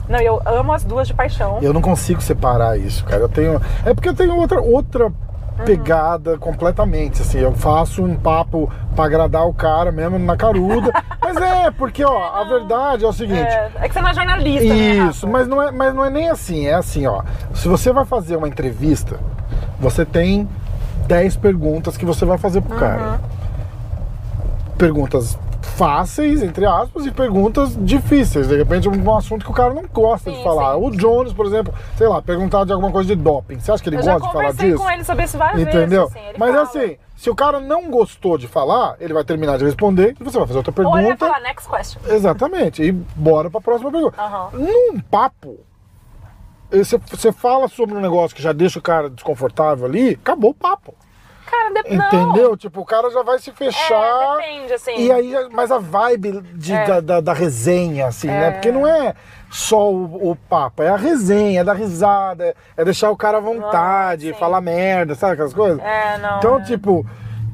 Não, eu amo as duas de paixão. Eu não consigo separar isso, cara. Eu tenho. É porque eu tenho outra, outra pegada completamente. Assim, eu faço um papo pra agradar o cara mesmo na caruda. mas é, porque, ó, a verdade é o seguinte. É, é que você não é jornalista, né? Isso, Rafa? mas não, é, mas não é nem assim. É assim, ó. Se você vai fazer uma entrevista, você tem 10 perguntas que você vai fazer pro cara. Perguntas fáceis, entre aspas, e perguntas difíceis. De repente, um assunto que o cara não gosta de Sim, falar. sim. O Jones, por exemplo, sei lá, perguntar de alguma coisa de doping. Você acha que ele Eu gosta de falar disso? com ele sobre isso várias Entendeu? vezes. assim, Mas fala. assim, se o cara não gostou de falar, ele vai terminar de responder e você vai fazer outra Ou ele vai pergunta. falar next question. Exatamente. E bora pra próxima pergunta. Aham. Num papo, você, você fala sobre um negócio que já deixa o cara desconfortável ali, acabou o papo. Cara, de... não. Entendeu? Tipo, o cara já vai se fechar. É, depende, assim. E aí, mas a vibe de- É. da, da, da resenha, assim, né? Porque não é só o, o papo, é a resenha, é dar risada, é deixar o cara à vontade, sim. falar merda, sabe aquelas coisas? É, não. Então, é. tipo,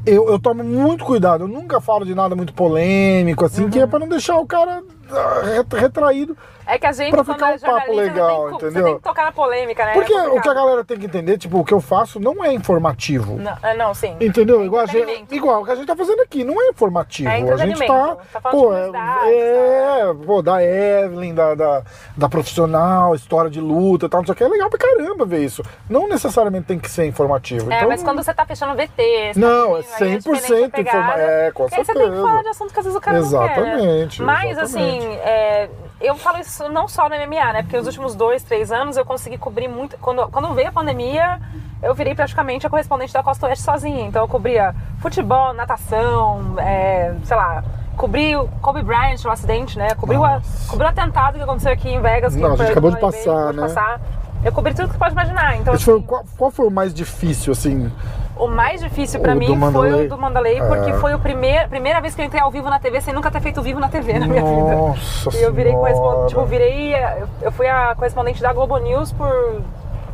eu, eu tomo muito cuidado. Eu nunca falo de nada muito polêmico, assim, Uhum. que é pra não deixar o cara ah, ret- retraído. É que a gente, Pra ficar é um papo legal, você tem, que- entendeu? Você tem que tocar na polêmica, né? Porque É o que a galera tem que entender, tipo, o que eu faço não é informativo. Não, é, não, sim. Entendeu? Igual, a gente, igual o que a gente tá fazendo aqui, não é informativo. É a gente tá. Tá pô, é, é, pô, da Evelyn, da, da, da profissional, história de luta e tal, não sei o que. É legal pra caramba ver isso. Não necessariamente tem que ser informativo. É, então, mas quando você tá fechando VT, você Não, tá é fazendo, aí 100% diferente a pegada, informa- é, com porque aí Você tem que certeza. falar de assunto que às vezes o cara não quer, né? Exatamente, Mas, exatamente. assim, é, eu falo isso não só no MMA, né? Porque os últimos dois, três anos eu consegui cobrir muito. Quando, quando veio a pandemia, eu virei praticamente a correspondente da Costa Oeste sozinha. Então eu cobria futebol, natação, é, sei lá. Cobri o Kobe Bryant, o acidente, né? Cobri o, cobri o atentado que aconteceu aqui em Vegas. Que Não, a gente acabou de passar, né? passar. Eu cobri tudo que você pode imaginar. Então, Esse foi, assim, qual, qual foi o mais difícil, assim? O mais difícil pra O mim foi o do Mandalay, porque É. foi a primeira, primeira vez que eu entrei ao vivo na TV sem nunca ter feito vivo na TV na minha vida. Nossa E eu virei correspondente, tipo, virei, eu- fui a correspondente da Globo News por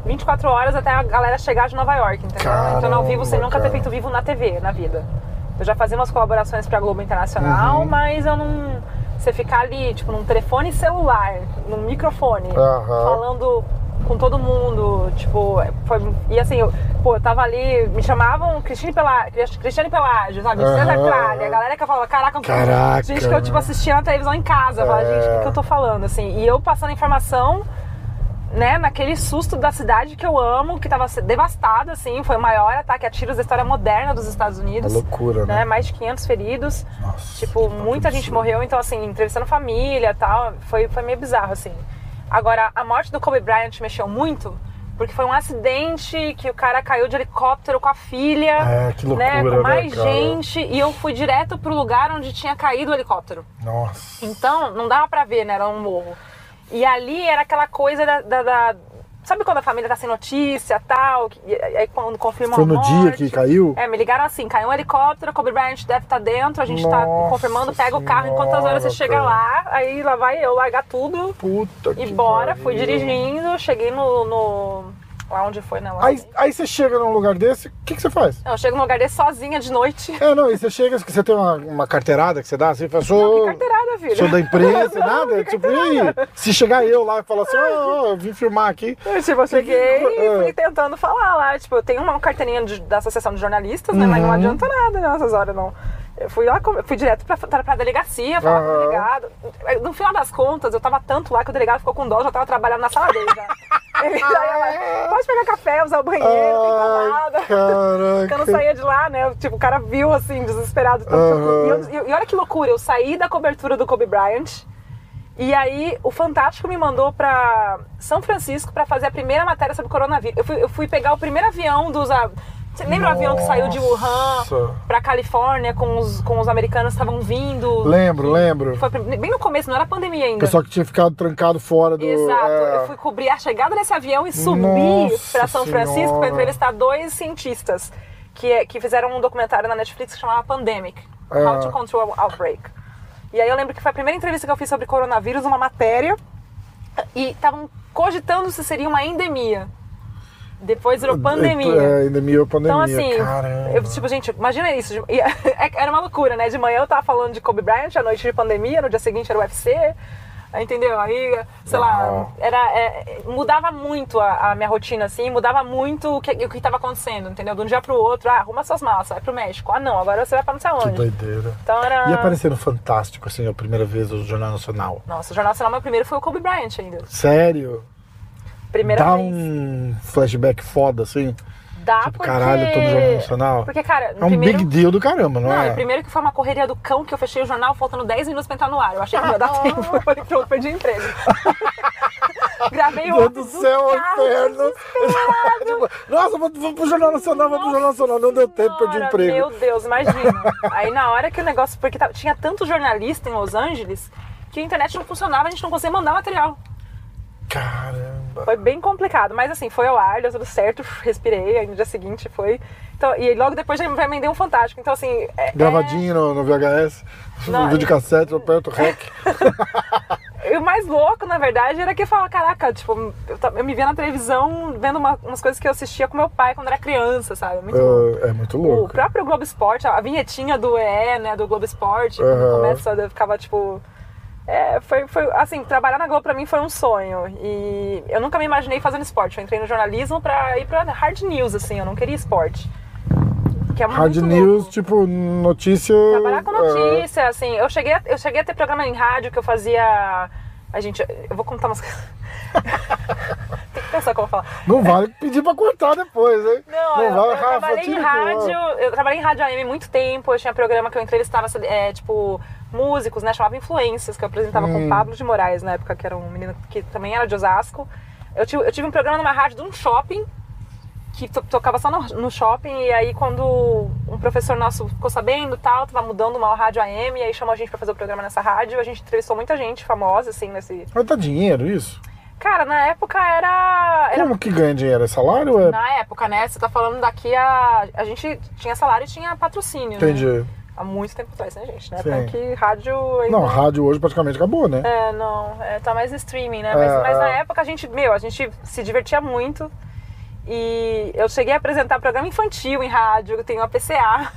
24 horas até a galera chegar de Nova York, entendeu? Caramba, Entrando ao vivo sem nunca cara. ter feito vivo na TV, na vida. Eu já fazia umas colaborações pra Globo Internacional, Uhum. mas eu não. Você ficar ali, tipo, num telefone celular, num microfone, Aham. falando com todo mundo, tipo, foi. E assim, eu, pô, eu tava ali, me chamavam Cristine Pelá, Cristiane Pelágio, sabe? Aham. Tralha, a galera que eu falava, caraca, Caraca, gente que eu, tipo, né? assistia na televisão em casa, eu falava, É. gente, o que, que eu tô falando, assim? E eu passando informação né, naquele susto da cidade que eu amo, que tava devastada, assim, foi o maior ataque a tiros da história moderna dos Estados Unidos. Uma loucura, né? Mais de 500 feridos. Nossa, tipo, muita gente morreu, então, assim, entrevistando família e tal, foi, foi meio bizarro, assim. Agora, a morte do Kobe Bryant mexeu muito, porque foi um acidente que o cara caiu de helicóptero com a filha, É, que né, loucura, com né, mais cara? gente, e eu fui direto pro lugar onde tinha caído o helicóptero. Nossa. Então, não dava pra ver, né? Era um morro. E ali era aquela coisa da. da- da- sabe quando a família tá sem notícia tal? e Aí quando confirmam Foi no dia morte. que caiu? É, me ligaram assim: caiu um helicóptero, Kobe Bryant deve estar dentro, a gente tá Nossa confirmando, pega o carro em quantas horas você Senhora, chega cara. lá. Aí lá vai eu largar tudo Puta e que bora. pariu. Fui dirigindo, cheguei no. no- lá onde foi, né? Lá. Aí, aí você chega num lugar desse, o que, que você faz? Não, eu chego num lugar desse sozinha de noite. É, não, e você chega, você tem uma, uma carteirada que você dá, assim, fala, sou, Que carteirada, filho. sou da imprensa, nada, tipo, e? Se chegar eu lá e falar assim, ó, ó, eu vim filmar aqui, Eu, tipo, eu cheguei e É. fui tentando falar lá. Tipo, eu tenho uma carteirinha de- da Associação de Jornalistas, né? Mas Uhum. não adianta nada nessas horas, não. Eu fui lá, fui direto pra, pra, pra delegacia, falar com o delegado. No final das contas, eu tava tanto lá que o delegado ficou com dó, já tava trabalhando na sala dele já. Ele já ia lá, pode pegar café, usar o banheiro, ai, nada. caraca. Porque eu não saía de lá, né? Tipo, o cara viu assim, desesperado. tanto que eu- e, e olha que loucura, eu saí da cobertura do Kobe Bryant. E aí, o Fantástico me mandou pra São Francisco pra fazer a primeira matéria sobre coronavírus. Eu fui, eu fui pegar o primeiro avião dos. Você lembra o avião que saiu de Wuhan Nossa. pra Califórnia com os, com os americanos que estavam vindo? Lembro, lembro. Foi bem no começo, não era pandemia ainda. pessoal que tinha ficado trancado fora do... Exato, é, eu fui cobrir a chegada desse avião e subir Nossa pra São Francisco Senhora. pra entrevistar dois cientistas que, é- que fizeram um documentário na Netflix que chamava Pandemic É. How to Control Outbreak. E aí eu lembro que foi a primeira entrevista que eu fiz sobre coronavírus, uma matéria, e estavam cogitando se seria uma endemia. Depois virou pandemia. É, endemia ou pandemia, Então, assim, caramba. eu, tipo, gente, imagina isso. E Era uma loucura, né? De manhã eu tava falando de Kobe Bryant, à noite de pandemia, no dia seguinte era o UFC. Entendeu? Aí, sei lá, Uau. era, é, mudava muito a, a minha rotina, assim, mudava muito o que, o que tava acontecendo, entendeu? De um dia pro outro, ah, arruma suas malas, vai pro México. Ah, não, agora você vai pra não sei Que onde. doideira. Então era. E aparecer no Fantástico, assim, a primeira vez no Jornal Nacional. Nossa, o Jornal Nacional, meu primeiro foi o Kobe Bryant ainda. Sério? Primeira Dá vez. um flashback foda, assim? Dá tipo, porque... caralho, tô no Jornal Nacional. Porque, cara, É um primeiro... big deal do caramba, não, Não, é? primeiro que foi uma correria do cão que eu fechei o jornal faltando 10 minutos pra entrar no ar. Eu achei que não ia dar tempo. Eu falei, pronto, perdi o emprego. Gravei Meu ontem do do céu, carro, inferno. Tipo, Nossa, vou, vou pro Jornal Nacional, vou pro Jornal Nacional. Não deu tempo, perdi o emprego. Meu Deus, imagina. Aí na hora que o negócio. Porque tava- tinha tanto jornalista em Los Angeles que a internet não funcionava, a gente não conseguia mandar material. Caramba. Foi bem complicado, mas assim, foi ao ar, deu tudo certo, respirei, aí no dia seguinte foi. Então, e logo depois já já emendei um fantástico. Então, assim. é- Gravadinho no, no VHS, Não, no videocassete, eu aperto o REC. E o mais louco, na verdade, era que eu falava, caraca, tipo, eu, eu me via na televisão vendo uma- umas coisas que eu assistia com meu pai quando era criança, sabe? Muito louco. É, é muito O louco. próprio Globo Esporte, a vinhetinha do EE, né, do Globo Esporte, Aham. quando começa, eu ficava, tipo... É, foi, foi, assim, trabalhar na Globo pra mim foi um sonho. E eu nunca me imaginei fazendo esporte. Eu entrei no jornalismo pra ir pra hard news, assim, eu não queria esporte. Que é Hard news, louco. tipo, notícia. Trabalhar com é, notícia, assim, eu cheguei, a, eu cheguei a ter programa em rádio que eu fazia. A gente, eu vou contar umas coisas. Tem que pensar como falar. não vale pedir pra cortar depois, hein? Não, eu, vale, eu trabalhei tira em rádio, eu trabalhei em rádio AM muito tempo, eu tinha programa que eu entrevistava, é, tipo, músicos, né, chamava influências, que eu apresentava Hum. com o Pablo de Moraes na época, que era um menino que também era de Osasco. Eu tive, eu tive um programa numa rádio de um shopping, que to- tocava só no, no shopping, e aí quando um professor nosso ficou sabendo tal, tava mudando uma rádio AM, e aí chamou a gente pra fazer o programa nessa rádio, a gente entrevistou muita gente famosa, assim, nesse... Mas tá dinheiro isso? Cara, na época era... era Como que ganha dinheiro? É salário é. na época, né? Você tá falando daqui a. A gente tinha salário e tinha patrocínio. Né? Há muito tempo atrás, né, gente? Na Sim. época que rádio. ainda- Não, rádio hoje praticamente acabou, né? É, não. É, tá mais streaming, né? Mas, É, mas na é. época a gente, meu, a gente se divertia muito. E eu cheguei a apresentar programa infantil em rádio, eu tenho uma PCA.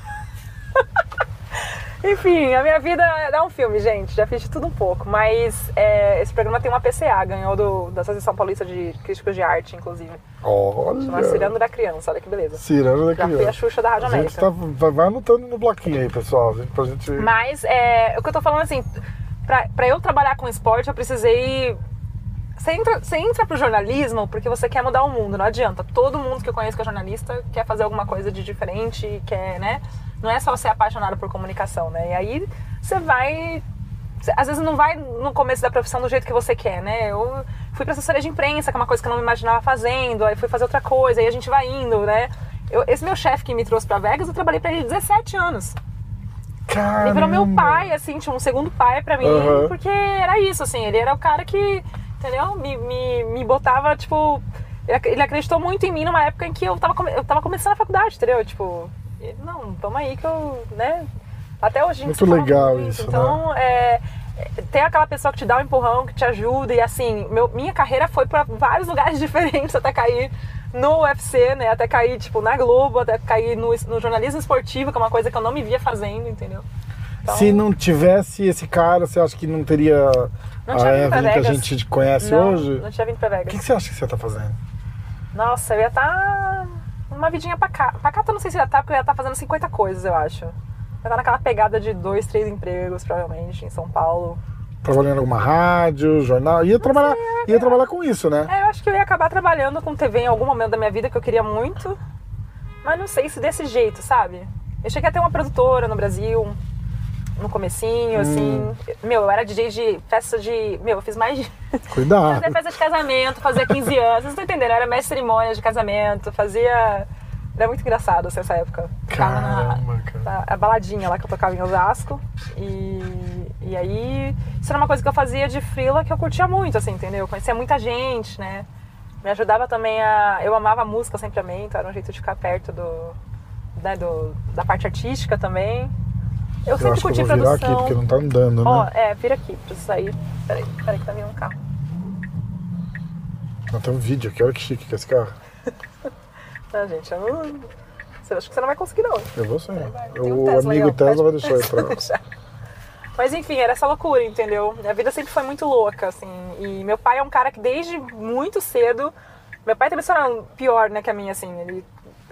Enfim, a minha vida é um filme, gente. Já fiz de tudo um pouco. Mas é, esse programa tem uma PCA, ganhou do, da Associação Paulista de Críticos de Arte, inclusive. Chama Olha. Cirando da Criança, olha que beleza. Ciranda da Já fui a criança. Xuxa da Rádio A gente América. tá, vai, vai anotando no bloquinho aí, pessoal, pra gente. Mas é, o que eu tô falando assim, pra, pra eu trabalhar com esporte, eu precisei. Você entra, você entra pro jornalismo porque você quer mudar o mundo, não adianta. Todo mundo que eu conheço que é jornalista quer fazer alguma coisa de diferente, quer, né? Não é só ser apaixonado por comunicação, né? E aí você vai. Às vezes não vai no começo da profissão do jeito que você quer, né? Eu fui pra assessoria de imprensa, que é uma coisa que eu não me imaginava fazendo, aí fui fazer outra coisa, aí a gente vai indo, né? Eu- esse meu chefe que me trouxe pra Vegas, eu trabalhei pra ele 17 anos. Caramba. Ele virou meu pai, assim, tinha um segundo pai pra mim, Aham. porque era isso, assim, ele era o cara que, entendeu? Me, me, me botava, tipo. ele ac- Ele acreditou muito em mim numa época em que eu tava, eu tava começando a faculdade, entendeu? Tipo, ele, não, vamos aí que eu, né? Até hoje a gente Muito legal muito, isso, né? Então, é, é, tem aquela pessoa que te dá um empurrão, que te ajuda, e assim, meu- minha carreira foi pra vários lugares diferentes até cair no UFC, né? Até cair, tipo, na Globo, até cair no, no jornalismo esportivo, que é uma coisa que eu não me via fazendo, entendeu? Então, Se não tivesse esse cara, você acha que não teria Não a Evelyn que a gente conhece não, hoje? Não tinha vindo pra O Vegas. que, que você acha que você tá fazendo? Nossa, eu ia estar numa vidinha pacata. Pacata eu não sei se ia estar, porque eu ia estar fazendo 50 coisas, eu acho. Ia estar naquela pegada de dois, três empregos, provavelmente, em São Paulo. Trabalhando em alguma rádio, jornal? Ia trabalhar, ia trabalhar com isso, né? É, eu acho que eu ia acabar trabalhando com TV em algum momento da minha vida que eu queria muito. Mas não sei se desse jeito, sabe? Eu cheguei a ter uma produtora no Brasil, no comecinho, assim. Meu, eu era DJ de festa de... Meu, eu fiz mais de... Cuidado. Fazia festa de casamento, fazia 15 anos. Vocês estão entendendo? Eu era mestre de cerimônias de casamento, fazia. Era muito engraçado assim, essa época. Ficava Caramba, cara. na a baladinha lá que eu tocava em Osasco. E, e aí, isso era uma coisa que eu fazia de frila que eu curtia muito, assim, entendeu? Eu conhecia muita gente, né? Me ajudava também a. Eu amava a música sempre amei, então era um jeito de ficar perto do. Né, do da parte artística também. Eu, Eu sempre curti eu vou virar produção. aqui, porque não tá andando, Ó, né? é, vira aqui, preciso sair. Peraí, peraí que tá vindo um carro. Não, tem um vídeo aqui, olha que chique que é esse carro. Não, gente, eu não. Você acha que você não vai conseguir, não. Eu vou sim. O Tesla aí, amigo ó. Tesla vai deixar aí pra. Mas enfim, era essa loucura, entendeu? Minha vida sempre foi muito louca, assim. E meu pai é um cara que desde muito cedo. Meu pai uma história pior, né, que a minha, assim. Ele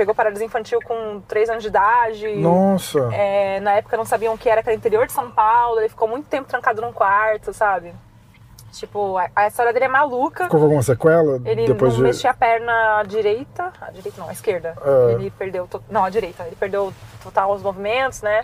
pegou paralisia infantil com 3 anos de idade. Nossa! É, na época não sabiam o que era, que era interior de São Paulo. Ele ficou muito tempo trancado num quarto, sabe? Tipo, a, a história dele é maluca. Ficou com alguma sequela? Ele depois não de... mexia a perna direita. A direita não, a esquerda. É. Ele perdeu. to- Não, a direita. Ele perdeu total os movimentos, né?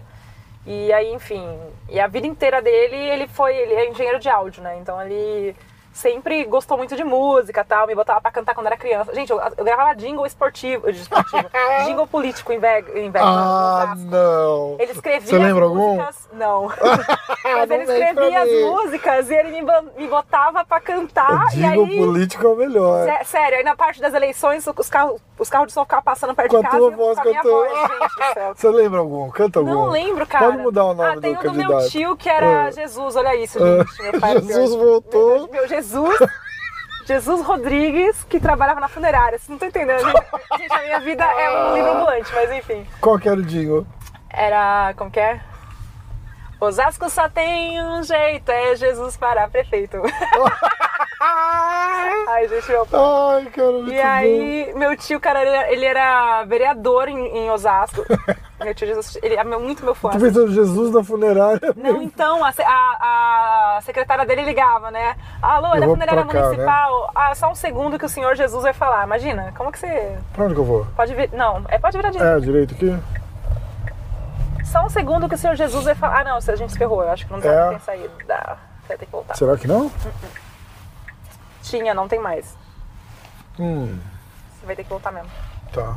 E aí, enfim. E a vida inteira dele, ele foi. Ele é engenheiro de áudio, né? Então ele sempre gostou muito de música tal. Me botava pra cantar quando era criança. Gente, eu, eu gravava jingle esportivo. esportivo jingle político em Vegas. Em Vegas Ah, não! Ele escrevia Você lembra as algum? músicas. Não. Mas Não ele escrevia as músicas e ele me, me botava pra cantar. O e jingle aí. político é o melhor. Sé- Sério, aí na parte das eleições, os carros, os carros de som ficavam passando perto a de casa eu voz a voz. Você lembra algum? Canta algum. Não lembro, cara. Pode mudar o nome ah, tem do o do meu tio, que era Ah. Jesus, olha isso, gente. Meu pai é Jesus voltou. Meu, meu Jesus... Jesus Rodrigues, que trabalhava na funerária. Vocês não estão entendendo. Gente, Gente, a minha vida é um livro ambulante, mas enfim. Qual que era o jingle? Era. Como que é? Osasco só tem um jeito, é Jesus para prefeito. Ai, gente, meu pai. Ai, cara, muito E aí, meu tio, cara, ele era, ele era vereador em, em Osasco. meu tio Jesus, ele é muito meu fã. bom. Assim. pensando, Jesus na funerária. Não, então, a, a- a secretária dele ligava, né? Alô, é da funerária cá, né? municipal. Ah, só um segundo que o senhor Jesus vai falar. Imagina, como que você Pra onde que eu vou? pode vir... Não, é, pode virar direito. É, direito aqui? Só um segundo que o senhor Jesus vai falar. Ah, não, a gente se ferrou. Eu acho que não tá, É. tem saída. Dá. Vai ter que voltar. Será que não? Tinha, não tem mais. Hum, Você vai ter que voltar mesmo. tá.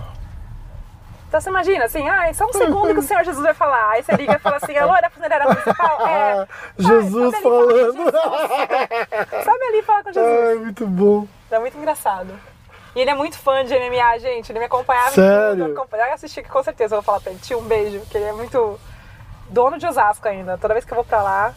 Então você imagina, assim, ah, é só um segundo que o senhor Jesus vai falar. Aí você liga e fala assim, alô, é da funerária municipal? É. Ah, Jesus Ai, sabe ali, falando. Sabe ali falar com Jesus. Ai, muito bom. É muito engraçado. E ele é muito fã de MMA, gente. Ele me acompanhava Sério? tudo. acompanhava- Eu assisti que com certeza eu vou falar pra ele. Tio, um beijo, porque ele é muito dono de Osasco ainda. Toda vez que eu vou pra lá.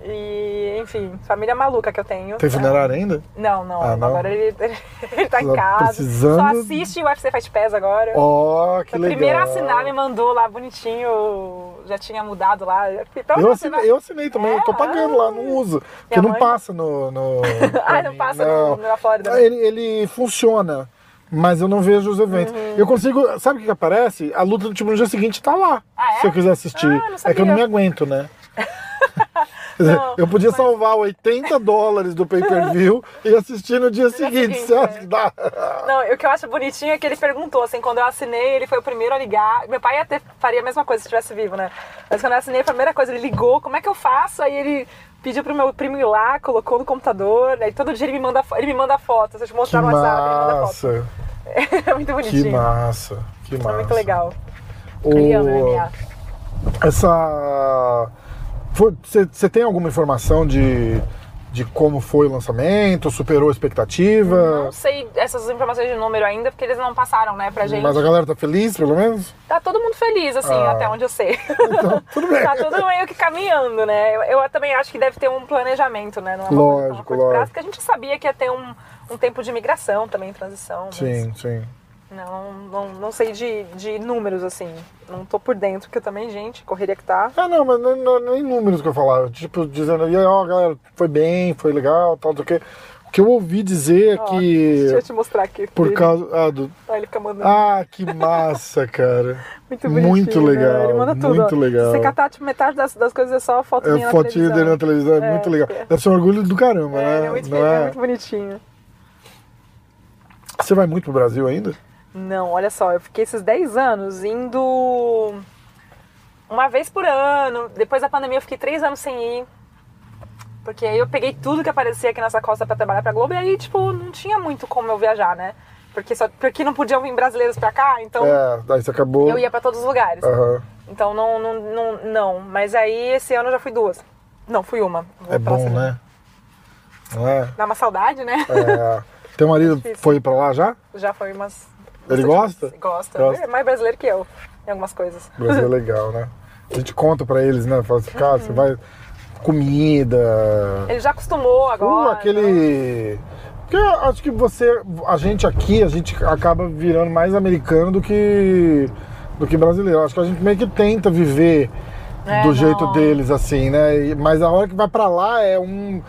E, enfim, família maluca que eu tenho. Tem funerária ainda? Não, não. Ah, não? Agora ele, ele tá em Tá casa. precisando- Só assiste o UFC Fight Pass agora. Ó, que Foi o legal. primeiro assinar me mandou lá bonitinho. Já tinha mudado lá. Então, Eu assinei, eu assinei também, eu tô É? pagando lá, não uso. Porque não mãe- passa no. no Ah, não passa no- na Flórida, né? Ele, ele funciona, mas eu não vejo os eventos. Eu consigo. Sabe o que, que aparece? A luta do time no dia seguinte tá lá. Ah, é? Se eu quiser assistir. Ah, não é que eu não me aguento, né? Não, eu podia mas- salvar 80 dólares do pay-per-view e assistir no dia seguinte. seguinte, Você acha é. que dá? Não, o que eu acho bonitinho é que ele perguntou, assim, quando eu assinei, ele foi o primeiro a ligar. Meu pai até faria a mesma coisa se estivesse vivo, né? Mas quando eu assinei, a primeira coisa, ele ligou, como é que eu faço? Aí ele pediu pro meu primo ir lá, colocou no computador, aí todo dia ele me manda, ele me manda foto. Eu Que mostrar no WhatsApp, ele manda foto. massa. É muito Que bonitinho. massa. Que massa. É muito legal. O- ama MMA. Essa. Você tem alguma informação de, de como foi o lançamento? Superou a expectativa? Não sei essas informações de número ainda, porque eles não passaram, né, pra gente. Mas a galera tá feliz, pelo menos? Tá todo mundo feliz, assim, Ah. até onde eu sei. Então, tudo bem. tá tudo meio que caminhando, né? Eu, eu também acho que deve ter um planejamento, né? Coisa Lógico, curto prazo, lógico. porque a gente sabia que ia ter um, um tempo de migração também, transição. mas Sim, sim. Não, não, não sei de, de números, assim. Não tô por dentro, porque eu também, gente, correria que tá. Ah, não, mas não, não, nem números que eu falava. Tipo, dizendo, e aí, ó, galera, foi bem, foi legal, tal, do que. O que eu ouvi dizer é Ó, que. Deixa eu te mostrar aqui. Por causa. Ah, do, Ó, ele fica mandando. ah, que massa, cara. muito bonitinho, muito né? legal, Ele manda tudo. muito ó. legal. Se você catar, tipo, metade das, das coisas é só foto minha É fotinho televisão. dele na televisão, é, É, muito legal. é. Deve ser um orgulho do caramba, É, né? ele é muito, Não é é? muito bonitinho. Você vai muito pro Brasil ainda? Não, olha só, eu fiquei esses 10 anos indo uma vez por ano. Depois da pandemia eu fiquei 3 anos sem ir. Porque aí eu peguei tudo que aparecia aqui nessa costa pra trabalhar pra Globo e aí, tipo, não tinha muito como eu viajar, né? Porque, só, porque não podiam vir brasileiros pra cá, então É, daí você acabou. eu ia pra todos os lugares. Aham. Então não, não, não, não. Mas aí esse ano eu já fui duas. Não, fui uma. Vou É bom, né? Não é? Dá uma saudade, né? É. Teu marido Difícil. foi pra lá já? Já foi umas. Ele gosta? Gosta. Gosta. É mais brasileiro que eu, em algumas coisas. O Brasil é legal, né? A gente conta pra eles, né? Fala assim, cara, você vai. Comida. Ele já acostumou agora. Uh, aquele. Porque eu acho que você. A gente aqui, a gente acaba virando mais americano do que. do que brasileiro. Acho que a gente meio que tenta viver É, do não. jeito deles, assim, né? Mas a hora que vai pra lá é um.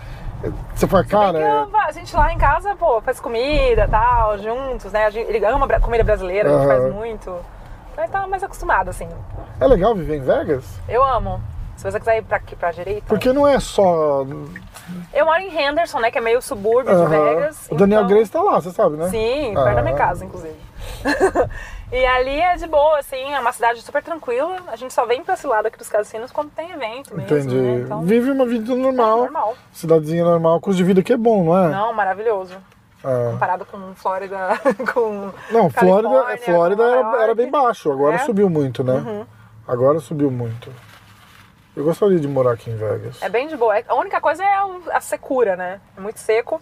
Você fala, cara. Eu- a gente lá em casa, pô, faz comida e tal, juntos, né? A gente- ele ama comida brasileira, a gente faz muito. Então ele tá mais acostumado, assim. É legal viver em Vegas? Eu amo. Se você quiser ir pra aqui, pra direita. Porque não é só. Eu moro em Henderson, né? Que é meio subúrbio de Aham. Vegas. O Daniel então- Grace tá lá, você sabe, né? Sim, perto da minha Ah. casa, inclusive. e ali é de boa, assim, é uma cidade super tranquila. A gente só vem pra esse lado aqui dos cassinos quando tem evento mesmo, Entendi. né? Então, Vive uma vida normal. É, normal. Cidadezinha normal, custo de vida que é bom, não é? não, maravilhoso. É. Comparado com Flórida, com Não, Flórida, Flórida era, era bem baixo, agora É? subiu muito, né? Uhum. Agora subiu muito. Eu gostaria de morar aqui em Vegas. É bem de boa. A única coisa é a secura, né? É muito seco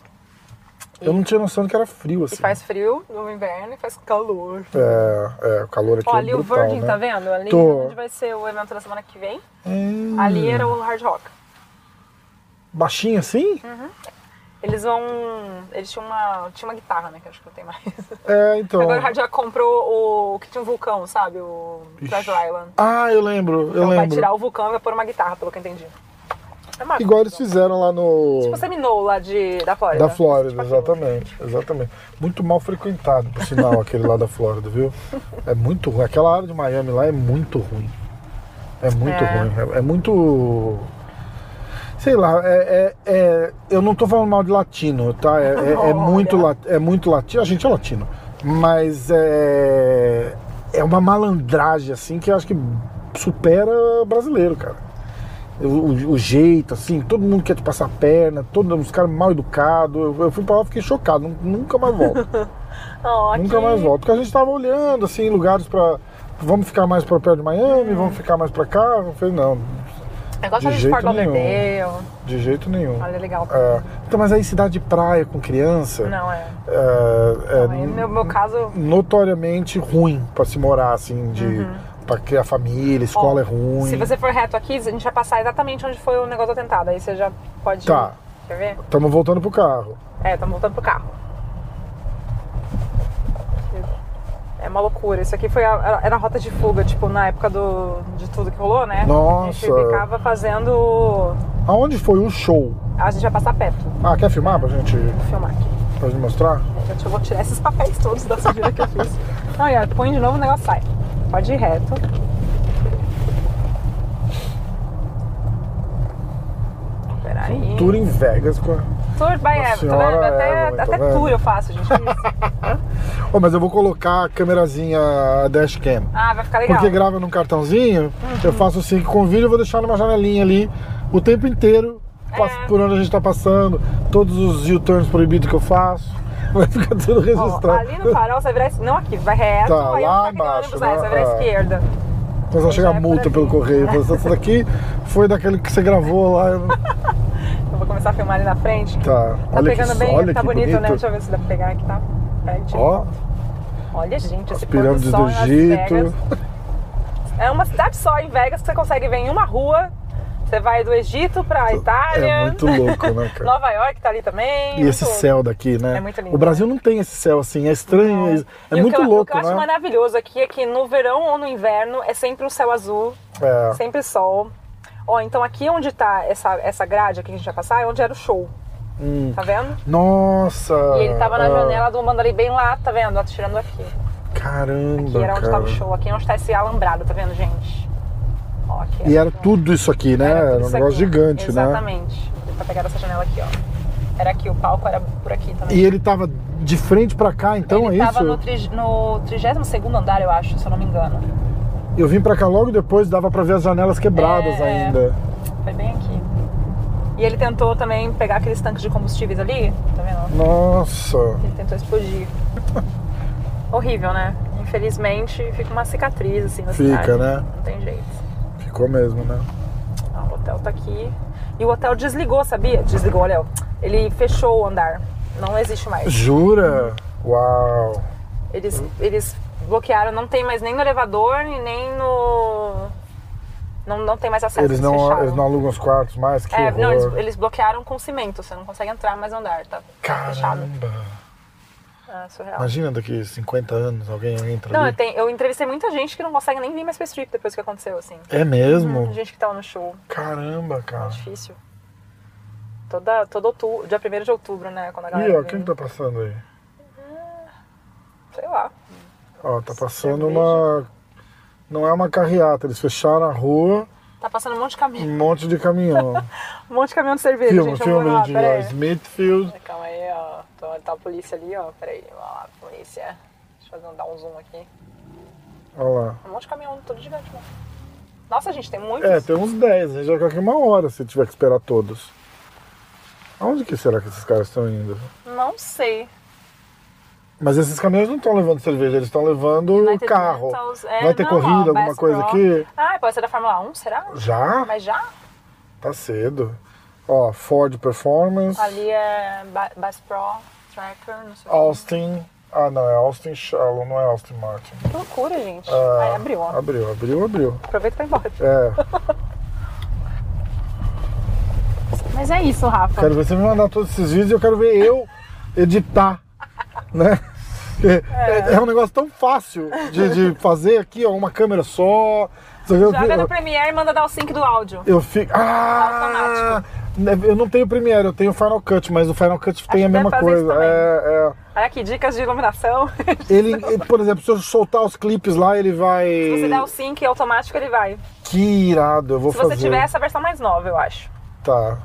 Eu não tinha noção de que era frio e assim. faz frio no inverno e faz calor. É, é, o calor aqui Ó, é ali o brutal, Virgin, né? tá vendo? Ali Tô. onde vai ser o evento da semana que vem. Hum, Ali era o Hard Rock. Baixinho assim? Uhum. Eles vão. Eles tinham uma. Tinha uma guitarra, né? Que eu acho que não tem mais. É, então. Agora o Rádio já comprou o que tinha um vulcão, sabe? O. Treasure Island. Ah, eu lembro, eu Então vai lembro. tirar o vulcão e vai pôr uma guitarra, pelo que eu entendi. É Igual eles fizeram lá no. Tipo Seminole lá de, da Flórida. Da Flórida, Tipo exatamente, exatamente. Muito mal frequentado, por sinal, aquele lá da Flórida, viu? É muito ruim. Aquela área de Miami lá é muito ruim. É muito É. ruim. É, é muito. Sei lá, é, é- é- eu não tô falando mal de latino, tá? É, é- é muito, la- é muito latino. A gente é latino. Mas é. É uma malandragem, assim, que eu acho que supera brasileiro, cara. O, o- jeito, assim, todo mundo quer te passar a perna, todos os caras mal educados. Eu, eu fui pra lá e fiquei chocado, nu- nunca mais volto. Aqui- nunca mais volto. Porque a gente tava olhando, assim, lugares pra. Vamos ficar mais pra perto de Miami, vamos ficar mais pra cá. Eu falei, não, Eu gosto de de jeito Fort nenhum. De jeito nenhum. Olha, legal. É, então, mas aí cidade de praia com criança Não, é. é, é aí, meu, meu caso. notoriamente ruim pra se morar, assim, de. Pra criar família, escola. Ó, é ruim. Se você for reto aqui, a gente vai passar exatamente onde foi o negócio do atentado. Aí você já pode. Tá. Quer ver? Estamos voltando pro carro. É, estamos voltando pro carro. É uma loucura. Isso aqui foi a, era- a rota de fuga, tipo, na época do, de tudo que rolou, né? A gente Nossa. ficava fazendo. Aonde foi o show? A gente vai passar perto. Ah, quer filmar pra gente, Vou filmar aqui. Gente mostrar? Gente, eu vou tirar esses papéis todos da sujeira que eu fiz. Não, ó, põe de novo o negócio sai. Pode ir reto. Peraí. Tour em Vegas com a... Tour by Eva. Tá senhora? Até, Evelyn, tá até tour eu faço, gente. Oh, mas eu vou colocar a câmerazinha dashcam. Ah, vai ficar legal. Porque grava num cartãozinho, eu faço assim, com o vídeo eu vou deixar numa janelinha ali o tempo inteiro. Por onde a gente tá passando, todos os U-turns proibidos que eu faço. Vai ficar tudo Ó, registrado. ali no farol você virar. Não aqui, vai reto. Tá, aí lá onde tá aquele embaixo, ônibus, né? Você vai virar Ah. esquerda. Então vai chegar é multa pelo correio. Essa daqui foi daquele que você gravou lá. Eu vou começar a filmar ali na frente. Tá, Tá olha pegando que, bem, olha tá bonito, bonito. né? Deixa eu ver se dá pra pegar aqui, tá? Peraí, Ó. Olha, gente, esse pirâmides do Egito. É uma cidade só em Vegas que você consegue ver em uma rua. Você vai do Egito pra Itália. É muito louco, né, cara? Nova York tá ali também. E esse muito céu daqui, né? É muito lindo, O Brasil não tem esse céu assim, é estranho, Não. é, é muito eu, louco, O que eu acho né? maravilhoso aqui é que no verão ou no inverno é sempre um céu azul, É. sempre sol. Ó, então aqui onde tá essa, essa grade aqui que a gente vai passar é onde era o show. Hum. Tá vendo? Nossa! E ele tava na ah, janela do Mandarim bem lá, tá vendo? Ó, tirando aqui. Caramba, Aqui era onde cara. o show, aqui é onde tá esse alambrado, tá vendo, gente? Ó, E era tudo isso aqui, né? Era Era, um negócio aqui. gigante, né? Exatamente. Pra pegar essa janela aqui, ó. Era aqui, o palco era por aqui também. E ele tava de frente pra cá, então ele é tava isso? no, tri, no 32 andar, eu acho, se eu não me engano. Eu vim pra cá logo depois, dava pra ver as janelas quebradas É, ainda. Foi bem aqui. E ele tentou também pegar aqueles tanques de combustíveis ali, tá vendo? Nossa! Ele tentou explodir. Horrível, né? Infelizmente fica uma cicatriz assim na Fica, cidade. né? Não tem jeito. Ficou mesmo, né? Ah, o hotel tá aqui. E o hotel desligou, sabia? Desligou, olha. Ele fechou o andar. Não existe mais. Jura? Uau! Eles, eles bloquearam, não tem mais nem no elevador e nem no. Não, não tem mais acesso. Eles não, fecharam. eles não alugam os quartos mais? Que É, horror. não, eles, eles bloquearam com cimento, você não consegue entrar mais no andar, tá fechado. É surreal. Imagina daqui 50 anos alguém entra Não, ali. eu, tenho- eu entrevistei muita gente que não consegue nem vir mais pra strip depois que aconteceu, assim. É mesmo? Gente que tava no show. Caramba, cara. Difícil. Toda, todo outubro, dia 1 de outubro, né? Quando a galera. Ih, ó, vem. quem que tá passando aí? Sei lá. Ó, tá passando uma. Não é uma carreata, eles fecharam a rua, Tá passando um monte de caminhão. um monte de caminhão. Um monte de caminhão de cerveja, filma, gente. ó. peraí. Smithfield. Calma aí, ó. Tô, tá a polícia ali, ó. Peraí, vamos lá, polícia. Deixa eu dar um zoom aqui. Olha lá. Um monte de caminhão, todo gigante, mano. Nossa, gente, tem muitos. É, tem uns 10, a gente vai ficar aqui uma hora se tiver que esperar todos. Aonde que será que esses caras estão indo? Não sei. Mas esses caminhões não estão levando cerveja, eles estão levando United carro. É, Vai ter não, corrida, ó, alguma coisa aqui? Ah, pode ser da Fórmula 1, será? Já? Mas já? Tá cedo. Ó, Ford Performance, Ali é Ba- Bass Pro, Tracker, não sei Austin. Ah, não, é Austin Shallow, não é Austin Martin. que. Loucura, gente. Ah, Aí abriu, ó. Abriu, abriu, abriu. Aproveita pra ir embora. É. Mas é isso, Rafa. Quero ver você me mandar todos esses vídeos e eu quero ver eu editar, né? Porque É, é um negócio tão fácil de, de fazer aqui, ó, uma câmera só. Eu, Joga no Premiere e manda dar o sync do áudio. eu fico. Ah! Eu não tenho Premiere, eu tenho Final Cut, mas o Final Cut tem que a mesma coisa. É, é. Olha aqui, dicas de iluminação. Ele, por exemplo, se eu soltar os clipes lá, ele vai. Se você der o sync automático, ele vai. Que irado, eu vou Se fazer. você tiver essa versão mais nova, eu acho. Tá.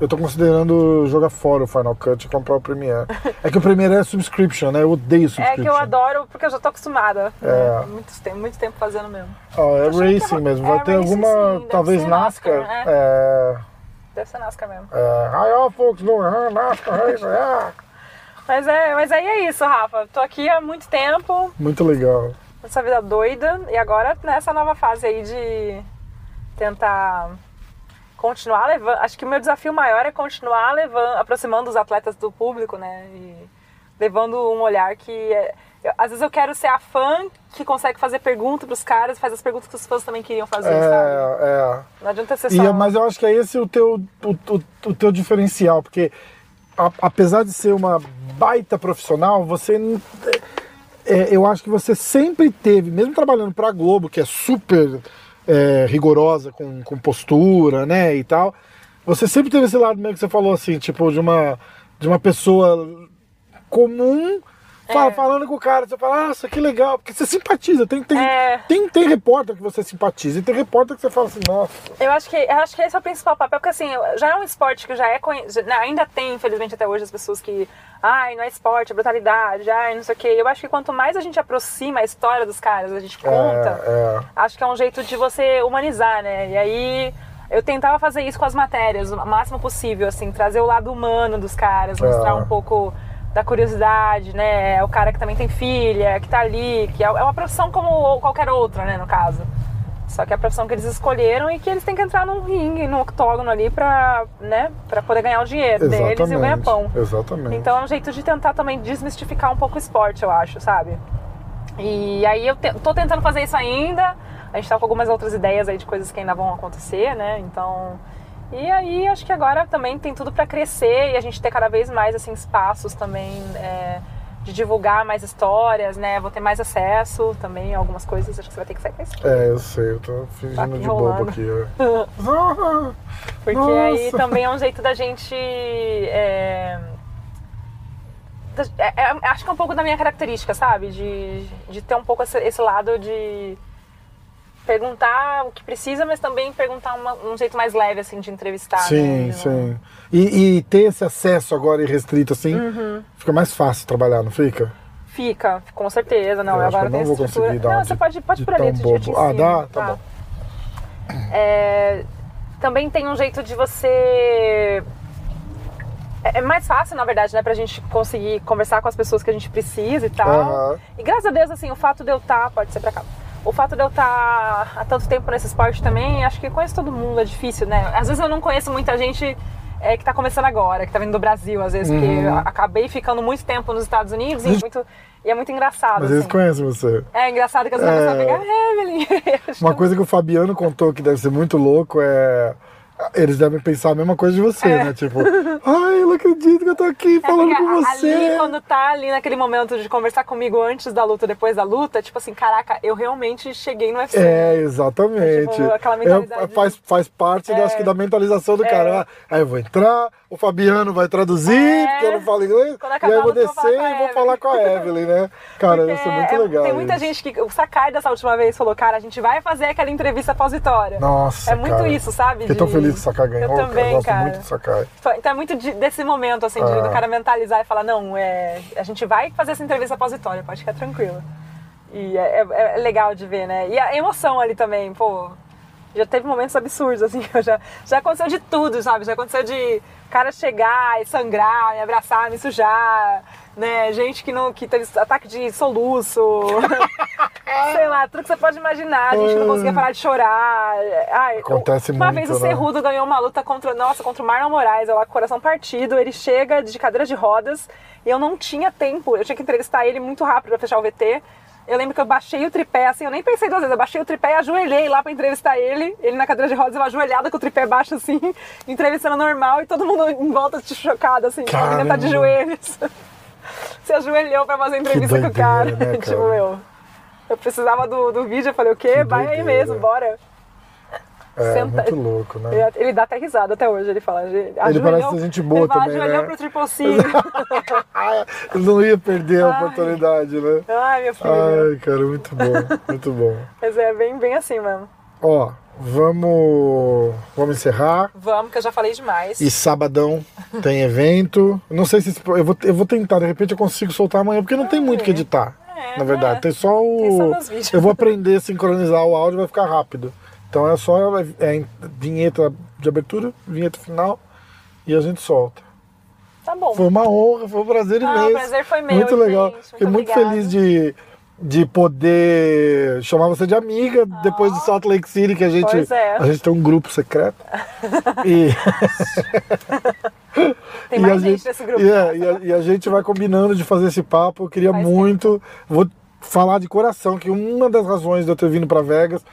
Eu tô considerando jogar fora o Final Cut e comprar o Premiere. É que o Premiere é subscription, né? Eu odeio É subscription. que eu adoro, porque eu já tô acostumada. É. né? Muito, tempo, muito tempo fazendo mesmo. Ah, é que racing é- mesmo. é Vai ter racing, alguma, sim, talvez NASCAR. NASCAR, É. Deve ser NASCAR mesmo. É. Hi, all folks ah, NASCAR racing. ah. Mas, é, mas aí é isso, Rafa. Tô aqui há muito tempo, Muito legal. nessa vida doida, e agora nessa nova fase aí de tentar continuar levando. Acho que o meu desafio maior é continuar levando, aproximando os atletas do público, né? E levando um olhar que. é- eu- às vezes eu quero ser a fã que consegue fazer pergunta pros caras e faz as perguntas que os fãs também queriam fazer, sabe? É, é. Não adianta ser E, só. é- mas eu acho que é esse o teu, o, o- o teu diferencial, porque a- apesar de ser uma baita profissional, você n- é, eu acho que você sempre teve, mesmo trabalhando para a Globo, que é super é, rigorosa com, com postura, né, e tal, você sempre teve esse lado meio que você falou assim, tipo de uma de uma pessoa comum fala- falando com o cara, você fala, nossa, que legal, porque você simpatiza, tem, tem, É. tem, tem repórter que você simpatiza e tem repórter que você fala assim, nossa, Eu acho que eu acho que esse é o principal papel, porque assim, já é um esporte que já é conhecido, ainda tem, infelizmente, até hoje as pessoas que, ai, não é esporte, é brutalidade, ai, não sei o quê. Eu acho que quanto mais a gente aproxima a história dos caras, a gente conta, é. acho que é um jeito de você humanizar, né? E aí eu tentava fazer isso com as matérias, o máximo possível, assim, trazer o lado humano dos caras, mostrar É. um pouco da curiosidade, né? É o cara que também tem filha, que tá ali, que é é uma profissão como qualquer outra, né, no caso. Só que é a profissão que eles escolheram e que eles têm que entrar num ringue, num octógono ali pra, né, pra poder ganhar o dinheiro deles e o ganha-pão. Exatamente. Então é um jeito de tentar também desmistificar um pouco o esporte, eu acho, sabe? E aí eu te, tô tentando fazer isso ainda. A gente tá com algumas outras ideias aí de coisas que ainda vão acontecer, né? Então. E aí acho que agora também tem tudo pra crescer e a gente ter cada vez mais assim, espaços também é, de divulgar mais histórias, né? Vou ter mais acesso também a algumas coisas. Acho que você vai ter que sair pra isso. É, eu sei, eu tô fingindo Tá de bobo aqui. Porque Nossa. aí também é um jeito da gente. é, da- é- é- acho que é um pouco da minha característica, sabe? De, de ter um pouco esse, esse lado de perguntar o que precisa, mas também perguntar uma- um jeito mais leve, assim, de entrevistar. sim, né? sim. E, e ter esse acesso agora irrestrito assim, Uhum. fica mais fácil trabalhar, não fica? Fica, com certeza. Não, Eu agora eu não tem vou estrutura. conseguir dar Não, um você de- pode, pode de por ali, eu te bobo. Ah, dá? Tá bom. É, também tem um jeito de você. É é mais fácil, na verdade, né, pra gente conseguir conversar com as pessoas que a gente precisa e tal. Aham. E graças a Deus, assim, o fato de eu estar. Pode ser pra cá. O fato de eu estar há tanto tempo nesse esporte também, acho que conheço todo mundo, é difícil, né? Às vezes eu não conheço muita gente é, que tá começando agora, que tá vindo do Brasil, às vezes, porque Uhum. eu acabei ficando muito tempo nos Estados Unidos e, muito, e é muito engraçado. Mas eles assim. conhecem você. É engraçado que as É. pessoas pegar, ah, Evelyn. Uma coisa que o Fabiano contou que deve ser muito louco é. Eles devem pensar a mesma coisa de você, né? Tipo, ai, eu não acredito que eu tô aqui falando É porque com você. Ali, quando tá ali naquele momento de conversar comigo antes da luta, depois da luta, tipo assim, caraca, eu realmente cheguei no UFC. É, exatamente. Tipo, aquela É, mentalidade- faz, faz parte É. acho que, da mentalização do cara. Ah, Aí eu vou entrar, o Fabiano vai traduzir, É. porque eu não falo inglês, e aí eu vou descer e vou falar com a Evelyn, né? Cara, Porque isso é muito é- legal. Tem muita isso. gente que. O Sakai dessa última vez falou, cara, a gente vai fazer aquela entrevista pós-vitória. Nossa, É muito cara. isso, sabe? Fiquei tão de- feliz que o Sakai ganhou, Eu cara. também, Eu gosto cara. muito do Sakai. Então é muito de- desse momento, assim, de, Ah. do cara mentalizar e falar, não, é, a gente vai fazer essa entrevista pós-vitória, pode ficar tranquila. E é, é- é legal de ver, né? E a emoção ali também, pô. Já teve momentos absurdos, assim, já, já aconteceu de tudo, sabe? Já aconteceu de cara chegar e sangrar, me abraçar, me sujar, né? Gente que, não, que teve ataque de soluço. Sei lá, tudo que você pode imaginar, a gente não conseguia parar de chorar. Ai, Acontece uma muito, vez o né? Cerrudo ganhou uma luta contra, nossa, contra o Marlon Moraes, eu lá com o coração partido, ele chega de cadeira de rodas e eu não tinha tempo, eu tinha que entrevistar ele muito rápido pra fechar o VT. Eu lembro que eu baixei o tripé, assim, eu nem pensei duas vezes. Eu baixei o tripé e ajoelhei lá pra entrevistar ele. Ele na cadeira de rodas, eu ajoelhada com o tripé baixo, assim, entrevistando normal e todo mundo em volta de chocado, assim. A menina tá de joelhos. Se ajoelhou pra fazer entrevista com o cara. doideira, né, tipo, cara? eu. Eu precisava do, do vídeo, eu falei, o quê? Vai aí doideira. mesmo, bora. É, Senta- muito louco, né? Ele, ele dá até risada até hoje, ele fala. Ele, parece ser gente boa ele fala, também, ajoelhou né? pro triple C. Ah, eu não ia perder a Ai. oportunidade, né? Ai, meu filho. Ai, cara, muito bom, muito bom. Mas é bem, bem assim mesmo. Ó, vamos, vamos encerrar. Vamos, que eu já falei demais. E sabadão tem evento. Não sei se eu vou, eu vou tentar, de repente eu consigo soltar amanhã, porque não tem muito o que editar. É, na verdade, né? tem só Tem só o. meus vídeos. Eu vou aprender a sincronizar o áudio, vai ficar rápido. Então é só é, vinheta de abertura, vinheta final e a gente solta. Tá bom. Foi uma honra, foi um prazer Ah, imenso. o prazer foi meu, Muito legal. gente, Fiquei muito feliz de, de poder chamar você de amiga depois do Salt Lake City, que a gente, é. a gente tem um grupo secreto. e, Tem e mais a gente gente, nesse grupo. e, é, e a, e a gente vai combinando de fazer esse papo. Eu queria Faz muito. Vou falar de coração que uma das razões de eu ter vindo para Vegas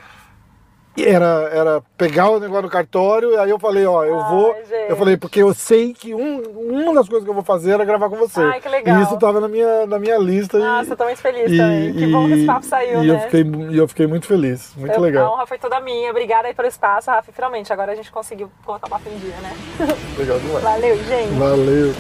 era, era pegar o negócio no cartório, e aí eu falei, ó, eu Ai, vou. gente. Eu falei, porque eu sei que um, uma das coisas que eu vou fazer era gravar com você. Ai, que legal. E isso tava na minha, na minha lista. Nossa, e, eu tô muito feliz e- também. Que bom que esse papo saiu, e né? Eu fiquei, e eu fiquei muito feliz. Muito Eu- A legal. honra foi toda minha. Obrigada aí pelo espaço, Rafa. Finalmente, agora a gente conseguiu colocar o papo em dia, né? Legal demais. Valeu, gente. Valeu.